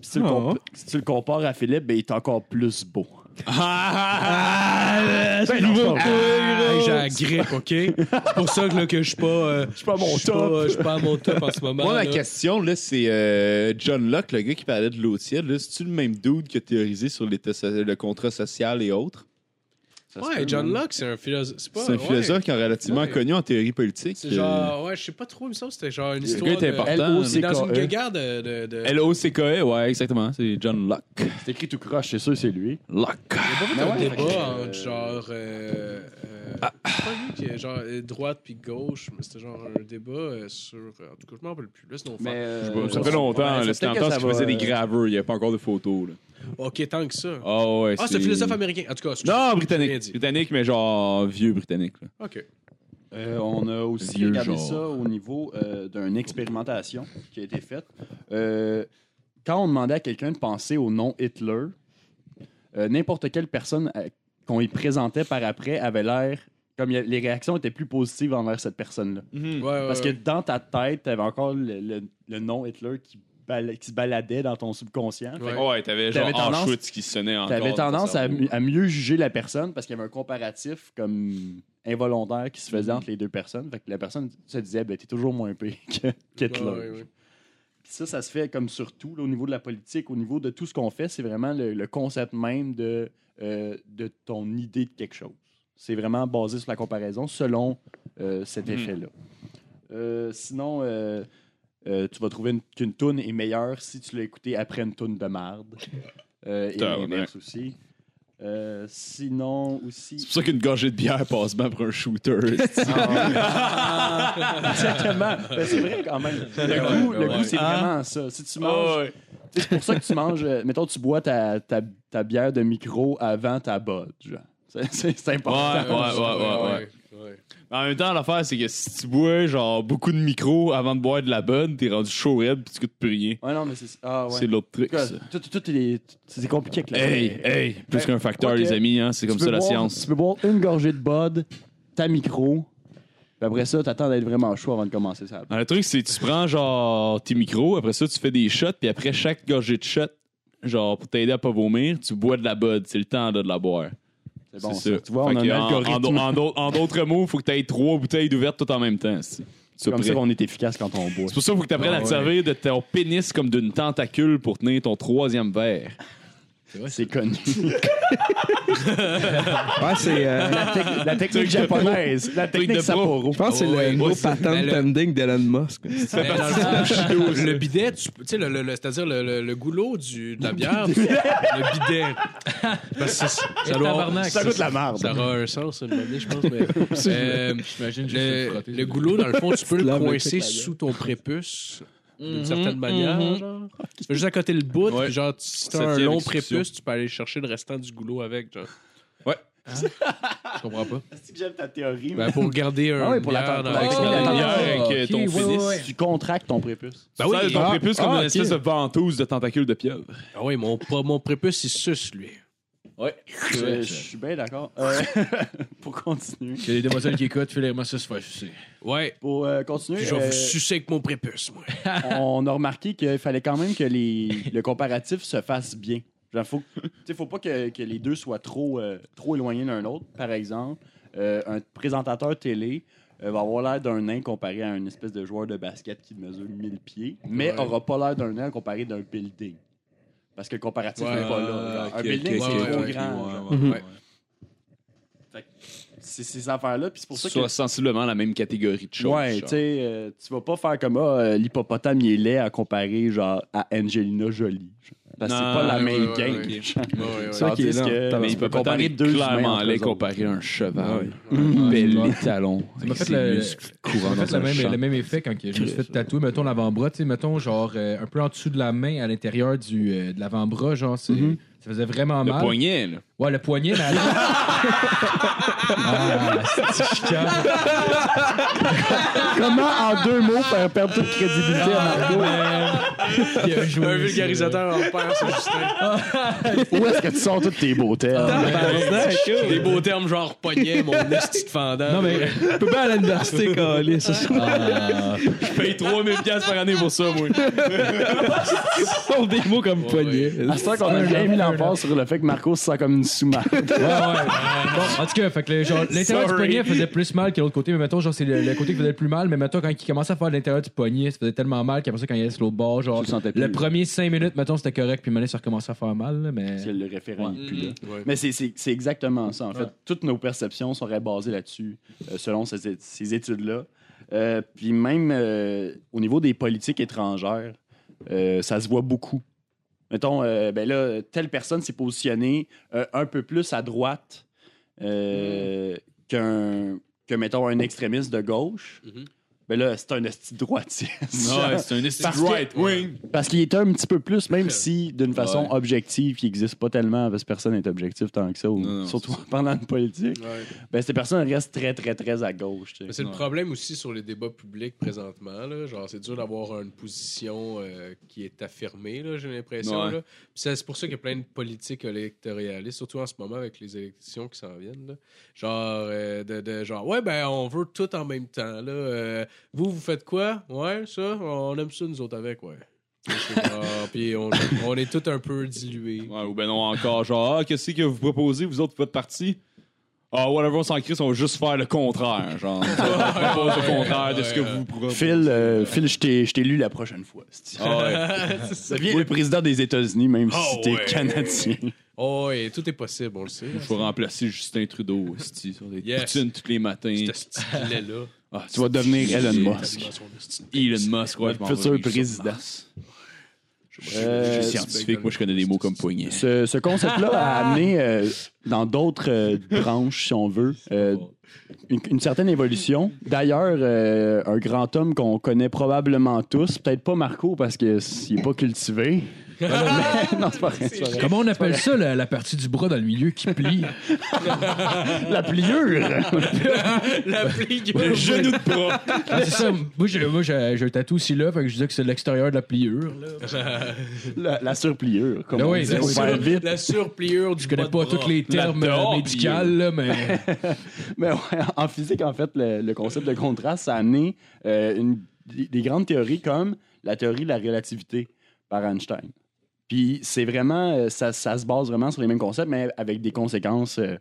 Si tu, le Ah. si tu le compares à Philippe, ben, il est encore plus beau. Ah, c'est nouveau. Hey, j'ai la grippe, OK? C'est pour ça que, là, que je suis pas... euh, Je suis pas à mon top. pas- Je suis pas à mon top en ce moment. Moi, ma là. question, là, c'est euh, John Locke, le gars qui parlait de l'eau tiède. là, C'est-tu le même dude qui a théorisé sur l'état so- le contrat social et autres? Ça Ouais, peut, John. Locke, c'est un philosophe. C'est pas- C'est un ouais. philosophe qui est relativement Ouais. connu en théorie politique. C'est euh, genre, ouais, je sais pas trop, semble que c'était genre une Le histoire. gars était de- important. Il est dans une L.O.C.K.E.. guéguerre de. de, de... L-O-C-K-E, ouais, exactement. C'est John Locke. C'est écrit tout croche, c'est sûr, c'est lui. Locke. Il y a pas un ouais, débat entre euh, genre. Euh, c'est pas lui qui est genre euh, droite puis gauche, mais c'était genre un débat euh, sur. En tout cas, je m'en rappelle plus. Faire. Ça fait longtemps, c'était ça qu'il faisait des graveurs. Il n'y avait pas encore de photos. Là. Ok, tant que ça. Ah ouais, Ah, c'est un philosophe américain. En tout cas, Non, britannique. Britannique, mais genre vieux britannique. là. Ok. Euh, on a aussi Vieux regardé genre. ça au niveau euh, d'une expérimentation qui a été faite. Euh, quand on demandait à quelqu'un de penser au nom Hitler, euh, n'importe quelle personne euh, qu'on y présentait par après avait l'air comme a- les réactions étaient plus positives envers cette personne-là. Ouais, ouais, Parce que ouais. dans ta tête, tu avais encore le, le- le nom Hitler qui, se baladait dans ton subconscient. Fait que Ouais. Ouais, t'avais genre T'avais tendance- Auschwitz qui sonnait encore. T'avais tendance à, mieux juger la personne parce qu'il y avait un comparatif comme involontaire qui se faisait entre les deux personnes. Fait que la personne se disait, ben, t'es toujours moins pire que- qu'Hitler. Ouais, ouais, ouais. Ça, ça se fait comme surtout au niveau de la politique, au niveau de tout ce qu'on fait, c'est vraiment le, le concept même de, euh, de ton idée de quelque chose. C'est vraiment basé sur la comparaison selon euh, cet Mhm. effet-là. Euh, sinon, tu vas trouver une- qu'une toune est meilleure si tu l'as écoutée après une toune de marde. Et l'inverse aussi. Euh, sinon, aussi. C'est pour ça qu'une gorgée de bière passe bien pour un shooter. Exactement. Ben, c'est vrai quand même. Le goût, c'est vraiment ça. Si tu manges. C'est pour ça que tu manges. euh, Mettons, tu bois ta, ta, ta bière de micro avant ta bud. genre. C'est- C'est c'est important. Ouais, ouais, ouais, ouais. ouais. En même temps, l'affaire, c'est que si tu bois genre beaucoup de micros avant de boire de la bonne, t'es rendu chaud raide pis tu coûtes plus rien. Ouais, non, mais c'est. Ah, ouais. C'est l'autre truc. Tout ça. tout, tout, tout est- c'est compliqué avec la Hey, hey, plus Ben, qu'un facteur, les amis, hein, c'est Tu comme peux ça la boire- science. Tu peux boire une gorgée de bud, ta micro, puis après ça, t'attends d'être vraiment chaud avant de commencer ça. Ah, le truc, c'est que tu prends genre tes micros, après ça, tu fais des shots, puis après chaque gorgée de shot, genre pour t'aider à pas vomir, tu bois de la bud. C'est le temps là, de la boire. C'est bon, c'est ça. Tu vois, on a un algorithme. en d'autres- en d'autres mots, il faut que tu aies trois bouteilles ouvertes toutes en même temps. C'est comme ça qu'on est efficace quand on boit. C'est pour ça qu'il faut que tu apprennes Ah à te ouais. servir de ton pénis comme d'une tentacule pour tenir ton troisième verre. C'est connu. Ouais, c'est. euh, la, tec- la technique japonaise. La technique de. Sapporo. je pense que c'est le nouveau patent le- pending d'Elon Musk. Mais dans le fond, le bidet, tu tu sais, le, le- le- c'est-à-dire le, le- le goulot du, de la bière, le bidet. Parce que c'est- ça, doit avoir- tabarnak. Ça goûte la merde. ça aura un sens, une année, je pense. Mais, euh, J'imagine juste le le, frotter. le goulot, dans le fond, tu peux le le coincer la sous ton prépuce d'une Mhm, certaine manière. mhm. genre. Tu juste à côté le bout, Ouais. puis genre, tu- si t'as un long prépuce, tu peux aller chercher le restant du goulot avec. Genre. Je comprends pas. C'est que j'aime ta théorie. Ben, pour garder un Ah oui, pour la- avec Ah, ton ouais, pénis. ouais, ouais. Tu contractes ton prépuce. Ben oui, ton ah, prépuce comme ah, une espèce de ventouse de tentacule de pieuvre. ah oui, mon, mon prépuce, il suce, lui. Ouais. Je je suis bien d'accord. Euh, pour continuer. Il y a des demoiselles qui écoutent, fais les ça se fait sucer. Ouais. Pour euh, continuer, Puis je vais euh, vous sucer avec mon prépuce, moi. on a remarqué qu'il fallait quand même que les, le comparatif se fasse bien. Il faut, tu sais, faut pas que, que les deux soient trop, euh, trop éloignés l'un de l'autre. Par exemple, euh, un présentateur télé euh, va avoir l'air d'un nain comparé à une espèce de joueur de basket qui mesure 1000 pieds, mais Ouais. aura pas l'air d'un nain comparé d'un building. Parce que le comparatif Ouais, n'est pas là. un building, c'est trop grand. Que ces affaires-là, puis c'est pour ça que Soit sensiblement la même catégorie de choses. Ouais, tu sais, euh, tu vas pas faire comme ah, euh, l'hippopotame il est laid à comparer genre à Angelina Jolie. genre. Parce que c'est pas la même ouais, game. ouais, genre. Ouais, ouais, ouais. Ça qui est que- Mais tu il peux peut comparer deux clairement autres. comparer un cheval. Mhm. Bel Ouais. étalon. Ça m'a fait le, le même, le effet quand que je me suis fait tatouer, mettons, l'avant-bras, tu sais, mettons, genre, euh, un peu en dessous de la main, à l'intérieur du, euh, de l'avant-bras, genre, c'est- ça faisait vraiment Le mal. poignet, là. Ouais, le poignet, mais la- Ah, c'est. Comment en deux mots faire perdre toute crédibilité à Marco? Bien joué, Un vulgarisateur en paire, c'est Justin. Où est-ce que tu sors tous tes beaux termes? Des beaux termes genre poignet, mon esti de fendant. Non, mais. Je peux pas aller à l'université, Calis. Ah, Je paye 3000 pièces par année pour ça, moi. Ce sont des mots comme poignet. À ce qu'on a bien mis l'emphase sur le fait que Marco se sent comme une sous-marque. ouais, ouais. Bon, en tout cas, fait que le- genre, l'intérieur du Sorry. poignet faisait plus mal que l'autre côté, mais mettons, genre, c'est le, le côté qui faisait le plus mal, mais mettons, quand il commençait à faire l'intérieur du poignet, ça faisait tellement mal qu'après ça, quand il allait sur l'autre bord, genre, Tu le sentais plus. le premier 5 minutes, mettons, c'était correct, puis maintenant, ça recommençait à faire mal, là, mais. C'est le référent il est plus là. Ouais. Mais c'est- c'est c'est exactement ça, en fait. Toutes nos perceptions seraient basées là-dessus, euh, selon ces, ces études-là. Euh, puis même euh, au niveau des politiques étrangères, euh, ça se voit beaucoup. Mettons, euh, ben là, telle personne s'est positionnée euh, un peu plus à droite euh, qu'un, que, mettons, un extrémiste de gauche. Mhm. Ben là, c'est un esti de droitier. Ouais, c'est un esti Parce que- right wing. Parce qu'il est un petit peu plus, même si d'une façon Ouais. objective, qui n'existe pas tellement, parce que personne n'est objectif tant que ça, ou- Non, non, surtout c'est pendant une politique, Ouais. ben ces personnes restent très, très, très à gauche. tu sais. Mais c'est le Ouais. problème aussi sur les débats publics présentement. Là. Genre, c'est dur d'avoir une position euh, qui est affirmée, là, j'ai l'impression. Ouais. là. Puis c'est c'est pour ça qu'il y a plein de politiques électoralistes, surtout en ce moment avec les élections qui s'en viennent. là. Genre, euh, de, de genre, ouais, ben, on veut tout en même temps. Là. Euh, vous, vous faites quoi? Ouais, ça, on aime ça, nous autres, avec, ouais. Puis on, on est tous un peu dilués. Ouais, ou ben non, encore, genre, ah, qu'est-ce que vous proposez, vous autres, votre parti? Ah, whatever, on s'en crisse, on va juste faire le contraire, genre. On propose le contraire de ce que vous proposez. Phil, euh, Phil, je t'ai je t'ai lu la prochaine fois. Ah ouais. Deviens le président des États-unis, même Oh, si t'es ouais. canadien. Oh, et tout est possible, on le sait. là. Je vais remplacer Justin Trudeau, esti, sur des Yes. poutines tous les matins. Ce stylet-là. Ah, Tu vas devenir Elon Musk. Elon Musk, ouais, je m'en Futur président. Mars. Euh, Je suis scientifique, moi je connais des mots comme poignet. Ce, ce concept-là a amené euh, dans d'autres euh, branches, si on veut, euh, une, une certaine évolution. D'ailleurs, euh, un grand homme qu'on connaît probablement tous, peut-être pas Marco parce qu'il n'est pas cultivé. Mais- non, c'est pas vrai. c'est pas vrai. Comment on appelle ça, la, la partie du bras dans le milieu qui plie? La pliure! La pliure. Le genou de bras. Ah, c'est ça. Moi, j'ai, moi, j'ai, j'ai un tatou aussi là, fait que je disais que c'est l'extérieur de la pliure. Là. La, la surpliure, comme Ah on oui, dit, pour faire vite. La surpliure du Je connais pas tous les termes La euh, dehors médicaux, là, mais. Mais ouais, en physique, en fait, le, le concept de contraste, ça a amené euh, une- des, des grandes théories comme la théorie de la relativité par Einstein. Puis c'est vraiment, euh, ça, ça se base vraiment sur les mêmes concepts, mais avec des conséquences euh,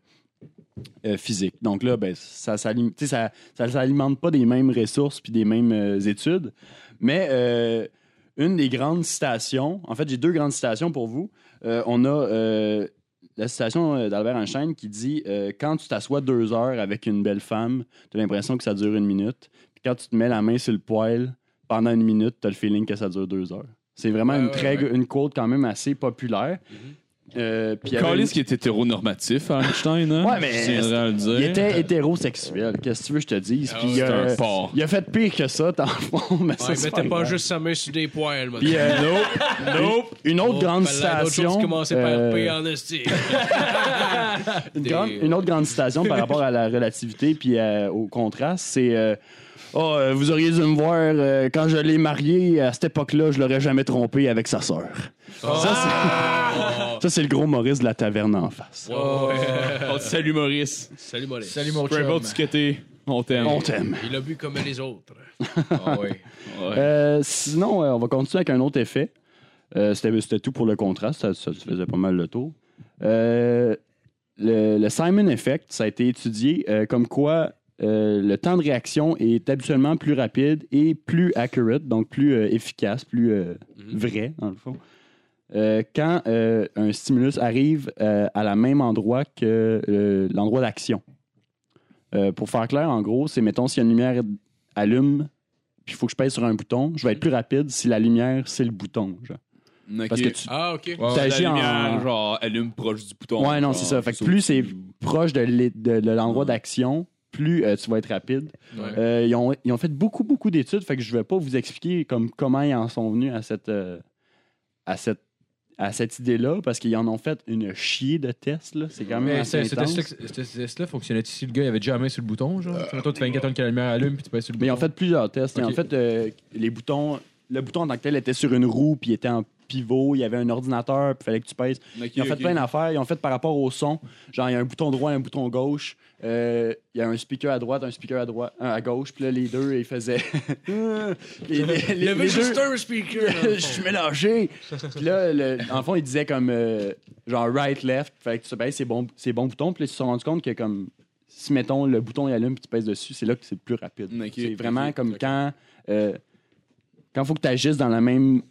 euh, physiques. Donc là, ben, ça ne ça, ça s'alimente pas des mêmes ressources puis des mêmes études. Mais une des grandes citations, en fait, j'ai deux grandes citations pour vous. On a la citation d'Albert Einstein qui dit Quand tu t'assois deux heures avec une belle femme, tu as l'impression que ça dure une minute. Puis quand tu te mets la main sur le poil pendant une minute, tu as le feeling que ça dure deux heures. C'est vraiment Ouais, une, ouais, très, ouais. une quote quand même assez populaire. Euh, puis avait Carlis une- qui est hétéronormatif, Einstein, hein? Ouais, mais il était hétérosexuel. Qu'est-ce que tu veux que je te dise? Ah Puis, euh, un porc. il a fait pire que ça, dans le fond. Mais ça, Ouais, mettait pas juste sa main sur des poils, moi. Puis, euh, une, une autre Oh, grande commençaient par euh, une, grande- une autre grande citation par rapport à la relativité puis euh, au contraste, c'est euh, Oh, euh, vous auriez dû me voir euh, quand je l'ai marié, à cette époque-là, je l'aurais jamais trompé avec sa sœur. Ça, c'est- Ça, c'est le gros Maurice de la taverne en face. Oh. Oh, salut Maurice. Salut, Molly. Salut mon. On t'aime. On t'aime. Il a bu comme les autres. Ah. Ouais. Euh, sinon, euh, on va continuer avec un autre effet. Euh, C'était c'était tout pour le contraste, ça, ça faisait pas mal le tour. Euh, le, le Simon Effect, ça a été étudié euh, comme quoi euh, le temps de réaction est habituellement plus rapide et plus accurate, donc plus euh, efficace, plus euh, Mhm. vrai, dans le fond. Euh, quand euh, un stimulus arrive euh, à la même endroit que euh, l'endroit d'action. Euh, pour faire clair, en gros, c'est mettons si une lumière allume, puis il faut que je pèse sur un bouton, je vais être plus rapide si la lumière, c'est le bouton. genre. Parce que tu Ah, OK. la lumière, en. genre, allume proche du bouton. Ouais, non, c'est ça. Fait que plus c'est proche de l'é- de- de l'endroit d'action, plus euh, tu vas être rapide. Ouais. Euh, ils, ont, ils ont fait beaucoup, beaucoup d'études, fait que je vais pas vous expliquer comme, comment ils en sont venus à cette, euh, à cette, à cette idée-là, parce qu'ils en ont fait une chier de tests. là. C'est quand même Mais assez intense. test-là ce test-là fonctionnait si le gars il avait déjà la main sur le bouton, genre? Toi, tu fais une que la lumière allume puis tu pèses sur le Mais ils bouton. ont fait plusieurs tests. Et en fait, euh, les boutons, le bouton en tant que tel était sur une roue, puis il était en pivot, il y avait un ordinateur, puis il fallait que tu pèses. Ils ont fait plein d'affaires. Ils ont fait par rapport au son. Genre, il y a un bouton droit un bouton gauche. Euh, Il y a un speaker à droite, un speaker à droite, un à gauche. Puis là, les deux, ils faisaient. les, les- les- Il y avait les juste deux- un speaker. le Je suis mélangé. Puis là, le- en fond, il disait comme euh, genre right, left. Fait que tu sais, ben, c'est bon, c'est bon bouton. Puis là, ils se sont rendus compte que comme si mettons le bouton il allume puis tu pèses dessus, c'est là que c'est le plus rapide. C'est vraiment comme quand euh, quand faut que tu agisses dans la même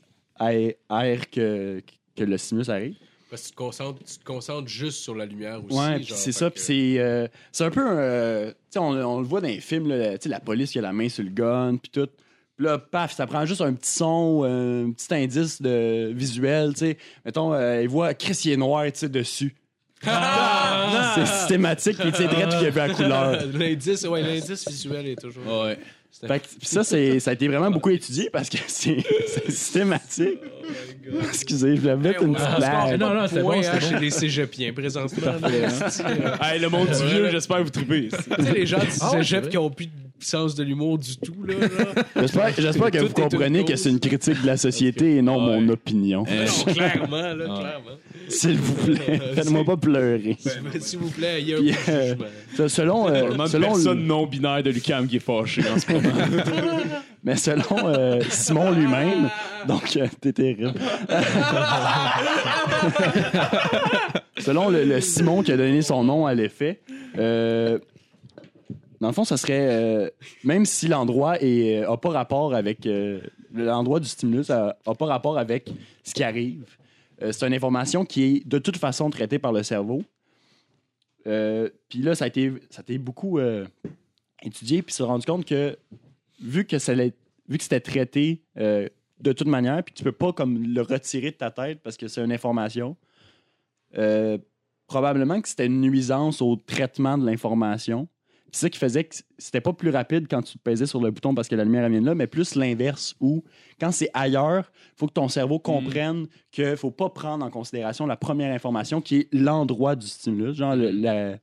air air que, que le stimulus arrive. Parce que tu te concentres, tu te concentres juste sur la lumière aussi. Ouais, genre, c'est ça. que- Puis c'est euh, c'est un peu. euh, tu sais, on, on le voit dans les films, là, tu sais, la police qui a la main sur le gun, puis tout. Puis là, paf, ça prend juste un petit son, euh, un petit indice de visuel, tu sais. Mettons, euh, il voit Chris, il est noir, tu sais, dessus. c'est systématique, puis tu sais, direct qu'il y avait la couleur. L'indice, ouais, l'indice visuel est toujours. Ouais. Fait que, puis ça, c'est, ça a été vraiment beaucoup étudié parce que c'est, c'est systématique. Excusez, je voulais mettre une petite blague. non, non, c'est bon, hein, c'est chez les cégepiens présentement. Hey, le monde du vieux, j'espère que vous tripez. Tu sais, les gens du Ah cégep qui ont plus de sens de l'humour du tout, là. là. J'espère, j'espère que Tout vous comprenez que c'est une critique de la société et non Ouais. mon opinion. non, clairement, là, clairement. S'il vous plaît, faites-moi pas pleurer. S'il vous plaît, il y a Puis, euh, jugement. Selon, euh, selon personne le- non binaire de Lucam qui est fâchée en ce moment. mais selon euh, Simon lui-même, donc euh, t'es terrible. selon le, le Simon qui a donné son nom à l'effet, euh, dans le fond, ça serait euh, même si l'endroit est euh, pas rapport avec euh, l'endroit du stimulus a, a pas rapport avec ce qui arrive. c'est une information qui est de toute façon traitée par le cerveau. Puis là, ça a été, beaucoup étudié, puis se rendu compte que vu que ça vu que c'était traité de toute manière, puis tu peux pas comme le retirer de ta tête parce que c'est une information, probablement que c'était une nuisance au traitement de l'information. C'est ça qui faisait que c'était pas plus rapide quand tu pesais sur le bouton parce que la lumière vient de là, mais plus l'inverse où quand c'est ailleurs, il faut que ton cerveau comprenne qu'il faut pas prendre en considération la première information qui est l'endroit du stimulus, genre le- la,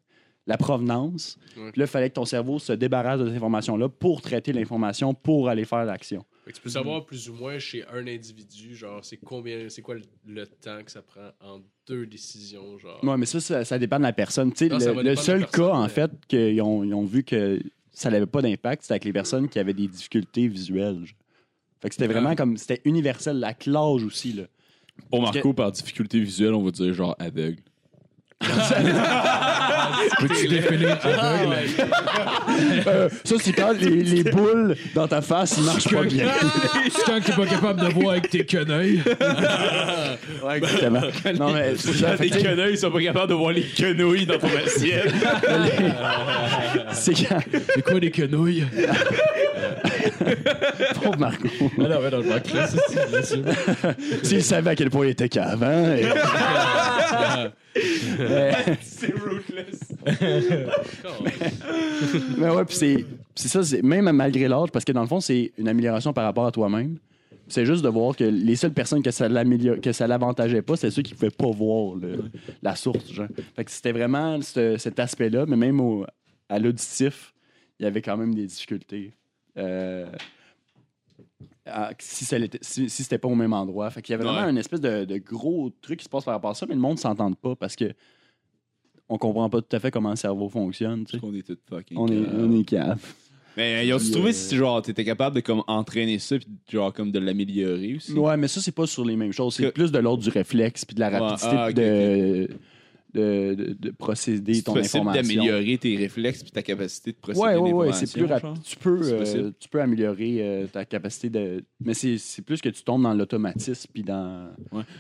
la provenance. Puis là, il fallait que ton cerveau se débarrasse de cette information-là pour traiter l'information, pour aller faire l'action. Tu peux savoir plus ou moins chez un individu, genre, c'est combien, c'est quoi le, le temps que ça prend en deux décisions, genre? Ouais, mais ça, ça, ça dépend de la personne. Tu sais, le, seul personne, cas, en fait, qu'ils ont, ils ont vu que ça n'avait pas d'impact, c'était avec les personnes qui avaient des difficultés visuelles. genre. Fait que c'était vraiment comme. C'était universel. La l'âge aussi, là. Pour Marco, par difficulté visuelle, on va dire genre aveugle. Peux-tu définir aveugle? Euh, ça, c'est quand les, les boules dans ta face, ils marchent pas bien. C'est quand t'es pas capable de voir avec tes quenouilles. ouais, exactement. Non, mais c'est ça. Fait Les que, tu sais, quenouilles, sont pas capables de voir les quenouilles dans ton assiette. c'est quand. C'est quoi des quenouilles? Pauvre Marco. Ah non, mais non, je m'en crisse, c'est bien sûr. S'il savait à quel point il était cave, hein? et- Mais- C'est ruthless. Mais ouais, puis c'est, c'est ça, c'est, même malgré l'âge, parce que dans le fond, c'est une amélioration par rapport à toi-même. C'est juste de voir que les seules personnes que ça, l'améliore- que ça l'avantageait pas, c'est ceux qui pouvaient pas voir le- la source. Genre. Fait que c'était vraiment ce- cet aspect-là, mais même au- à l'auditif, il y avait quand même des difficultés. Euh, si, ça l'était- si, pas au même endroit. Fait qu'il y avait vraiment Ouais. une espèce de, de gros truc qui se passe par rapport à ça, mais le monde s'entend pas parce que on comprend pas tout à fait comment le cerveau fonctionne. tu sais. On est tous fucking. On est, on est cave. Mais ils ont trouvé euh, si genre t'étais capable de comme entraîner ça puis genre comme de l'améliorer aussi? Ouais, mais ça, c'est pas sur les mêmes choses. C'est Que- plus de l'ordre du réflexe puis de la Ouais, rapidité ah, de, de, de, de procéder C'est ton possible information. d'améliorer tes réflexes puis ta capacité de procéder Ouais, ouais, ouais, d'information, c'est plus rapide. Tu peux, euh, tu peux améliorer euh, ta capacité de. Mais c'est c'est plus que tu tombes dans l'automatisme puis dans.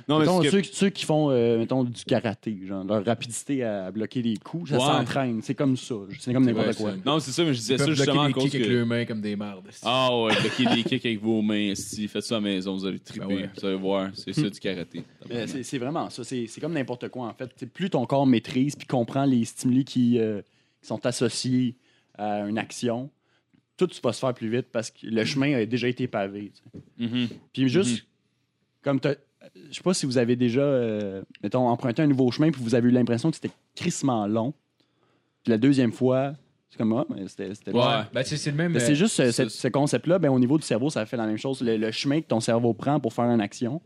Non, mais que- ceux, ceux qui font euh, mettons, du karaté, genre leur rapidité à bloquer les coups, ça Ouais. s'entraîne. C'est comme ça. C'est comme n'importe quoi. Non, c'est ça, mais je disais ça justement à bloquer des kicks avec leurs mains comme des mardes. Ah ouais, bloquer des kicks avec vos mains, si faites ça à la maison, vous allez triper, Ben ouais. vous allez voir, c'est ça du karaté. Mais C'est c'est vraiment ça. C'est c'est comme n'importe quoi, en fait. C'est plus ton corps maîtrise puis comprend les stimuli qui, euh, qui sont associés à une action, tout va se faire plus vite parce que le chemin a déjà été pavé. Mhm. Puis juste, comme t'as- je sais pas si vous avez déjà, euh, mettons, emprunté un nouveau chemin puis vous avez eu l'impression que c'était crissement long. Puis la deuxième fois, C'est comme, ah, mais c'était Ouais. Ben, c'est le même. Euh, c'est juste ce, c'est- ce- ce concept-là, ben, au niveau du cerveau, ça fait la même chose. Le, le chemin que ton cerveau prend pour faire une action,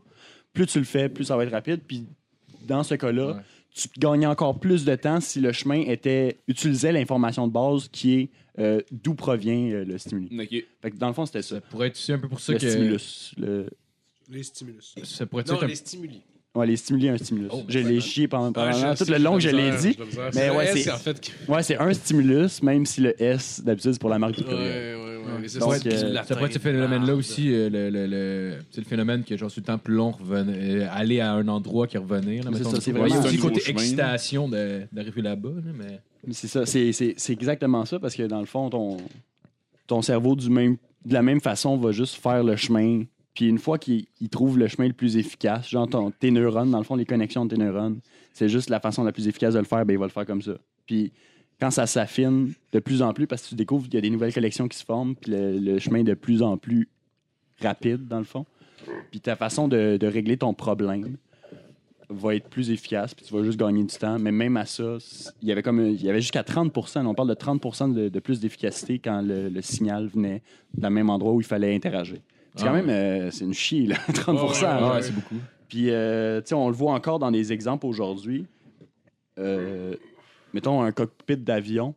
plus tu le fais, plus ça va être rapide. Puis dans ce cas-là, Ouais. Tu gagnais encore plus de temps si le chemin était utilisait l'information de base qui est euh, d'où provient euh, le stimuli. Ok. Fait que dans le fond, c'était ça. Ça pourrait être aussi un peu pour ça Le que. stimulus. Le... Les stimulus. Ça pourrait être Non, ça comme- les stimuli. Ouais, les stimuli, un stimulus. Oh, je l'ai chié pendant, pendant Ah, tout le j'ai long que je la l'ai dit. Mais C'est ouais, c'est- en fait. qui- Ouais, c'est un stimulus, même si le S, d'habitude, c'est pour la marque du Ouais, ouais, ouais. c'est Donc, ça, euh, Ça pourrait être ce phénomène-là aussi, euh, le, le, le- c'est le phénomène que genre sur le temps plus long revenait, euh, aller à un endroit qui revenir. Là, C'est mettons. ça, c'est Il y a vraiment aussi côté chemin, excitation d'arriver là-bas, là, mais Mais C'est ça, c'est, c'est- c'est exactement ça, parce que dans le fond, ton, ton cerveau, du même, de la même façon, va juste faire le chemin. Puis une fois qu'il il trouve le chemin le plus efficace, genre ton- tes neurones, dans le fond, les connexions de tes neurones, c'est juste la façon la plus efficace de le faire, ben, il va le faire comme ça. Puis quand ça s'affine de plus en plus, parce que tu découvres qu'il y a des nouvelles collections qui se forment, puis le, le chemin est de plus en plus rapide, dans le fond. Puis ta façon de, de régler ton problème va être plus efficace, puis tu vas juste gagner du temps. Mais même à ça, il y avait comme un- il y avait jusqu'à 30 On parle de 30 de, de plus d'efficacité quand le, le signal venait d'un même endroit où il fallait interagir. C'est quand Ah même euh, c'est une chie, là, 30 Ouais, ouais, là. ouais, c'est beaucoup. Puis, euh, tu sais, on le voit encore dans des exemples aujourd'hui. Euh, mettons un cockpit d'avion.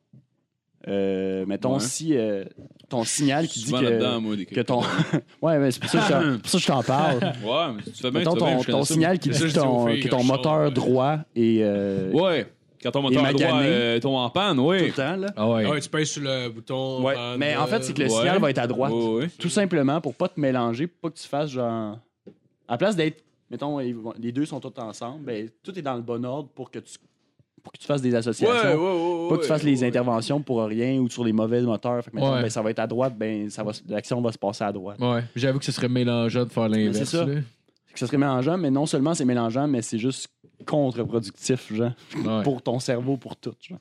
Euh, mettons Ouais. si euh, ton signal qui dit que, moi, que ton. ouais, mais c'est pour ça que je t'en- parle. Ouais, mais tu fais bien, mettons tu fais bien, ton, ton signal qui dit ton, que ton moteur droit est. euh. Ouais. Quand ton moteur droit euh, tombe en panne, tout ouais. le temps, là. Ah ouais. Ah ouais, tu pèses sur le bouton. Ouais. Mais en fait, c'est que le Ouais. signal va être à droite. Ouais, ouais. Tout simplement pour pas te mélanger, pour pas que tu fasses genre. À la place d'être. Mettons, les deux sont tous ensemble, ben, tout est dans le bon ordre pour que tu, pour que tu fasses des associations. Ouais, ouais, ouais, Pas que tu fasses les ouais. interventions pour rien ou sur les mauvais moteurs. Fait que, ben, ça va être à droite, ben, ça va, l'action va se passer à droite. Ouais. J'avoue que ce serait mélangeant de faire l'inverse. c'est ça. que ça serait mélangeant, mais non seulement c'est mélangeant, mais c'est juste contre-productif, genre, Ouais. pour ton cerveau, pour tout. Genre.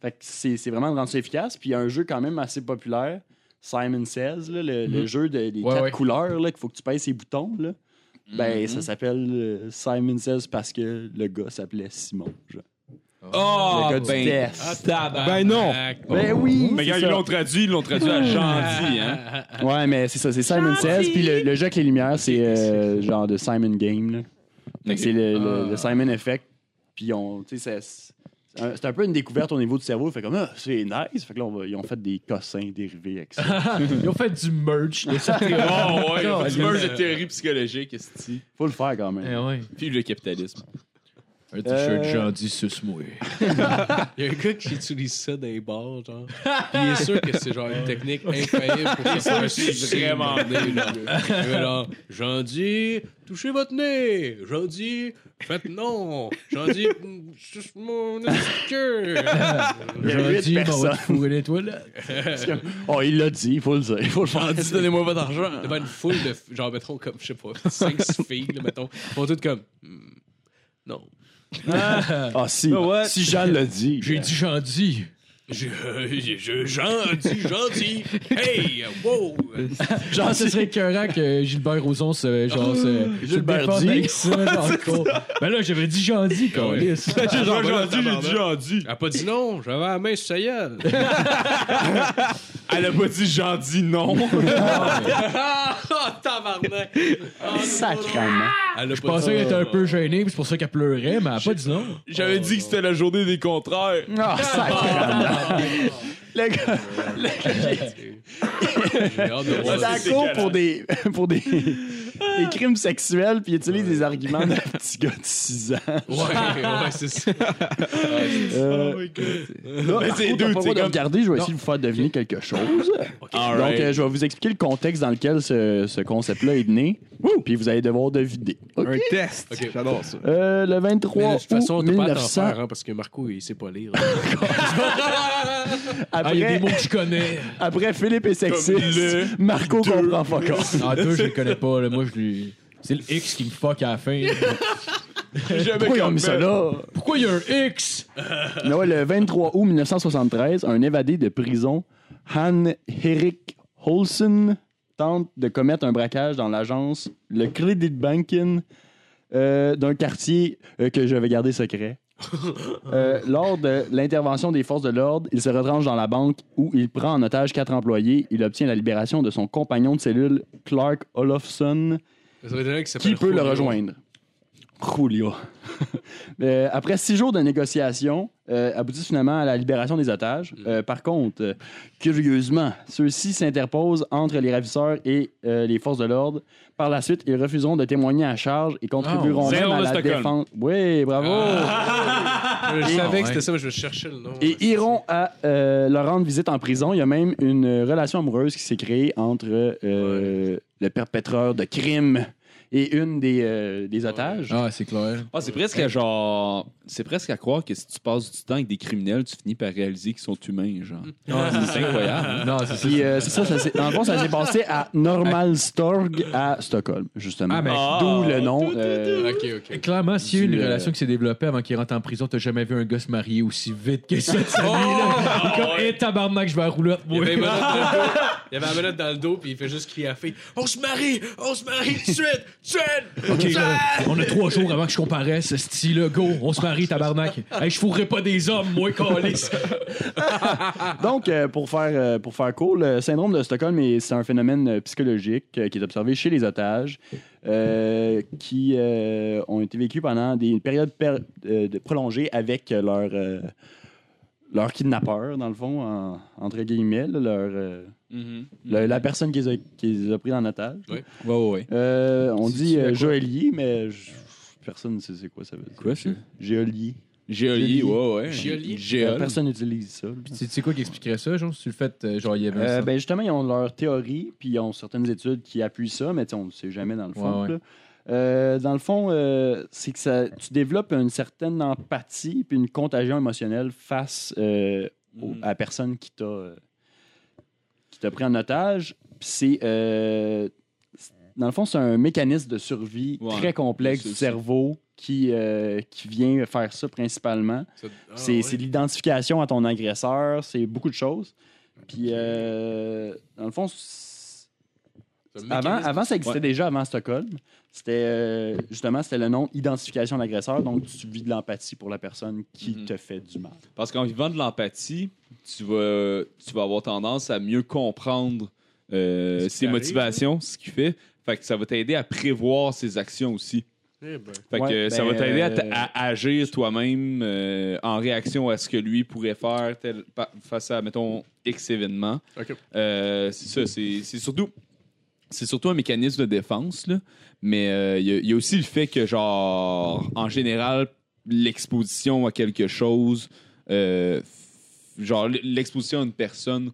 Fait que c'est, c'est vraiment de rendre ça efficace. Puis il y a un jeu quand même assez populaire, Simon Says, là, le, le Mhm. jeu de- des Ouais, quatre ouais. couleurs, là, qu'il faut que tu pèses ses boutons. Là. Ben, Mhm. ça s'appelle euh, Simon Says parce que le gars s'appelait Simon. genre. Oh, le gars du ben, test. Ben non. Ben oui! Mais quand ils l'ont traduit, ils l'ont traduit à gentil, hein. Ouais, mais c'est ça, c'est Simon Says. Puis le, le jeu avec les lumières, c'est euh, genre de Simon Game. Là. Fait que C'est le, le- le Simon Effect. Puis on, tu sais, c'est- un- peu une découverte au niveau du cerveau. Fait comme, ah, c'est nice. Fait que là, on va- ils ont fait des cossins dérivés avec ça. Ils ont fait du merch de ça. Oh, ouais, il a fait du merge de théorie psychologique, Faut le faire quand même. Eh ouais. Puis le capitalisme. Un t-shirt Euh, gentil, suce-moi. Il y a un gars qui utilise ça dans les bars, genre. Puis il est sûr que c'est genre une technique infaillible pour se faire sucer vraiment nez, là. Il est là, J'en dis, touchez votre nez. J'en dis, faites non. J'en dis, suce mon queue. Il y a huit Gentil, mais on va te personnes. fourrer les toilettes. Oh, il l'a dit, il faut le dire. Il faut le faire. donnez-moi votre argent. Devant une foule de, genre, mettons, comme, je sais pas, 5-6 filles, là, mettons, ils font toutes comme, Hmm, non. Ah, si. what? Si Jean l'a dit. J'ai dit gentil. Je, je, je- gentil, gentil. Hey, wow. Genre, ce serait écœurant que Gilbert Rozon se, genre, se, se Gilbert défende dit. ça dans le cours. Ben là, j'avais dit gentil, câlisse. J'ai gentil, j'ai dit gentil. Elle a pas dit non, j'avais la main sur sa gueule. Elle a pas dit gentil non. Ah, tabarnak. Ah, Sacrement. Je pensais qu'elle était un peu gênée, puis c'est pour ça qu'elle pleurait, mais elle a pas dit non. J'avais dit que c'était la journée des contraires. Ah, sacrement. Le gars, court dégueulasse. pour des, pour des, des crimes sexuels, puis il utilise des arguments d'un petit gars de 6 ans. Ouais, ouais, c'est ça. Euh, là, c'est deux, t'as pas le c'est droit de comme- regarder, je vais essayer de vous faire deviner quelque chose. All Donc, euh, je vais vous expliquer le contexte dans lequel ce, ce concept-là est né, puis vous allez devoir deviner. OK? Un test. Ok. J'adore ça. Euh, le 23 Mais de toute façon, août t'as pas à 1900, faire, hein, parce que Marco, il sait pas lire. Ah, il y a après, des mots que je connais. après Philippe est sexiste, le Marco comprend pas quoi. Ah, deux, je les connais pas. Là. Moi, je lui. C'est le X qui me fuck à la fin. Pourquoi ils ont mis ça là? Pourquoi il y a un X? Mais ouais, le 23 août 1973, un évadé de prison, Han Erik Holsen, tente de commettre un braquage dans l'agence Le Credit Banking euh, d'un quartier euh, que je vais garder secret. Euh, lors de l'intervention des forces de l'ordre, il se retranche dans la banque où il prend en otage quatre employés. Il obtient la libération de son compagnon de cellule, Clark Olofsson, qui peut le rejoindre. Julio. Euh, après six jours de négociations, euh, aboutissent finalement à la libération des otages. Euh, par contre, euh, curieusement, ceux-ci s'interposent entre les ravisseurs et euh, les forces de l'ordre. Par la suite, ils refuseront de témoigner à charge et contribueront Zéro même à la Stockholm. défense. Oui, bravo. Je Ah, savais ouais. que c'était ça, mais je chercher le nom. Et iront à euh, leur rendre visite en prison. Il y a même une relation amoureuse qui s'est créée entre euh, le perpétreur de crimes et une des, euh, des otages. Ah, c'est clair. Ah, c'est presque à genre. C'est presque à croire que si tu passes du temps avec des criminels, tu finis par réaliser qu'ils sont humains, genre. c'est incroyable. hein? Non, c'est ça. Puis euh, c'est ça, ça s'est- dans le fond, ça s'est passé à Normalstorg à Stockholm, justement. Ah, mais- D'où le nom. euh, Ok, ok. Clairement, s'il y a eu Du, une euh, relation qui s'est développée avant qu'il rentre en prison, t'as jamais vu un gars se marier aussi vite que ça de sa vie, là. Il est comme, hé, tabarnak, je vais à roulotte, Il y moi. avait une menotte dans le dos. Il y avait la menotte dans le dos, puis il fait juste crier à la fille On se marie On se marie Tout de suite OK, là, on a trois jours avant que je comparaisse, ce style go, on se marie, tabarnak. Hey, je fourrerai pas des hommes, moi, calice. Donc, euh, pour, faire, euh, pour faire court, le syndrome de Stockholm, est- c'est un phénomène euh, psychologique euh, qui est observé chez les otages euh, qui euh, ont été vécus pendant des périodes per- euh, de- prolongées avec leur, euh, leur kidnappeur, dans le fond, en- entre guillemets, là, leur, euh, Mhm. le- la personne qui les a, qui les a pris en otage. Oui. Ouais, ouais. Euh, on dit euh, joaillier, mais je- personne ne sait c'est quoi ça veut dire. Quoi, ça? Géolier. Géolier, ouais, ouais. Géolier? Géol. Personne n'utilise ça. là. C'est c'est quoi qui expliquerait ça, genre, si tu le fais, euh, genre, il y avait un Euh, ben justement, ils ont leur théorie, puis ils ont certaines études qui appuient ça, mais tu sais, on ne sait jamais dans le fond. Ouais, ouais. là. Euh, dans le fond, euh, c'est que ça, tu développes une certaine empathie puis une contagion émotionnelle face euh, au- Mhm. à la personne qui t'a euh, qui t'a pris en otage. Puis c'est euh, c'est- dans le fond, c'est un mécanisme de survie Ouais, très complexe c'est du ça. cerveau qui, euh, qui vient faire ça principalement. Ça- ah, C'est ouais. c'est l'identification à ton agresseur, c'est beaucoup de choses. Puis, euh, dans le fond, avant, avant, ça existait Ouais. déjà avant Stockholm. C'était euh, justement c'était le nom identification de l'agresseur. Donc, tu vis de l'empathie pour la personne qui Mhm. te fait du mal. Parce qu'en vivant de l'empathie, tu vas, tu vas avoir tendance à mieux comprendre euh, ses arrive, motivations, ce qu'il fait. Fait que ça va t'aider à prévoir ses actions aussi. Eh ben. Fait que Ouais, ça ben, va t'aider à, t- euh, à agir toi-même euh, en réaction à ce que lui pourrait faire tel- face à, mettons, X événement. Ok. Euh, c'est ça, c'est surtout, c'est surtout un mécanisme de défense, là. mais euh, il y, a- il y a aussi le fait que, genre, en général, l'exposition à quelque chose, euh, genre, l'exposition à une personne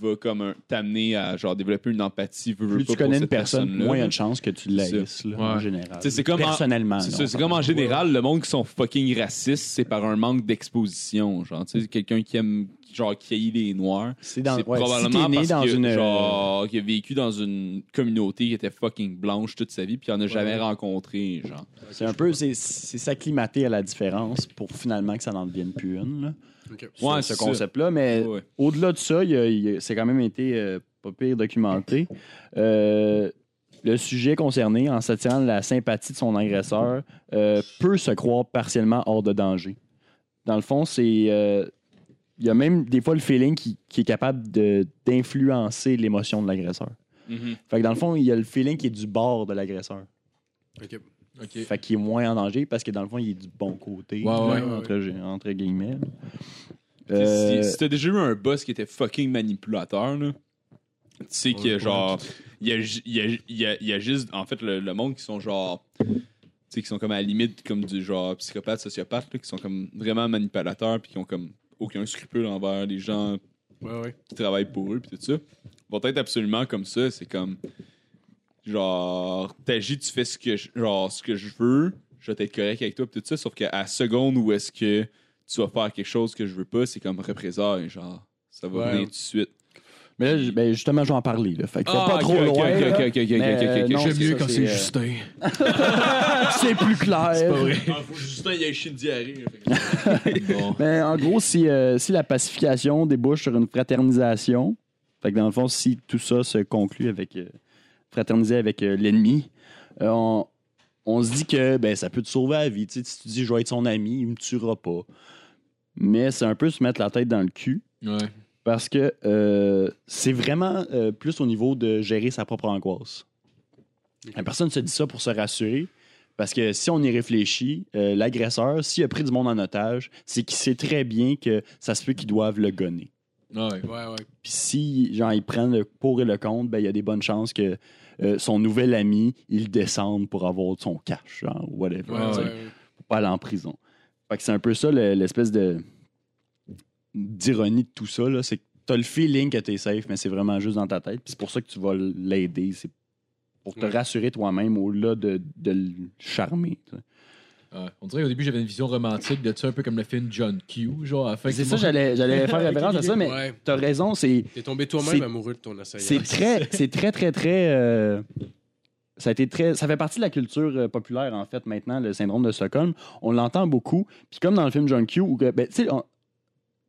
va comme un- t'amener à genre développer une empathie veux, veux Plus pas tu pour connais une personne, personne-là, moins il y a de chances que tu là, Ouais. en général. c'est comme en- Personnellement. C'est comme en général, le monde qui sont fucking racistes, c'est par un manque d'exposition. Genre, tu sais, quelqu'un qui aime, genre, qui haït les Noirs. C'est dans, ouais, probablement né parce dans que, une. euh, genre, qui a vécu dans une communauté qui était fucking blanche toute sa vie, puis il en a jamais rencontré, genre. C'est un peu, c'est c'est s'acclimater à la différence pour finalement que ça n'en devienne plus une. Là. Ouais, ce c'est ça. concept-là. Mais Ouais. au-delà de ça, il y a- il y a- c'est quand même été euh, pas pire documenté. Euh, le sujet concerné, en s'attirant de la sympathie de son agresseur, euh, peut se croire partiellement hors de danger. Dans le fond, c'est. Il y a même des fois le feeling qui, qui est capable de- d'influencer l'émotion de l'agresseur. Mhm. Fait que dans le fond, il y a le feeling qui est du bord de l'agresseur. Ok. Fait qu'il est moins en danger parce que dans le fond, il est du bon côté. Ouais, ouais, là, ouais, entre, entre guillemets. Si- Euh, Si, t'as déjà eu un boss qui était fucking manipulateur, là, tu sais que, ouais. genre, il y a, ju- il y, a, il y a- il y a juste, en fait, le, le monde qui sont, genre, tu sais, qui sont comme à la limite, comme du genre psychopathe, sociopathe, là, qui sont comme vraiment manipulateurs, puis qui ont comme aucun scrupule envers les gens Ouais, ouais. qui travaillent pour eux, puis tout ça, vont être absolument comme ça. C'est comme, genre, t'agis, tu fais ce que je, genre, ce que je veux, je vais être correct avec toi, puis tout ça, sauf qu'à la seconde où est-ce que tu vas faire quelque chose que je veux pas, c'est comme représailles, genre, ça va Ouais. venir tout de suite. Mais là, ben, justement, je vais en parler. Là. Fait que Ah, pas trop loin. ok, ok, ok, ok, Mais, ok, ok, ok. non, J'aime c'est mieux ça, quand c'est, euh, Justin. c'est plus clair. C'est pas vrai. faut Justin, il y a une diarrhée. Bon. Mais en gros, si, euh, si la pacification débouche sur une fraternisation, fait que dans le fond, si tout ça se conclut avec euh, fraterniser avec euh, l'ennemi, euh, on, on se dit que ben, ça peut te sauver la vie. Tu sais, si tu dis je vais être son ami, il me tuera pas. Mais c'est un peu se mettre la tête dans le cul. Ouais. Parce que euh, c'est vraiment euh, plus au niveau de gérer sa propre angoisse. La personne se dit ça pour se rassurer. Parce que si on y réfléchit, euh, l'agresseur, s'il a pris du monde en otage, c'est qu'il sait très bien que ça se peut qu'ils doivent le gonner. Ouais. Ouais, ouais. Puis si genre, ils prennent le pour et le contre, ben, il y a des bonnes chances que euh, son nouvel ami, il descende pour avoir son cash, genre, ou whatever. Ouais, ouais, ouais. Pour pas aller en prison. Fait que c'est un peu ça le- l'espèce de d'ironie de tout ça, là, c'est que t'as le feeling que t'es safe, mais c'est vraiment juste dans ta tête. C'est pour ça que tu vas l'aider. C'est pour te Ouais. rassurer toi-même au-delà de, de le charmer. tu. On dirait qu'au début, j'avais une vision romantique de ça, un peu comme le film John Q. Genre, C'est ça, j'allais j'allais faire référence à ça, mais Ouais. t'as raison, c'est T'es tombé toi-même amoureux de ton assaillant. c'est très, c'est très, très, très. euh, ça a été très. Ça fait partie de la culture euh, populaire, en fait, maintenant, le syndrome de Stockholm. On l'entend beaucoup. Puis comme dans le film John Q, où, que, ben, tu on-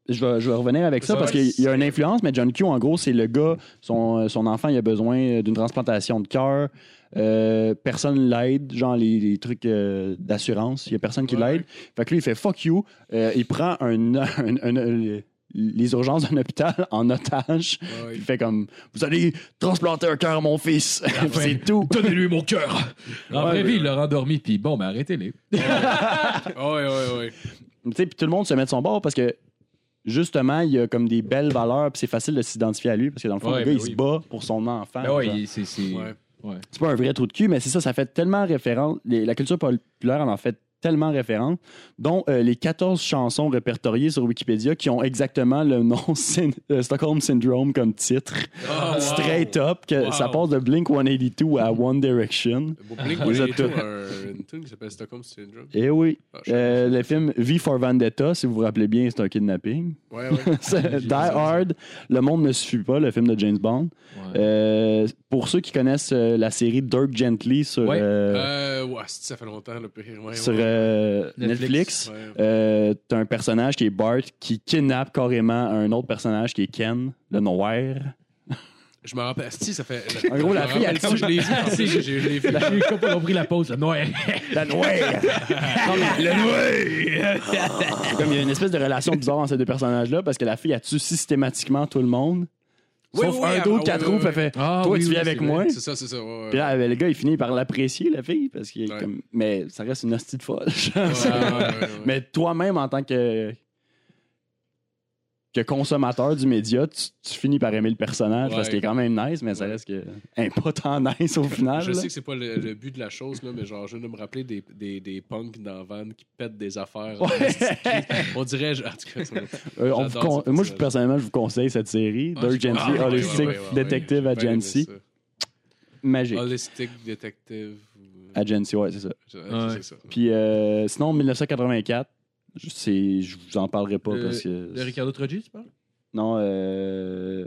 je vais, je vais revenir avec ça Ça, parce qu'il y a une influence, mais John Q, en gros, c'est le gars, son, son enfant, il a besoin d'une transplantation de cœur. Euh, personne l'aide, genre les, les trucs euh, d'assurance. Il y a personne qui Ouais, l'aide. Fait que lui, il fait fuck you. Euh, il prend un, un- un- un- les urgences d'un hôpital en otage. Ouais, ouais. Il fait comme Vous allez transplanter un cœur à mon fils. c'est tout. Donnez-lui mon cœur! En Ouais, mais- vie, il l'a rendormi, puis bon, ben arrêtez-les. Ah ouais, ouais, ouais. Tu sais, puis tout le monde se met de son bord parce que justement, il y a comme des belles valeurs, puis c'est facile de s'identifier à lui parce que dans le fond, Ouais, le gars, ben il oui. se bat pour son enfant. Ben ouais, c'est. c'est- Ouais. ouais. C'est pas un vrai trou de cul, mais c'est ça, ça fait tellement référence. la culture populaire en en fait tellement référence, dont euh, les 14 chansons répertoriées sur Wikipédia qui ont exactement le nom Syn- euh, Stockholm Syndrome comme titre. Wow. Straight up, que Wow. ça passe de Blink 182 à One Direction. Bon, Blink Vous êtes 182 tous- a un- une tune qui s'appelle Stockholm Syndrome. Eh oui. Ah, Euh, le film V for Vendetta, si vous vous rappelez bien, c'est un kidnapping. Ouais, ouais. C'est Die Hard, Le Monde ne suffit pas, le film de James Bond. Ouais. Pour ceux qui connaissent euh, la série Dirk Gently sur, Ouais. euh, Euh, ouais, c'est- ça fait longtemps, le pire. Ouais, sur ouais. euh, Netflix. Netflix, Ouais. euh, t'as un personnage qui est Bart qui kidnappe carrément un autre personnage qui est Ken, le noir. Je me rappelle. Si, ça fait. En gros, la fille, elle quand je l'ai plus, j'ai- Je l'ai vu. La fille a pas compris la pause. là. Ouais. La noire! C'est comme il y a une espèce de relation bizarre entre ces deux personnages-là parce que la fille, elle tue systématiquement tout le monde. Oui, Sauf oui, un d'autre qui la trouve, elle fait Ah, Toi, oui, tu viens avec moi. C'est ça, c'est ça. ouais, ouais. Puis là, le gars, il finit par l'apprécier, la fille, parce qu'il est Ouais. comme. Mais ça reste une hostie de folle. Ouais, ouais, ouais, ouais. Mais toi-même, en tant que, que consommateur du média, tu, tu finis par aimer le personnage parce qu'il est quand même nice, mais ça reste que. hein, pas tant nice au final. Je là. sais que c'est pas le, le but de la chose, là, mais genre, je viens de me rappeler des, des, des punks dans Van qui pètent des affaires. Ouais. On dirait. je- En tout cas, Euh, on vous J'adore con- ce Moi, je, personnellement, je vous conseille cette série. Ah, Dirk Gently, Ah, Holistic ouais, ouais, ouais, Detective Agency. Magique. Holistic Detective. ou- Agency, ouais, c'est ça. Je- Ouais. C'est ça. Puis euh, sinon, 1984, je, je vous en parlerai pas Le- parce que. De Ricardo Trogi, tu parles? Non, euh,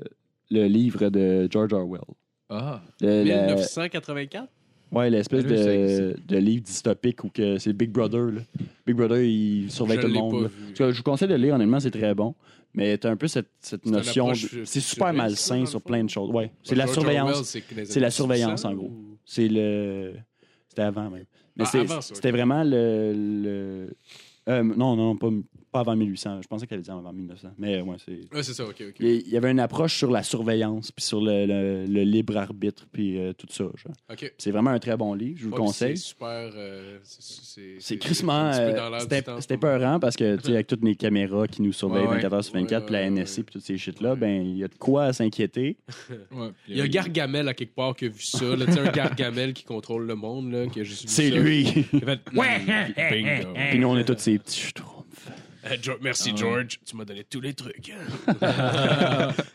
le livre de George Orwell. Ah. Le- la- 1984? Ouais, l'espèce de, de livre dystopique où que c'est Big Brother. là. Big Brother, il surveille Je tout le monde. je vous conseille de le lire, honnêtement, c'est très bon. Mais t'as un peu cette, cette notion. de- C'est super malsain le sur plein de choses. Ouais, c'est la surveillance. C'est la surveillance, 1800, en gros. ou- C'est le. C'était avant même. Mais Ah, c'était vraiment le. le- euh, non, non, pas, pas avant 1800. Je pensais qu'elle disait avant 1900. Mais ouais, c'est. Ouais, c'est ça, ok, ok. Il y- il y avait une approche sur la surveillance, puis sur le, le- le libre arbitre, puis euh, tout ça. genre. Ok. C'est vraiment un très bon livre, je vous le Ouais, puis conseille. C'est super. euh, c'est- C'est crissement. un petit peu euh, dans l'air du C'était temps, c'était en ce moment. peurant parce que, tu sais, avec toutes les caméras qui nous surveillent Ouais, ouais. 24 h sur 24, puis la Ouais, ouais, NSC, ouais. puis toutes ces shit-là, Ouais. ben, il y a de quoi à s'inquiéter. Ouais. Il y a Gargamel à quelque part qui a vu ça. Là, tu sais, un Gargamel qui contrôle le monde, là, qui a juste vu C'est ça. lui! Il a fait, bingo. puis nous, on est tous ces petits schtroumpfs. Euh, Jo- merci, Ah. George. Tu m'as donné tous les trucs.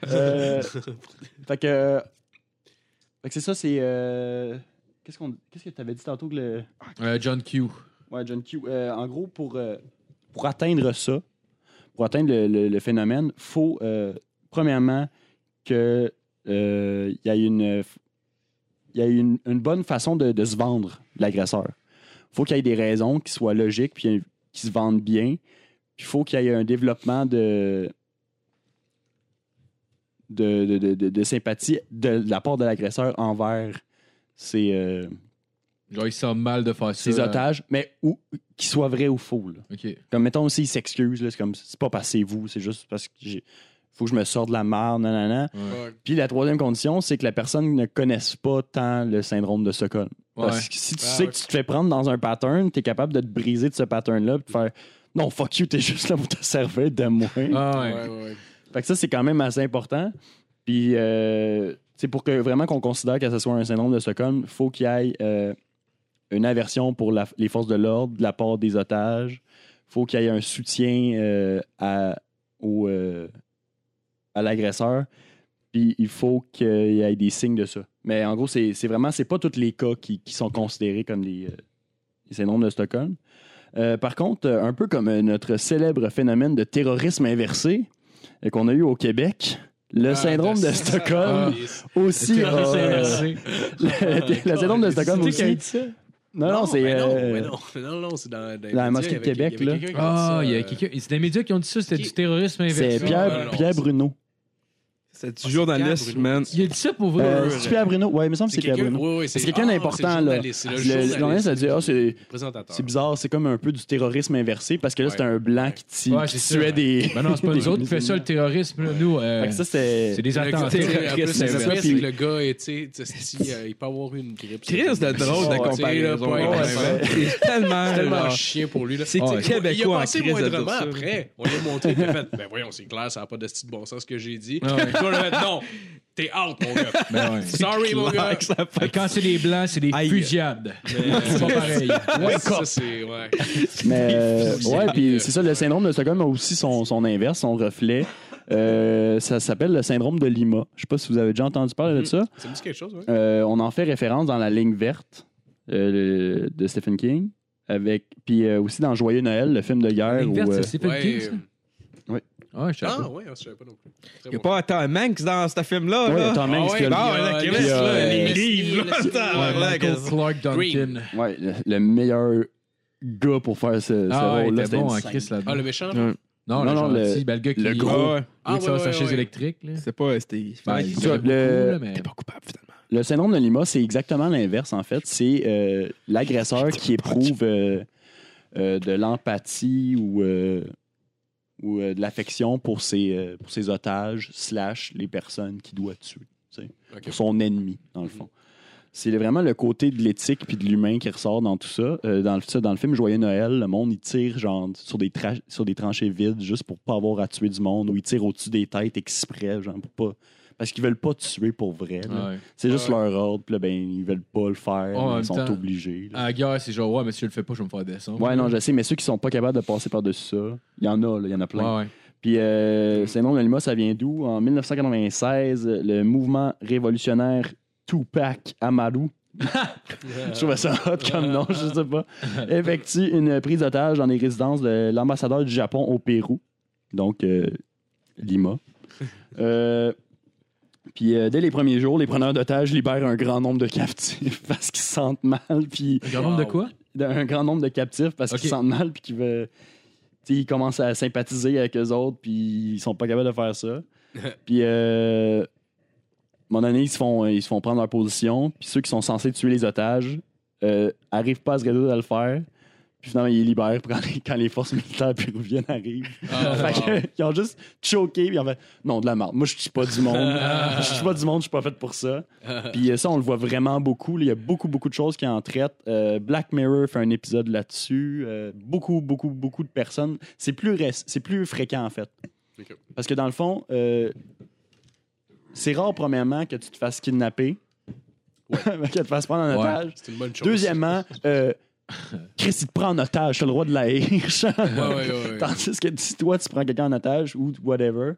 Euh, fait que. Fait que c'est ça, c'est. euh, Qu'est-ce qu'on- qu'est-ce que tu avais dit tantôt que le. Euh, John Q. Ouais, John Q. Euh, en gros, pour, euh, pour atteindre ça, pour atteindre le, le- le phénomène, faut, euh, premièrement, que euh, il y a une, il y a une, une bonne façon de, de se vendre, l'agresseur. faut qu'il y ait des raisons qui soient logiques, puis qui se vendent bien. Puis il faut qu'il y ait un développement de, de, de, de- de- de sympathie de, la part de l'agresseur envers ses, euh, Genre, mal de faire ça. otages, mais ou, qu'ils soient vrais ou faux. là. OK. Comme, mettons aussi, ils s'excusent. là, C'est comme, c'est pas c'est vous, c'est juste parce que j'ai. Faut que je me sorte de la merde, nanana. Ouais. Puis la troisième condition, c'est que la personne ne connaisse pas tant le syndrome de Stockholm. Parce Ouais. que si tu Ah, sais que tu te fais prendre dans un pattern, tu es capable de te briser de ce pattern-là, puis de faire non, fuck you, t'es juste là pour te servir de moi. Ah ouais. Ouais, ouais, ouais. Fait que ça, c'est quand même assez important. Puis, euh, c'est pour que vraiment qu'on considère que ce soit un syndrome de Stockholm, il faut qu'il y ait euh, une aversion pour la- les forces de l'ordre de la part des otages. Il faut qu'il y ait un soutien euh, à, au, euh, à l'agresseur. Puis, il faut qu'il y ait des signes de ça. Mais en gros, c'est c'est vraiment, c'est pas tous les cas qui, qui sont considérés comme des, euh, des syndromes de Stockholm. Euh, par contre, euh, un peu comme euh, notre célèbre phénomène de terrorisme inversé qu'on a eu au Québec, le Ah, syndrome de Stockholm aussi. euh, le, le syndrome de Stockholm C'est qui a aussi. dit ça? Non, non, c'est. non, non, c'est dans, dans, les dans la mosquée de Québec, là. Ah, il y a euh, quelqu'un. C'est des médias qui ont dit ça, c'était du terrorisme C'est inversé. Pierre, non, Pierre c'est- Bruno. C'est du journaliste, man. Il a dit ça pour vrai. Euh, c'est Pierre Bruno? Ouais, il me semble que C'est c'est Pierre quelqu'un Bruno. oui, oui, C'est quelqu'un ah, d'important, c'est là. le journaliste, c'est a dit Ah, c'est c'est bizarre, c'est comme un peu du terrorisme inversé parce que là, Ouais. c'était un blanc qui, c'est tuait des. Ben non, c'est pas nous des autres qui fait ça, le terrorisme. Nous, euh, ça, c'était. c'est des Le gars, attentats. c'est ça, inversé. c'est que le gars, est, tu sais, euh, il peut avoir une grippe. Chris de drôle de comparaison. C'est tellement. C'est chien pour lui. Là. C'est Ah, il- québécois Il a passé moindrement après. On lui a montré, il a fait Ben voyons, c'est clair, ça n'a pas de style bon sens ce que j'ai dit. Non, t'es out, mon gars. Ben ouais. Sorry, mon gars. Quand c'est des blancs, c'est des Aïe. fusillades. C'est pas pareil. Ouais, ça, c'est. Ouais. Mais euh, C'est- ouais, puis euh, c'est ça, le syndrome de Stockholm a aussi son, son inverse, son reflet. Euh, ça s'appelle le syndrome de Lima. Je sais pas si vous avez déjà entendu parler de ça. Ça me dit quelque chose. Euh, on en fait référence dans La Ligne verte euh, de Stephen King. Avec, puis euh, aussi dans Joyeux Noël, le film de guerre. Ligne où, verte, euh, c'est Stephen Ouais, King, ça? Ouais. Ah, je savais Ah, pas. ouais, je savais pas non plus. Très Il n'y a bon. pas Tom Hanks dans ce film-là. ouais, là? Tom Hanks Ah qui a ouais, le- les le- livres, là, le- Ouais, Clark Duncan. Ouais, meilleur gars pour faire ce, Ah, ouais, rôle-là. bon en. Chris là-dedans. Ah, le méchant? Ouais. Non, Non, le non, gentil, le- ben, le gars qui le gros. Ah ouais. Ah, ouais, sa ouais, chaise ouais. électrique. là. C'est pas. C'était. Ben, le- était pas coupable, finalement. Le syndrome de Lima, c'est exactement l'inverse, en fait. C'est euh, l'agresseur qui éprouve euh, euh, de l'empathie ou, euh, ou euh, de l'affection pour ses, euh, pour ses otages, slash les personnes qu'il doit tuer. tu sais, Ok. Pour son ennemi, dans le fond. C'est vraiment le côté de l'éthique puis de l'humain qui ressort dans tout ça. Euh, dans, le, dans le film Joyeux Noël, le monde, il tire genre sur des, sur des tranchées vides juste pour pas avoir à tuer du monde ou il tire au-dessus des têtes exprès, genre pour pas... Parce qu'ils veulent pas tuer pour vrai. là. Ouais. C'est juste leur ordre, puis là, ben, ils veulent pas le faire, en mais même ils sont temps- obligés. là. À la guerre, c'est genre, ouais, mais si je le fais pas, je vais me faire descendre. Ouais, non, je sais, mais ceux qui sont pas capables de passer par-dessus ça, il y en a, là, il y en a plein. Ouais, ouais. Puis, euh, de Lima, ça vient d'où? En 1996, le mouvement révolutionnaire Tupac Amaru, je trouvais ça hot comme nom, je sais pas, effectue une prise d'otage dans les résidences de l'ambassadeur du Japon au Pérou, donc euh, Lima. Euh, puis euh, dès les premiers jours, les preneurs d'otages libèrent un grand nombre de captifs parce qu'ils se sentent mal, puis Un grand nombre de quoi? d'un grand nombre de captifs parce qu'ils se sentent mal puis qu'ils veulent tu sais, ils commencent à sympathiser avec eux autres puis ils sont pas capables de faire ça. Puis euh, un moment donné ils se font ils se font prendre leur position puis ceux qui sont censés tuer les otages euh, arrivent pas à se résoudre à le faire puis finalement ils les libèrent quand les, quand les forces militaires péruviennes arrivent Ah, fait que, ils ont juste choqué puis ils ont fait non de la merde moi je suis pas du monde je suis pas du monde je suis pas fait pour ça puis euh, ça, on le voit vraiment beaucoup. Il y a beaucoup, beaucoup de choses qui en traitent. Euh, Black Mirror fait un épisode là-dessus. Euh, beaucoup, beaucoup, beaucoup de personnes. C'est plus, c'est plus fréquent, en fait. Parce que dans le fond, euh, c'est rare, premièrement, que tu te fasses kidnapper. que tu te fasses prendre en Ouais. otage. C'est une bonne chose. Deuxièmement, euh, Chris, il te prend en otage. Tu as le droit de la haïr. Ouais. Tandis que si toi, tu prends quelqu'un en otage ou whatever,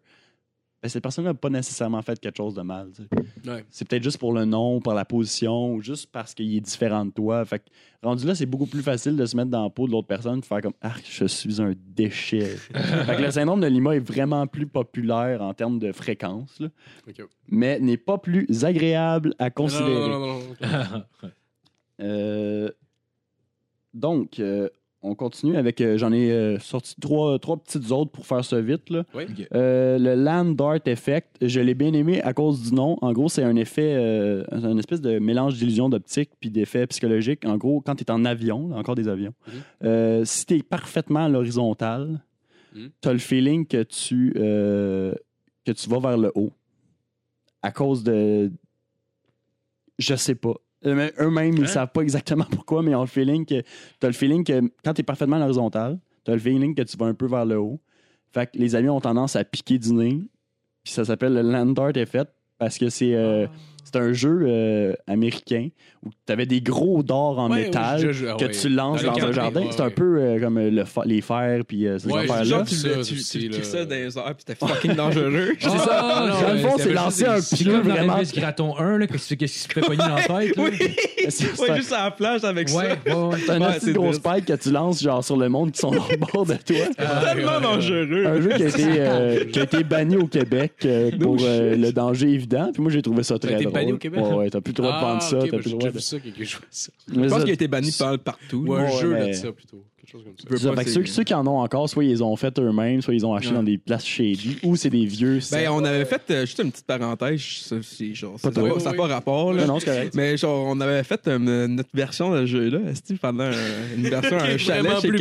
ben, cette personne n'a pas nécessairement fait quelque chose de mal. Ouais. c'est peut-être juste pour le nom, par la position, ou juste parce qu'il est différent de toi. Fait que, rendu là, c'est beaucoup plus facile de se mettre dans la peau de l'autre personne et faire comme Ah, je suis un déchet. fait que le syndrome de Lima est vraiment plus populaire en termes de fréquence, là, mais n'est pas plus agréable à considérer. non, non, non, non. Euh, donc, euh, on continue avec. euh, J'en ai euh, sorti trois, trois petites autres pour faire ça vite. Là. Oui. Euh, le Land Dart Effect, je l'ai bien aimé à cause du nom. En gros, c'est un effet, euh, un espèce de mélange d'illusions d'optique puis d'effets psychologiques. En gros, quand tu es en avion, là, encore des avions, Mhm. euh, si tu es parfaitement à l'horizontale, Mhm. tu as le feeling que tu, euh, que tu vas vers le haut. À cause de. Je sais pas. Euh, Eux-mêmes, ils Hein? savent pas exactement pourquoi, mais ils ont le feeling que. Tu as le feeling que quand tu es parfaitement à l'horizontale, tu as le feeling que tu vas un peu vers le haut. Fait que les avions ont tendance à piquer du nez. Puis ça s'appelle le Land Dart Effect parce que c'est euh, c'est un jeu euh, américain où tu avais des gros dards en Ouais, métal oui, je- je- ah que ouais. tu lances Dans un jardin. ouais, c'est un peu euh, comme euh, le fa- les fers puis euh, ces Ouais, affaires-là. Tu, ça, le- tu, tu cries ça dans les airs, puis c'était fucking dangereux. C'est ça. Ah, non, Dans le fond, c'est lancer un C'est dans vraiment. Elvis Graton 1, là, qu'est-ce qui se fait pogner dans la tête. oui, C'est c'est juste à la plage avec ça. C'est un c'est gros spike que tu lances genre sur le monde qui sont au bord de toi. tellement dangereux. Un jeu qui a été, banni au Québec pour le danger évident. Puis moi, j'ai trouvé ça très drôle. Banni au Québec? Ouais, ouais, t'as plus le droit de vendre ça. ok, t'as ben, plus le droit de... ça, quelqu'un ça. Je pense qu'il a été banni par- partout. Ou un jeu de ça, plutôt. Quelque chose comme ça. peux C'est ça, pas, fait que ceux, ceux qui en ont encore, soit ils les ont fait eux-mêmes, soit ils ont acheté Ouais. dans des places shady, ou c'est des vieux. Ben, on avait fait, euh, juste une petite parenthèse, ça, c'est genre, ça Pas n'a pas, ça a pas rapport, là. Non, non, c'est correct. Mais genre, on avait fait euh, notre version de ce jeu-là, pendant euh, une version à un chalet chez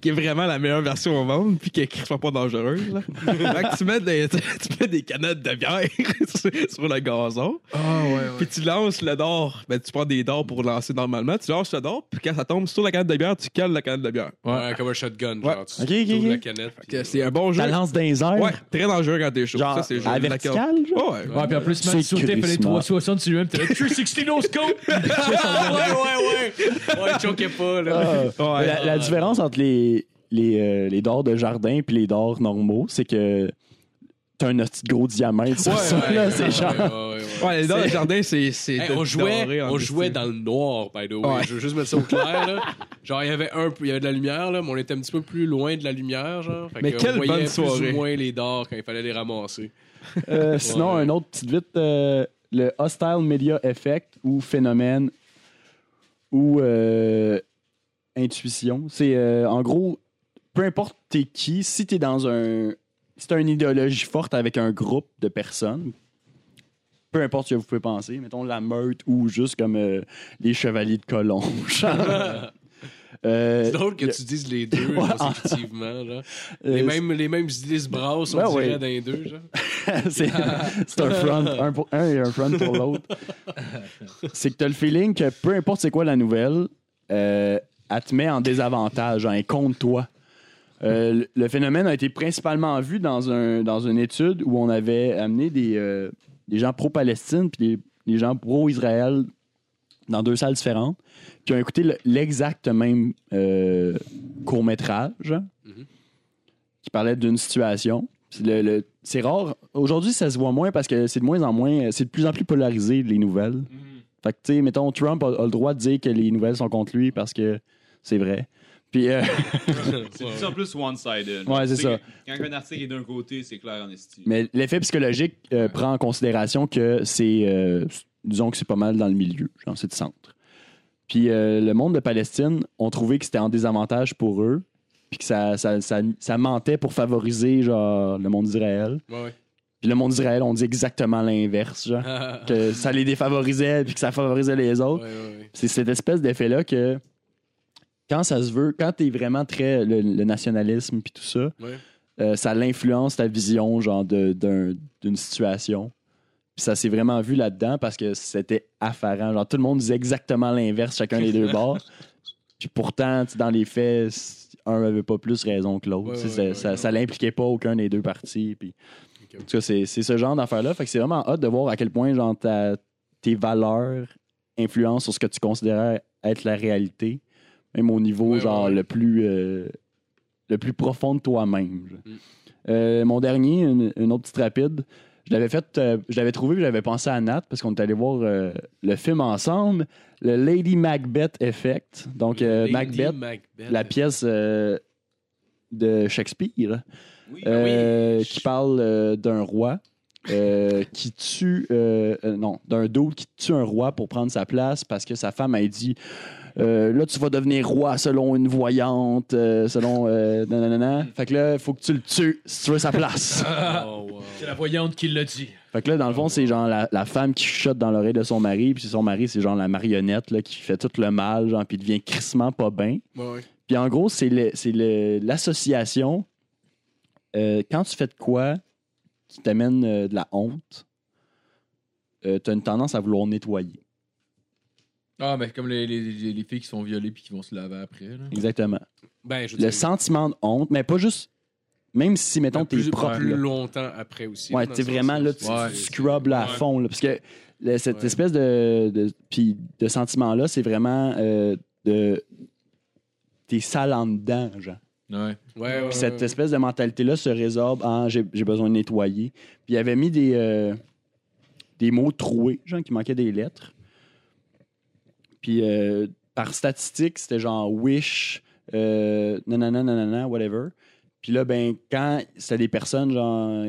qui est vraiment la meilleure version au monde, puis qui est pas dangereuse. Là. fait que tu mets des, tu mets des canettes de bière sur, le gazon, Ah, ouais, ouais. puis tu lances le dard. Ben, tu prends des dards pour lancer normalement, tu lances le dard, puis quand ça tombe sur la canette de bière, tu cales la canette de bière. Ouais, comme un shotgun, Ouais. genre. Tu Ok, ok, t'ouvres ok. la canette. Que c'est un bon jeu. Ça lance les airs. Ouais, très dangereux quand t'es chaud. Genre, ça, c'est à de la vertical, genre? Ouais, ouais. Puis en plus, C'est man, sauter, fallait crissement. 360 sur lui-même. T'as 360 no scope. ouais, ouais, ouais. Ouais, choquais pas, là. Ah. Ouais. la, la différence entre les, les, euh, les dards de jardin et les dards normaux, c'est que t'as un petit gros diamètre sur ça. Ouais, là, ouais, c'est ouais, genre. ouais, ouais, ouais. Ouais, dans le jardin, c'est. c'est Hey, on jouait, on jouait dans le noir, by the way. Ouais. Je veux juste mettre ça au clair, là. Genre, il y avait un peu, il y avait de la lumière, là, mais on était un petit peu plus loin de la lumière, genre. Fait Mais que quelle on voyait bonne plus soirée. ou moins les dards quand il fallait les ramasser. Euh, sinon, Ouais. un autre petite vite, euh, le Hostile Media Effect ou phénomène ou euh, intuition. C'est euh, en gros, peu importe t'es qui, si t'es dans un. T'as une idéologie forte avec un groupe de personnes, peu importe ce que vous pouvez penser, mettons la meute ou juste comme euh, les chevaliers de genre. Euh, C'est drôle que tu dises les deux, Ouais. là. euh, Les mêmes, les mêmes idées se brassent, on Ouais, dirait, ouais. dans les deux, c'est c'est un front, un, pour- un et un front pour l'autre. C'est que tu as le feeling que peu importe c'est quoi la nouvelle, euh, elle te met en désavantage, hein, contre toi. Euh, le- phénomène a été principalement vu dans, un, dans une étude où on avait amené des, euh, des gens pro-Palestine puis des, des gens pro-Israël dans deux salles différentes, qui ont écouté le- l'exact même euh, court-métrage Mhm. qui parlait d'une situation. Puis le- le- c'est rare. Aujourd'hui, ça se voit moins parce que c'est de moins en moins, c'est de plus en plus polarisé, les nouvelles. Fait que, tu sais, mettons, Trump a, a le droit de dire que les nouvelles sont contre lui parce que c'est vrai. Puis, euh, C'est de plus en plus one-sided. Ouais, c'est ça. Quand un article est d'un côté, c'est clair en estime. mais l'effet psychologique euh, prend en considération que c'est, euh, disons que c'est pas mal dans le milieu, genre c'est de centre. Puis euh, le monde de Palestine ont trouvé que c'était en désavantage pour eux, puis que ça, ça, ça, ça mentait pour favoriser genre le monde d'Israël. Ouais, ouais. Puis le monde d'Israël, on dit exactement l'inverse, genre. que ça les défavorisait puis que ça favorisait les autres. ouais, ouais. C'est cette espèce d'effet-là que quand ça se veut, quand t'es vraiment très le, le nationalisme puis tout ça, Ouais. euh, ça l'influence ta vision genre d'une situation. Puis ça s'est vraiment vu là-dedans parce que c'était affarant. Genre tout le monde disait exactement l'inverse chacun des deux bords. Puis pourtant, dans les faits, un avait pas plus raison que l'autre. Ouais, ouais, ça, ça, l'impliquait pas aucun des deux. Puis en tout cas, c'est ce genre d'affaire-là. Fait que c'est vraiment hâte de voir à quel point genre, ta- tes valeurs influencent sur ce que tu considères être la réalité, même au niveau Ouais, genre ouais, le plus euh, le plus profond de toi-même. Mm. Euh, mon dernier, une, une autre petite rapide. Je l'avais fait, euh, je l'avais trouvé, j'avais pensé à Nat parce qu'on est allé voir euh, le film ensemble, le Lady Macbeth Effect. Donc Macbeth, Macbeth. la pièce de Shakespeare Oui, oui. qui parle d'un roi qui tue, non, d'un dos qui tue un roi pour prendre sa place parce que sa femme a dit euh, là, tu vas devenir roi selon une voyante, euh, selon. Euh, nanana. Fait que là, il faut que tu le tues si tu veux sa place. Oh, wow. C'est la voyante qui l'a dit. Fait que là, dans le fond, c'est genre la, la femme qui chuchote dans l'oreille de son mari, puis son mari, c'est genre la marionnette là, qui fait tout le mal, genre, puis il devient crissement pas bien. Ouais. Puis en gros, c'est le- c'est le- l'association. euh, quand tu fais de quoi qui t'amène euh, de la honte, tu as une tendance à vouloir nettoyer. Ah, mais comme les, les, les- les filles qui sont violées puis qui vont se laver après. Là. Exactement. Ben, je veux Le dire, sentiment de honte, mais pas juste. Même si, mettons, t'es plus, propre. plus là. longtemps après aussi. Ouais, dans le sens, vraiment, là, tu, Ouais. tu scrubs là, à Ouais. fond. là, parce que le- cette Ouais. espèce de, de, puis de sentiment-là, c'est vraiment euh, de. T'es sale en dedans, genre. Ouais. Ouais, ouais, Puis cette ouais. espèce de mentalité-là se résorbe en j'ai j'ai besoin de nettoyer. Puis il avait mis des, euh, des mots troués, genre qui manquaient des lettres. Puis euh, par statistique, c'était genre wish, euh, nanana, nanana, whatever. Puis là, ben, quand c'était des personnes, genre,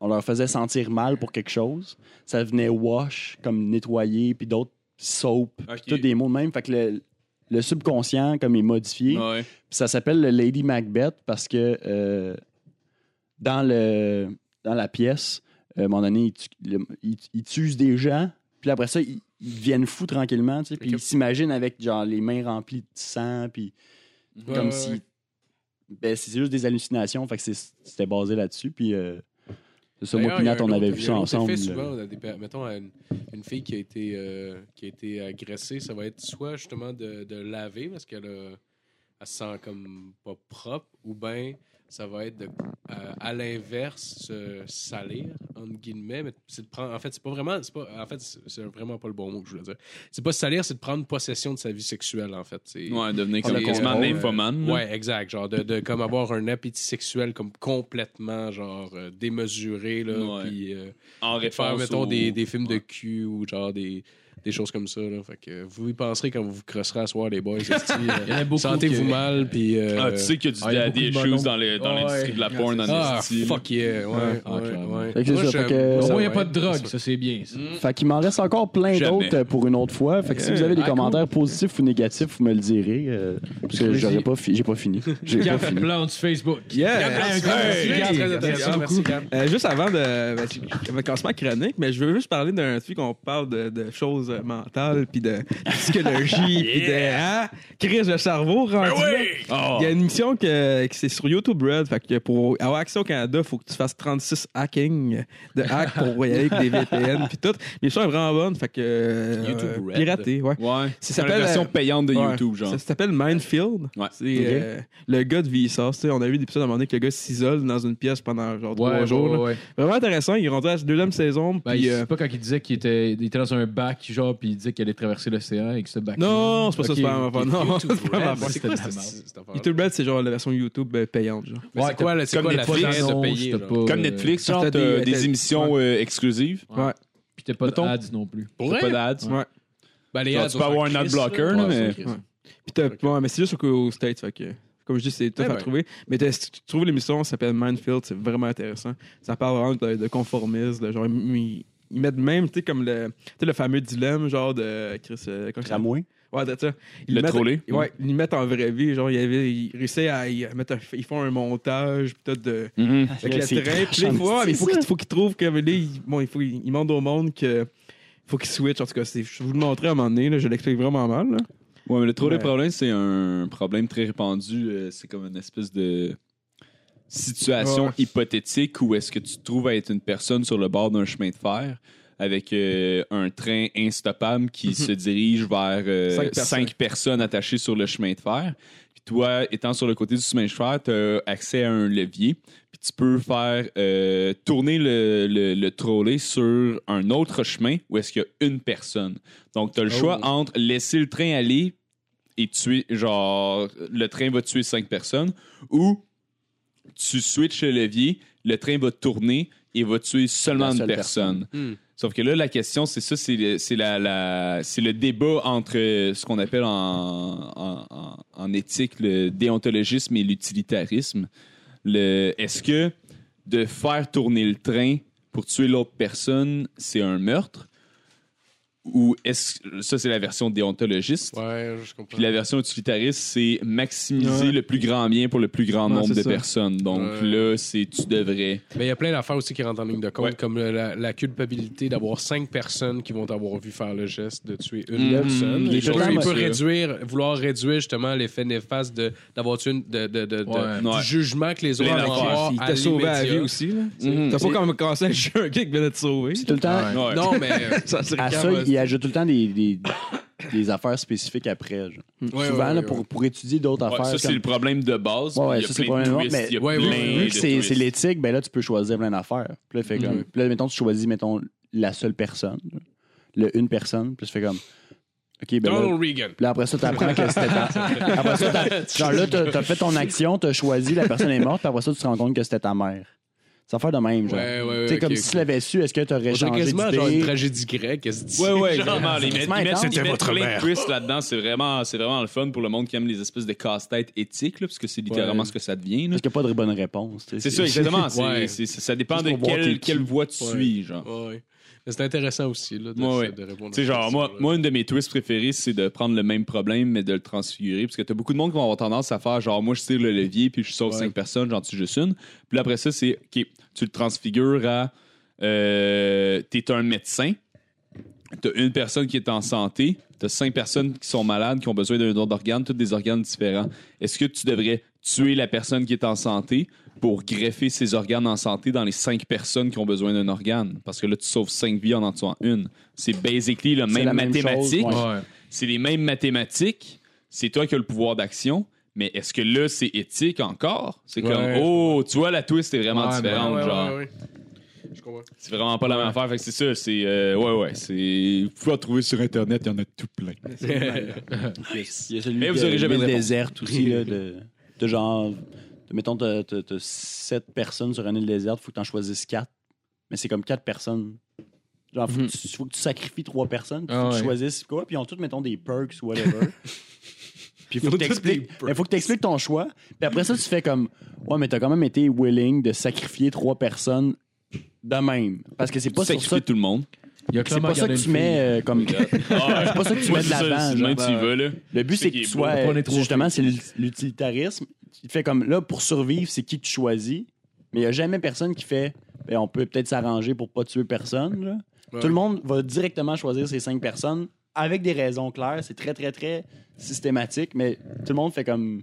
on leur faisait sentir mal pour quelque chose, ça venait wash, comme nettoyer, puis d'autres soap, puis Ok. tous des mots de même. Fait que le, le subconscient, comme est modifié, Ouais. puis ça s'appelle le Lady Macbeth parce que euh, dans, le, dans la pièce, à un moment donné, ils, ils tuent des gens, puis après ça, ils, ils deviennent fous tranquillement, tu sais, puis ils s'imaginent avec genre les mains remplies de sang, puis Ouais, comme ouais, si. ouais. Ben, c'est juste des hallucinations, fait que c'était basé là-dessus, puis euh, c'est ça, moi, a Pinat, un on avait vu a ça ensemble. souvent, dans des per- mettons, une, une fille qui a, été, euh, qui a été agressée, ça va être soit justement de, de laver parce qu'elle a- elle se sent comme pas propre, ou bien ça va être de, euh, à l'inverse se salir entre guillemets mais c'est de prendre en fait c'est pas vraiment c'est pas en fait c'est vraiment pas le bon mot que je voulais dire c'est pas se salir c'est de prendre possession de sa vie sexuelle en fait c'est Ouais, devenir comme contrôle, nymphomane. Ouais, exact. Genre de, de comme avoir un appétit sexuel comme complètement genre euh, démesuré là, Ouais. puis euh, En faire référence mettons des, des films de cul ou genre des, des choses comme ça là. Fait que vous y penserez quand vous vous crosserez à soir les boys. euh, Sentez-vous mal puis euh, Ah, tu sais qu'il y a du Ah, il y a daddy beaucoup de issues bonhommes. dans l'industrie de la porn en ah fuck yeah. Ouais, ouais, Ah, beaucoup Au moins, il n'y a pas de drogue, C'est ça c'est bien. ça. Fait qu'il m'en reste encore plein d'autres euh, pour une autre fois. Fait que si vous avez des Ah, commentaires positifs ou négatifs, vous me le direz. euh, parce que j'aurais pas fi- j'ai pas fini. J'ai pas fini. Facebook. Euh, juste avant de commencement chronique, mais je veux juste parler d'un truc qu'on parle de, de choses euh, mentales puis de psychologie puis de hein, crise de cerveau rendu là. Il y a une émission que, que c'est sur YouTube Red, fait que pour avoir accès au Canada, il faut que tu fasses 36 hacking de hack pour y aller avec des VPN puis tout. L'émission est vraiment bonne, fait que euh, YouTube Red. piraté, ouais. Ouais. Ça C'est s'appelle, la version euh, payante de Ouais. YouTube, genre. Ça s'appelle Minefield. Ouais. C'est euh, le gars de Vsauce. tu sais, On a vu des épisodes à un moment donné que le gars s'isole dans une pièce pendant genre trois jours. ouais, là. ouais. Vraiment intéressant. Il est rendu à la deuxième saison. Ben, puis, il- euh, c'est pas quand il disait qu'il était, il était dans un bac, genre, puis il disait qu'il allait traverser l'océan et que ce bac. Non, c'est pas ça, c'est pas ma. Non, YouTube c'est pas ma c'est quoi Red, c'est genre la version YouTube euh, payante. Genre. C'est quoi, c'est comme Netflix, de payer? pas- Comme euh, Netflix, t'as genre, des- t'as t'as- des émissions euh, exclusives. Ouais. Puis t'as pas d'ads non plus. Pour T'as vrai? pas d'ads. Ouais. Ben, les ads, tu peux avoir un là, Ouais, mais-. Puis t'as, ouais, mais c'est juste au- aux States. Fait que, comme je dis, c'est tough Eh à ben. trouver. Mais si tu trouves l'émission, ça s'appelle Minefield. C'est vraiment intéressant. Ça parle vraiment de, de conformisme. De genre, ils mettent même, tu sais, comme le, tu sais, le fameux dilemme, genre de Chris. euh? Tramway. Ouais, c'est ça. Ils Le mettent- trollé. Ouais, ils le mettent en vraie vie. Genre, il, y avait, il réussit à y mettre un- ils font un montage, tout de. Mhm. Avec le C'est train, puis là, il faut, mais il faut c'est qu'il faut qu'il trouve que là, il, bon, il faut il, il montre au monde que faut qu'il switch. En tout cas, c'est- je vais vous le montrer à un moment donné. Là, je l'explique vraiment mal. Là. Ouais, mais le trolley Ouais. problème, c'est un problème très répandu. euh, C'est comme une espèce de situation Ouais. hypothétique où est-ce que tu te trouves à être une personne sur le bord d'un chemin de fer avec euh, un train instoppable qui se dirige vers euh, Cinq personnes. cinq personnes attachées sur le chemin de fer. Puis toi, étant sur le côté du chemin de fer, tu as accès à un levier. Puis tu peux faire euh, tourner le, le, le trolley sur un autre chemin où est-ce qu'il y a une personne. Donc, tu as le choix entre laisser le train aller et tuer, genre, le train va tuer cinq personnes ou tu switches le levier, le train va tourner et va tuer seulement une personne. Hmm. Sauf que là, la question, c'est ça, c'est le, c'est la, la- c'est le débat entre ce qu'on appelle en, en, en- en éthique le déontologisme et l'utilitarisme. Le, est-ce que de faire tourner le train pour tuer l'autre personne, c'est un meurtre? Ou est-ce ça c'est la version déontologiste. Ouais, je comprends. Puis la version utilitariste, c'est maximiser Ouais. le plus grand bien pour le plus grand Ouais, nombre de ça. personnes. Donc Ouais. là, c'est tu devrais. Mais il y a plein d'affaires aussi qui rentrent en ligne de compte, Ouais. comme la, la culpabilité d'avoir cinq personnes qui vont t'avoir vu faire le geste de tuer une Mhm. personne. Peut, choses il peut réduire, vouloir réduire justement l'effet néfaste de- d'avoir tué une, de, de, de- de- Ouais. du Ouais. jugement que les autres vont avoir. Il à t'a sauvé à la vie aussi. là. Mhm. T'as pas comme commencé à juger un gars qui venait de sauver. C'est tout le temps. Non, mais. Ça serait À ça, il ajoute tout le temps des, des, des affaires spécifiques après. genre. Ouais, Souvent, ouais, là, ouais, pour, pour étudier d'autres Ouais, affaires. ça, c'est comme- le problème de base. Ouais, ouais, puis il y a ça, c'est le plein de problème de twists, base, il y a mais- ouais, plein ouais, Vu de que c'est l'éthique, ben là, tu peux choisir plein d'affaires. Puis là, fait comme, Mhm. puis là, mettons, tu choisis, mettons, la seule personne, le une personne, puis tu fais comme, OK, ben là, Donald Reagan. puis là, après ça, tu apprends que c'était ta... Après ça, t'as- genre là, t'as as fait ton action, t'as choisi, la personne est morte, puis après ça, tu te rends compte que c'était ta mère. C'est affaire de même, genre. Ouais, ouais, ouais. tu sais, ok, comme si tu l'avais su, est-ce que tu aurais changé quasiment genre une d'idée? tragédie grecque. tu Ouais, ouais, Genre, exactement. Ils c'est mettent, C'était votre plein mère. là-dedans. C'est vraiment, c'est vraiment le fun pour le monde qui aime les espèces de casse-tête éthiques, là, parce que c'est littéralement Ouais. ce que ça devient. là. Parce qu'il n'y a pas de bonne réponse. C'est ça, exactement. Ça dépend de quelle, voie tu Ouais. suis, genre. Ouais, c'est intéressant aussi là, de, Ouais, ouais. de répondre à genre, moi, moi, une de mes twists préférées, c'est de prendre le même problème, mais de le transfigurer. Parce que t'as beaucoup de monde qui vont avoir tendance à faire, genre, moi, je tire le levier, puis je sauve Ouais. cinq personnes, j'en tue juste une. Puis après ça, c'est, OK, tu le transfigures à, euh, t'es un médecin, t'as une personne qui est en santé, t'as cinq personnes qui sont malades, qui ont besoin d'un don d'organe, tous des organes différents. Est-ce que tu devrais tuer la personne qui est en santé pour greffer ses organes en santé dans les cinq personnes qui ont besoin d'un organe? Parce que là, tu sauves cinq vies en en tuant une. C'est basically le C'est même la même mathématique. chose, Ouais. C'est les mêmes mathématiques. C'est toi qui as le pouvoir d'action. Mais est-ce que là, c'est éthique encore? C'est Ouais, comme, oh, tu vois, la twist est vraiment Ouais, différente. Ouais, ouais, genre. Je comprends. C'est vraiment pas la même affaire. Fait que c'est ça. C'est, euh, ouais, ouais. C'est, vous pouvez en trouver sur Internet. Il y en a tout plein. Il y a celui Mais vous aurez jamais de déserte aussi, là, de, de genre, de, mettons, t'as sept personnes sur une île déserte, faut que t'en choisisses quatre. Mais c'est comme quatre personnes. Genre, faut, que tu, faut que tu sacrifies trois personnes, puis faut Ah que tu ouais. choisisses quoi, puis ils ont tous, mettons, des perks ou whatever. puis faut que t'expliques- mais faut que t'expliques ton choix. Puis après ça, tu fais comme, ouais, mais t'as quand même été willing de sacrifier trois personnes de même. Parce que c'est pas sur ça tout le monde. Il y a c'est pas ça que tu mets euh, comme. Ah, c'est pas ça que tu mets de l'avant. genre. Même tu y vas, là. Le but, C'est que est tu beau. sois. Trop Justement, c'est l'ut- l'utilitarisme. Il fait comme là, pour survivre, c'est qui que tu choisis. Mais il n'y a jamais personne qui fait. Ben, on peut peut-être s'arranger pour pas tuer personne. là. Ouais. Tout le monde va directement choisir ces cinq personnes avec des raisons claires. C'est très, très, très systématique. Mais tout le monde fait comme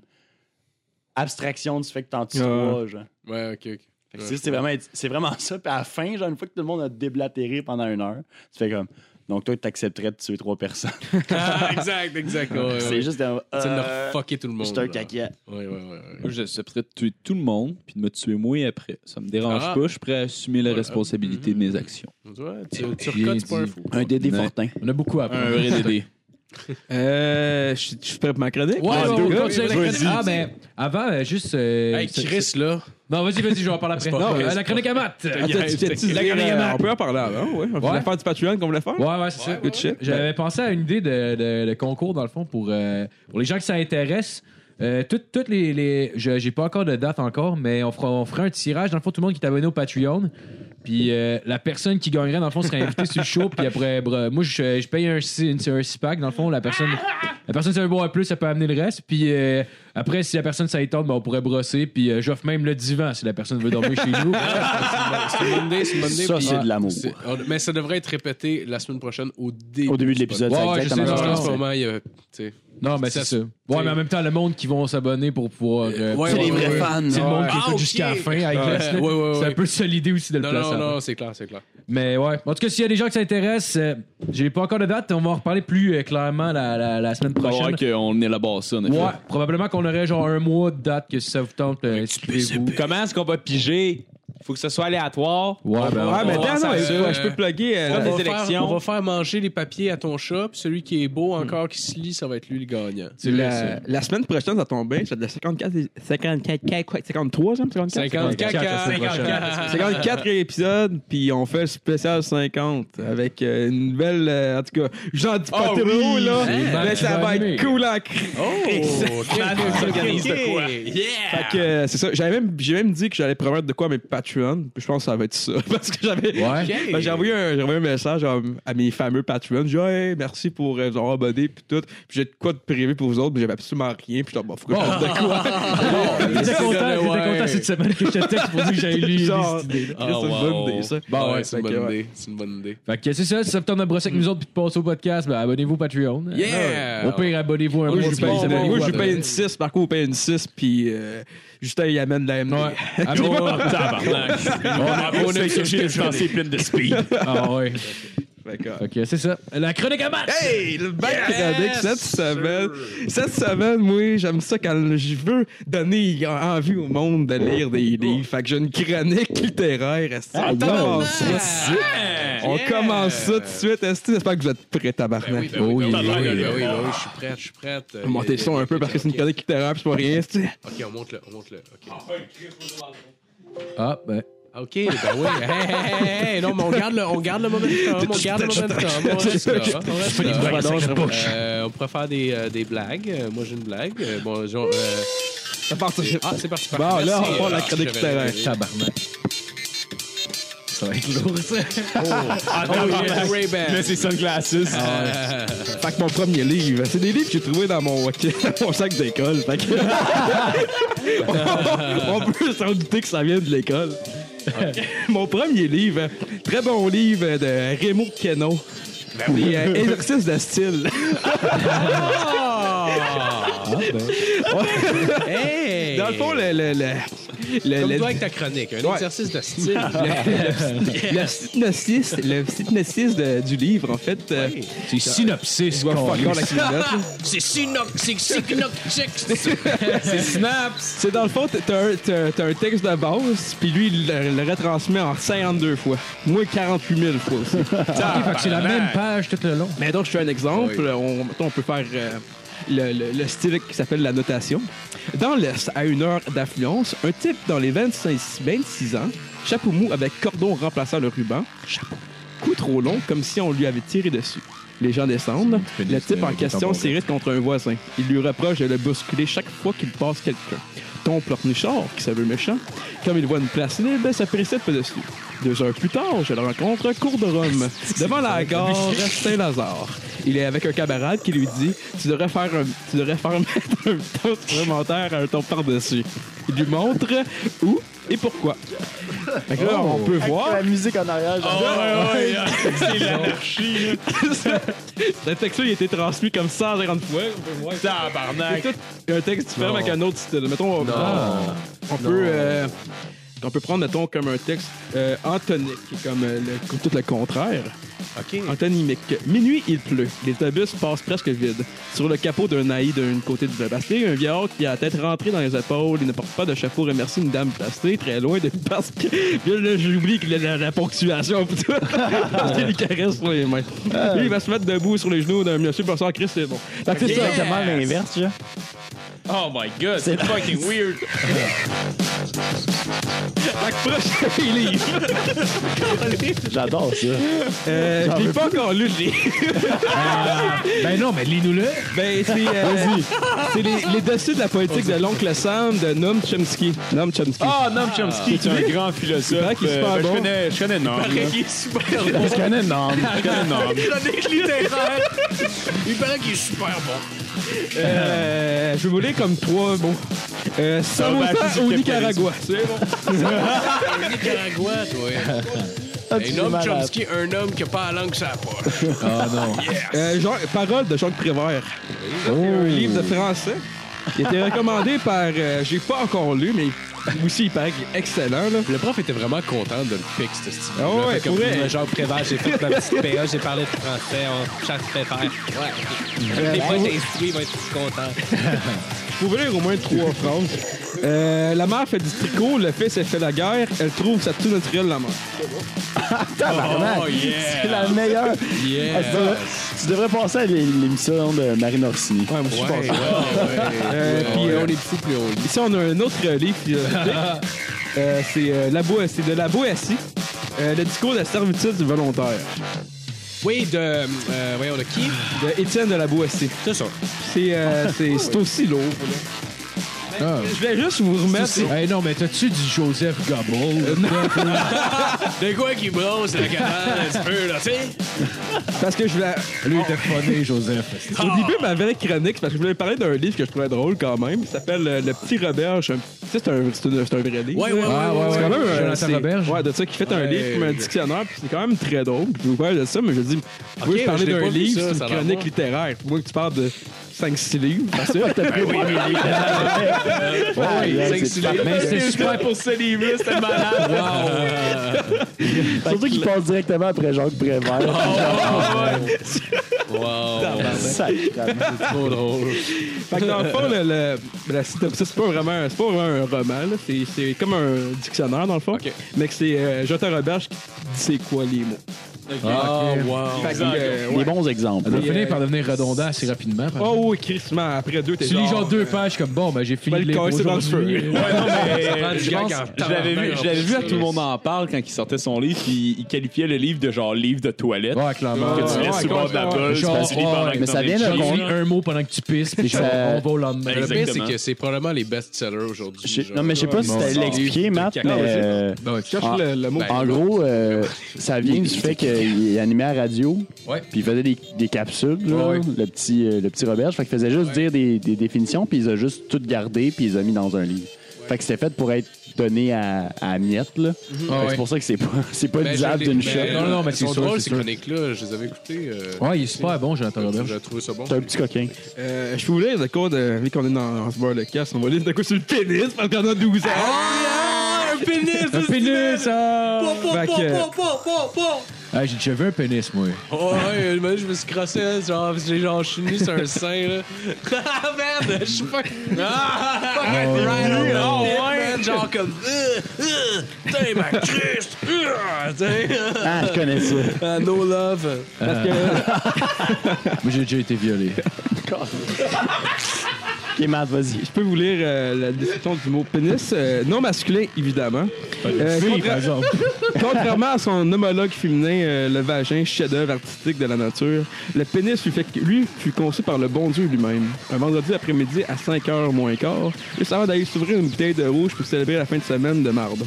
abstraction du fait que t'en tues Ouais. trois. Genre. Ouais, ok, ok. Que c'est- vraiment, c'est vraiment ça. Puis à la fin, genre, une fois que tout le monde a déblatéré pendant une heure, tu fais comme. Donc toi, tu accepterais de tuer trois personnes. Ah, exact, exact. Ouais, ouais, c'est ouais. juste un. C'est de euh, leur fucker tout le monde. C'est un caca. Ouais, ouais, ouais. ouais. Moi, je suis prêt de tuer tout le monde puis de me tuer moi après. Ça me dérange Ah. pas. Je suis prêt à assumer la Voilà. responsabilité de mes actions. Tu tu, pas un fou. Un Dédé. Fortin. On a beaucoup appris. Un vrai Dédé. Euh, je je suis prêt pour ma chronique. Ouais, Ah, ouais, gars. continue la chronique. Ah, ben, avant, euh, juste. euh, Hey, c'est- Chris, là. Non, vas-y, vas-y, je vais en parler après. Non, euh, la chronique à tu- tu- tu- La chronique à euh, Matt. On peut en parler avant, ouais. On voulait Ouais. faire du Patreon qu'on voulait faire. Ouais, ouais, c'est ça. Good shit. J'avais pensé à une idée de, de- de concours, dans le fond, pour, euh, pour les gens qui ça intéresse. Euh, toutes, toutes les. les je- J'ai pas encore de date encore, mais on fera, on fera un tirage. Dans le fond, tout le monde qui est abonné au Patreon. Puis euh, la personne qui gagnerait, dans le fond, serait invitée sur le show. Puis après, moi, je, paye un, six- un pack Dans le fond, la personne, la personne qui veut boire plus, ça peut amener le reste. Puis euh, après, si la personne ça y tente, ben, on pourrait brosser. Puis euh, j'offre même le divan si la personne veut dormir chez nous. C'est une bonne idée, c'est une bonne idée. Ça, puis- c'est de l'amour. C'est- on- Mais ça devrait être répété la semaine prochaine au début. Au début de du l'épisode, podcast. Ouais, c'est ouais, je exactement sais, ça. En non, ce non. moment, il y a. tu sais, Non, mais c'est ça. Ouais, mais en même temps, le monde qui vont s'abonner pour pouvoir. euh, Ouais, C'est les vrais fans. C'est le monde qui Ah, écoute ok. jusqu'à la fin. I Ouais, guess, là. ouais, ouais, C'est ouais. un peu ça l'idée aussi de le Non, placer. non, avant. non, c'est clair, c'est clair. Mais ouais. En tout cas, s'il y a des gens qui s'intéressent, euh, j'ai pas encore de date. On va en reparler plus euh, clairement la, la, la semaine On va voir prochaine. qu'on élabore ça, en effet. Ouais, probablement qu'on aurait genre un mois de date que si ça vous tente, euh, inscrivez-vous. Comment est-ce qu'on va piger? Faut que ce soit aléatoire. Ouais, ben, Ouais, mais On va attends, non, faire ça, je peux euh, plugger. euh, faire, élections. on va faire manger les papiers à ton chat, puis celui qui est beau encore, qui se lit, ça va être lui le gagnant. La, ça. la semaine prochaine, ça tombe bien. C'est de 54, 54, quoi, 53, j'aime 54? 54, 54, la semaine prochaine. 54 épisodes, puis on fait le spécial 50 avec euh, une belle. euh, en tout cas, j'en dis pas Oh trop, oui! là. Mais ça va être cool en cri. Oh, s'organise de quoi. Yeah! Fait que euh, c'est ça. J'avais même, j'ai même dit que j'allais promettre de quoi à mes Patreons Patreon. Je pense que ça va être ça. Parce que j'avais. Ouais. Ben, j'ai envoyé un, j'ai envoyé un message à, à mes fameux Patreons. J'ai dit, hey, merci pour euh, vous avoir abonné, puis tout. Puis j'ai de quoi de prévu pour vous autres, mais j'avais absolument rien. Puis je dis, bon, faut que je fasse de quoi. J'étais content, Ouais. content cette semaine que je te texte pour dire que j'avais lu Genre, cette idée. c'est une bonne idée, ça. Bon, ouais, ouais, c'est une bonne ouais. idée. C'est une bonne idée. Fait que c'est ça, si ça vous tente de brosser avec nous autres puis de passer au podcast, ben abonnez-vous au Patreon. Yeah! Au pire, abonnez-vous un Moi, mois je puis lui paye, payez- moi, je paye une 6, Marco vous paye une 6, puis euh, Justin, il amène de la MD. Ouais. Abonnez-vous. Tabarnak. On a pleine de speed. Ah ouais. Fait que, c'est ça. La chronique à match! Hey, le bac chronique cette semaine. Cette semaine, moi, j'aime ça quand je veux donner envie au monde de lire des livres. Fait que j'ai une chronique littéraire. Ah, on yeah. commence ça tout de suite? On commence ça tout de suite. Est-ce que j'espère que vous êtes prêts, tabarnak? Ben oui, ben oui, ben oui, oui, ben oui, oui, oui. ben oui, je suis prête, je suis prête. On va monter le son un peu parce que c'est une chronique littéraire c'est pas rien. Ok, on monte le, on monte le. Ah, ben. Ok, ben oui. Hey, hey, hey, hey, non, mais on garde le, on garde le momentum, on garde le momentum. On reste là, on reste là. Euh, on pourrait faire des, euh, des blagues. Euh, Moi, j'ai une blague. Euh, Bon, genre, euh, Ça part Ah, c'est parti. Bon, là, Merci, on va voir la euh, chronique rêvé. Tabarnak. Ça va être lourd, ça. Oh, yeah, Ray-Ban. Mais c'est sunglasses. Fait que mon premier livre, c'est des livres que j'ai trouvés dans mon, mon sac d'école. Fait que. on peut s'en douter que ça vient de l'école. mon premier livre, très bon livre de Raymond Queneau. Des euh, exercices de style. Hey! Dans le fond, le. le, le, le- Comme le- toi avec ta chronique, un Ouais. exercice de style. le synopsis, le synopsis de- du livre, en fait. C'est synopsis. C'est synox, c'est synox, C'est Snaps. C'est dans le fond, t'as un, un texte de base, puis lui, il le, le retransmet en 52 fois. Moi, 48 000 fois aussi. C'est la même page tout le long. Mais donc, je fais un exemple. On, mettons, on peut faire euh, le, le- qui s'appelle la notation. Dans l'Est, à une heure d'affluence, un type dans les 25, 26 ans, chapeau mou avec cordon remplaçant le ruban, chapeau, cou trop long, comme si on lui avait tiré dessus. Les gens descendent. Le type en question s'irrite contre un voisin. Il lui reproche de le bousculer chaque fois qu'il passe quelqu'un. Ton pleurnichard, qui se veut méchant, comme il voit une place libre, se précipite dessus. Deux heures plus tard, je le rencontre à Cour de Rome, devant la gare Saint-Lazare. Il est avec un camarade qui lui dit Tu devrais faire, un, tu devrais faire mettre un ton supplémentaire à un ton par-dessus. Il lui montre où et pourquoi. Fait que là, on peut voir. La musique en arrière. genre. Le texte il a été transmis comme 150 fois. On peut voir. Tabarnak. C'est tout un texte différent avec un autre style. Mettons, on, on peut, euh, on peut prendre, mettons, comme un texte euh, antonique, qui est comme euh, le, comme tout le contraire. OK. Antonymique. Minuit, il pleut. Les autobus passent presque vides. Sur le capot d'un naïf d'un côté du Bastille, un vieillard qui a la tête rentrée dans les épaules. Il ne porte pas de chapeau. Remercie une dame plastée, très loin de parce que là, j'oublie que la, la- la ponctuation tout. parce qu'il lui caresse sur les mains. Puis il va se mettre debout sur les genoux d'un monsieur pensant Christ, c'est bon. C'est ça. exactement l'inverse. Oh my god, c'est fucking weird. Fait que prochain livre. J'adore ça. Euh, je l'ai pas encore lu, je l'ai. Ben non, mais lis-nous-le. Ben, c'est euh, c'est les, les dessus de la poétique de l'oncle Sam de Noam Chomsky. Noam Chomsky. Ah, Noam Chomsky, tu c'est un grand philosophe. paraît qu'il est super Euh, ben, bon. Je connais, je connais Noam. là. Il est super bon. Je connais. Je connais Noam. Chronique littéraire. Il paraît qu'il est super bon. Euh, je vais vous lire comme trois mots. Euh, va Samosa afficher au le Nicaragua. C'est bon. Nicaragua, toi. Ah, tu Un homme malade. Chomsky, un homme qui a pas la langue sur la poche. Ah non. Euh, Jean- parole de Jacques Prévert. C'est un livre de français. Il était recommandé par. euh, J'ai pas encore lu, mais aussi il paraît qu'il est excellent. Là. Le prof était vraiment content de le pick, ce style. Ah ouais, pour vrai. Genre Prévert, j'ai fait ma petite PA, j'ai parlé de français, on chasse préfère. Ouais. Les ah potes ouais. instruits vont être contents. Vous pouvez lire au moins trois phrases. Euh, la mère fait du tricot, le fils elle fait la guerre, elle trouve sa tout naturelle la mère. Tabarnak. Oh, yeah. C'est la meilleure. Yeah. Ah, tu, devrais, tu devrais passer à l'é- l'émission de Marine Orsini? Ouais, moi je suis Ouais, Puis puis, on est fou, plus lit. Ici, on a un autre livre. Euh, c'est euh, c'est de la Boétie. Euh, le discours de la servitude du volontaire. Oui, de. Euh, on a qui? De Étienne de la Boétie. C'est ça. C'est euh, c'est- c'est aussi lourd. là. Ah. Je voulais juste vous remettre. Hey, non, mais t'as-tu du Joseph Gobble? De quoi qui brosse la cabane un petit peu, là, tu sais? Parce que je voulais. Lui, il était funny, Joseph. Au début, ma vraie chronique, c'est parce que je voulais parler d'un livre que je trouvais drôle quand même. Il s'appelle euh, Le Petit Roberge. Un- Tu sais, c'est un, c'est un, c'est un vrai livre. Ouais, ouais, ouais. Ah, ouais, C'est quand même un. Jonathan c'est- Roberge? Ouais, de ça, qui fait un Ouais. livre comme un dictionnaire, puis c'est quand même très drôle. Puis je vous parle de ça, mais je dis, Ok, parlais je l'ai d'un pas vu, livre, ça, c'est ça a une l'air chronique bon. littéraire. Pour moi, que tu parles de 5-6 livres. Parce que Ouais, c'est parfait. Mais c'est super pour ce livre-là, c'était malade. Surtout qu'il passe directement après Jacques Prévert. Wow. Sacrément. Trop drôle. Fait que dans le fond, le, le- la synopsis, c'est pas vraiment, c'est pas vraiment un roman, là. C'est, c'est comme un dictionnaire, dans le fond. Mais que c'est euh, Jonathan Roberge qui dit c'est quoi les mots. Ah, wow. Fait que, euh, Des bons exemples. Ça va Et, finir euh, par devenir redondant assez rapidement. par exemple. Oh oui, crissement. Après deux, t'es Tu lis genre deux euh, pages comme bon, ben j'ai fini le casser dans le feu. Ouais, non, mais prend du je, pense- en je l'avais vu, je l'avais en vu à tout le là. monde en parle quand il sortait son livre, puis il qualifiait le livre de genre livre de toilette. Ouais, clairement. Que tu laisses sur le bord de la bolle, tu pendant que mais t'en ça es vient. Genre, con- lis un mot pendant que tu pisses, puis Ça- on va au lendemain. Le pire, c'est Exactement. que c'est probablement les best-sellers aujourd'hui. Je- genre. Non, mais je sais pas si t'allais l'expliquer, Matt, mais euh, Ben ouais, Cherche Ah. le, le mot. En gros, euh, ça vient du fait qu'il animait à la radio, Ouais. puis il faisait des, des capsules, là, Ouais. le, petit, euh, le petit Roberge. Fait qu'il faisait juste dire des, des définitions, puis il a juste tout gardé, puis il les a mis dans un livre. Fait que c'était fait pour être donné à, à Miette, là. Ah ouais. C'est pour ça que c'est pas, c'est pas Ben, disable l'ai- d'une ben, shot. Non, non, mais ils c'est c'est ces chroniques-là. Je les avais écoutées. euh, Ouais, il est super bon, Jonathan Roberge. J'ai trouvé ça bon? C'est un petit coquin. Euh, je peux vous lire de quoi, de, vu qu'on est dans, dans ce bar de casse, on va lire de quoi sur le pénis parce qu'on a 12 ans. Un pénis! Un pénis, ah! Ah, j'ai déjà vu un pénis, moi. Ouais, une minute, je me suis crossé, genre, j'ai genre, je suis nu sur un sein, là. Ah, merde, je suis pas. Ah, fucking right on the tip, man, genre comme. Euh, euh, Putain, ma Christ! Euh. Ah, je connais ça. Ah, no love. Parce que, Moi, j'ai déjà été violé. Ok, Matt, vas-y. je peux vous lire euh, la description du mot pénis. euh, non masculin, évidemment. Euh, contra- par exemple. Contrairement à son homologue féminin, euh, le vagin, chef-d'œuvre artistique de la nature, le pénis fait, lui fut conçu par le bon Dieu lui-même. Un vendredi après-midi à 5h moins quart, juste avant d'aller s'ouvrir une bouteille de rouge pour célébrer la fin de semaine de marde.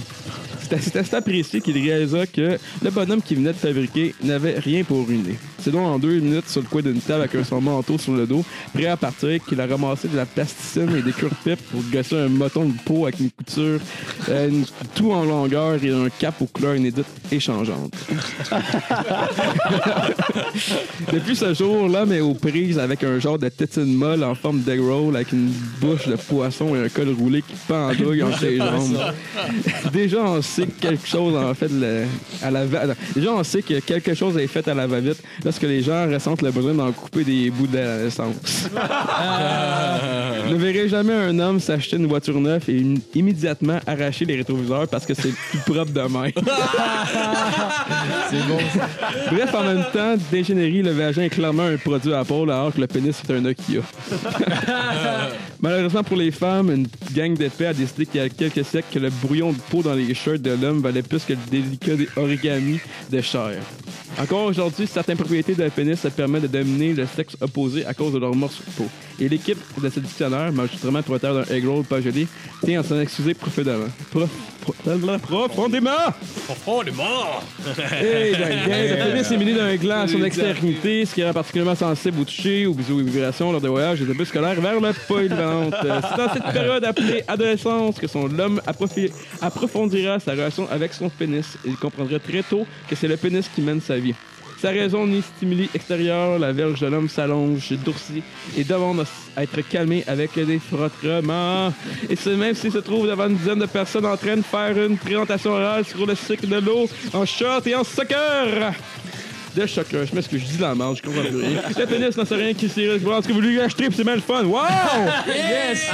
C'est c'est assez apprécié qu'il réalisa que le bonhomme qui venait de fabriquer n'avait rien pour ruiner. C'est donc en deux minutes sur le coin d'une table avec son manteau sur le dos, prêt à partir, qu'il a ramassé de la plasticine et des cure-pipes pour gosser un moton de peau avec une couture, euh, une- tout en longueur et un cap aux couleurs inédites et changeantes. Depuis ce jour, l'homme est aux prises avec un genre de tétine molle en forme d'egg roll avec une bouche de poisson et un col roulé qui pendouille entre ses jambes. Déjà, on sait que quelque chose en fait à la va-. Déjà, on sait que quelque chose est fait à la va-vite lorsque les gens ressentent le besoin d'en couper des bouts de la naissance. ne verrez jamais un homme s'acheter une voiture neuve et im- immédiatement arracher les rétroviseurs parce que c'est plus propre de même. C'est bon. Bref, en même temps, d'ingénierie, le vagin est clairement un produit à Paul, alors que le pénis est un Nokia. Malheureusement pour les femmes, une gang d'épais a décidé qu'il y a quelques siècles que le brouillon de peau dans les shirts de l'homme valait plus que le délicat des origamis de chair. Encore aujourd'hui, certaines propriétés d'un pénis se permettent de dominer le sexe opposé à cause de leur morceau de peau. Et l'équipe de ce dictionnaire, magistralement propriétaire d'un egg roll pas gelé, tient à s'en excuser profondément. Prof- pro- profondément! Profondément! Hey, ben, gang, le pénis est muni d'un gland à son extrémité, ce qui rend particulièrement sensible au toucher, aux bisous et vibrations lors des voyages et des bus scolaires vers le poil-ventre. Euh, C'est dans cette période appelée adolescence que son homme approfi- approfondira sa relation avec son pénis. Il comprendra très tôt que c'est le pénis qui mène sa vie. Sa raison ni stimuli extérieur, la verge de l'homme s'allonge, durcit et demande à être calmée avec des frottements. Et ce même s'il se trouve devant une dizaine de personnes en train de faire une présentation orale sur le cycle de l'eau en short et en soccer. De chocolat, je m'excuse, je dis la merde, je comprends plus rien. Le pénis n'en sait rien qui s'y reste. Est-ce que vous lui achetez, puis c'est bien le fun. Wow! Yes!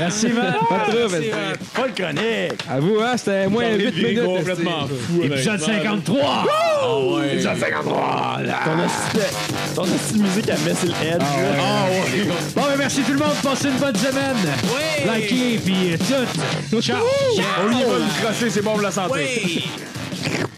Merci, Matt. Pas trop, vas-y. Pas le chronique! À vous, hein, c'était moins 8 minutes. complètement fou. Épisode 53! Ton hostie de- ton hostie de musique à Messil Edge. là. Bon, ben merci tout le monde. Passez une bonne semaine. Oui! Likez, puis euh, tout. Ciao! On y va nous crosser, c'est bon pour la santé. Oui!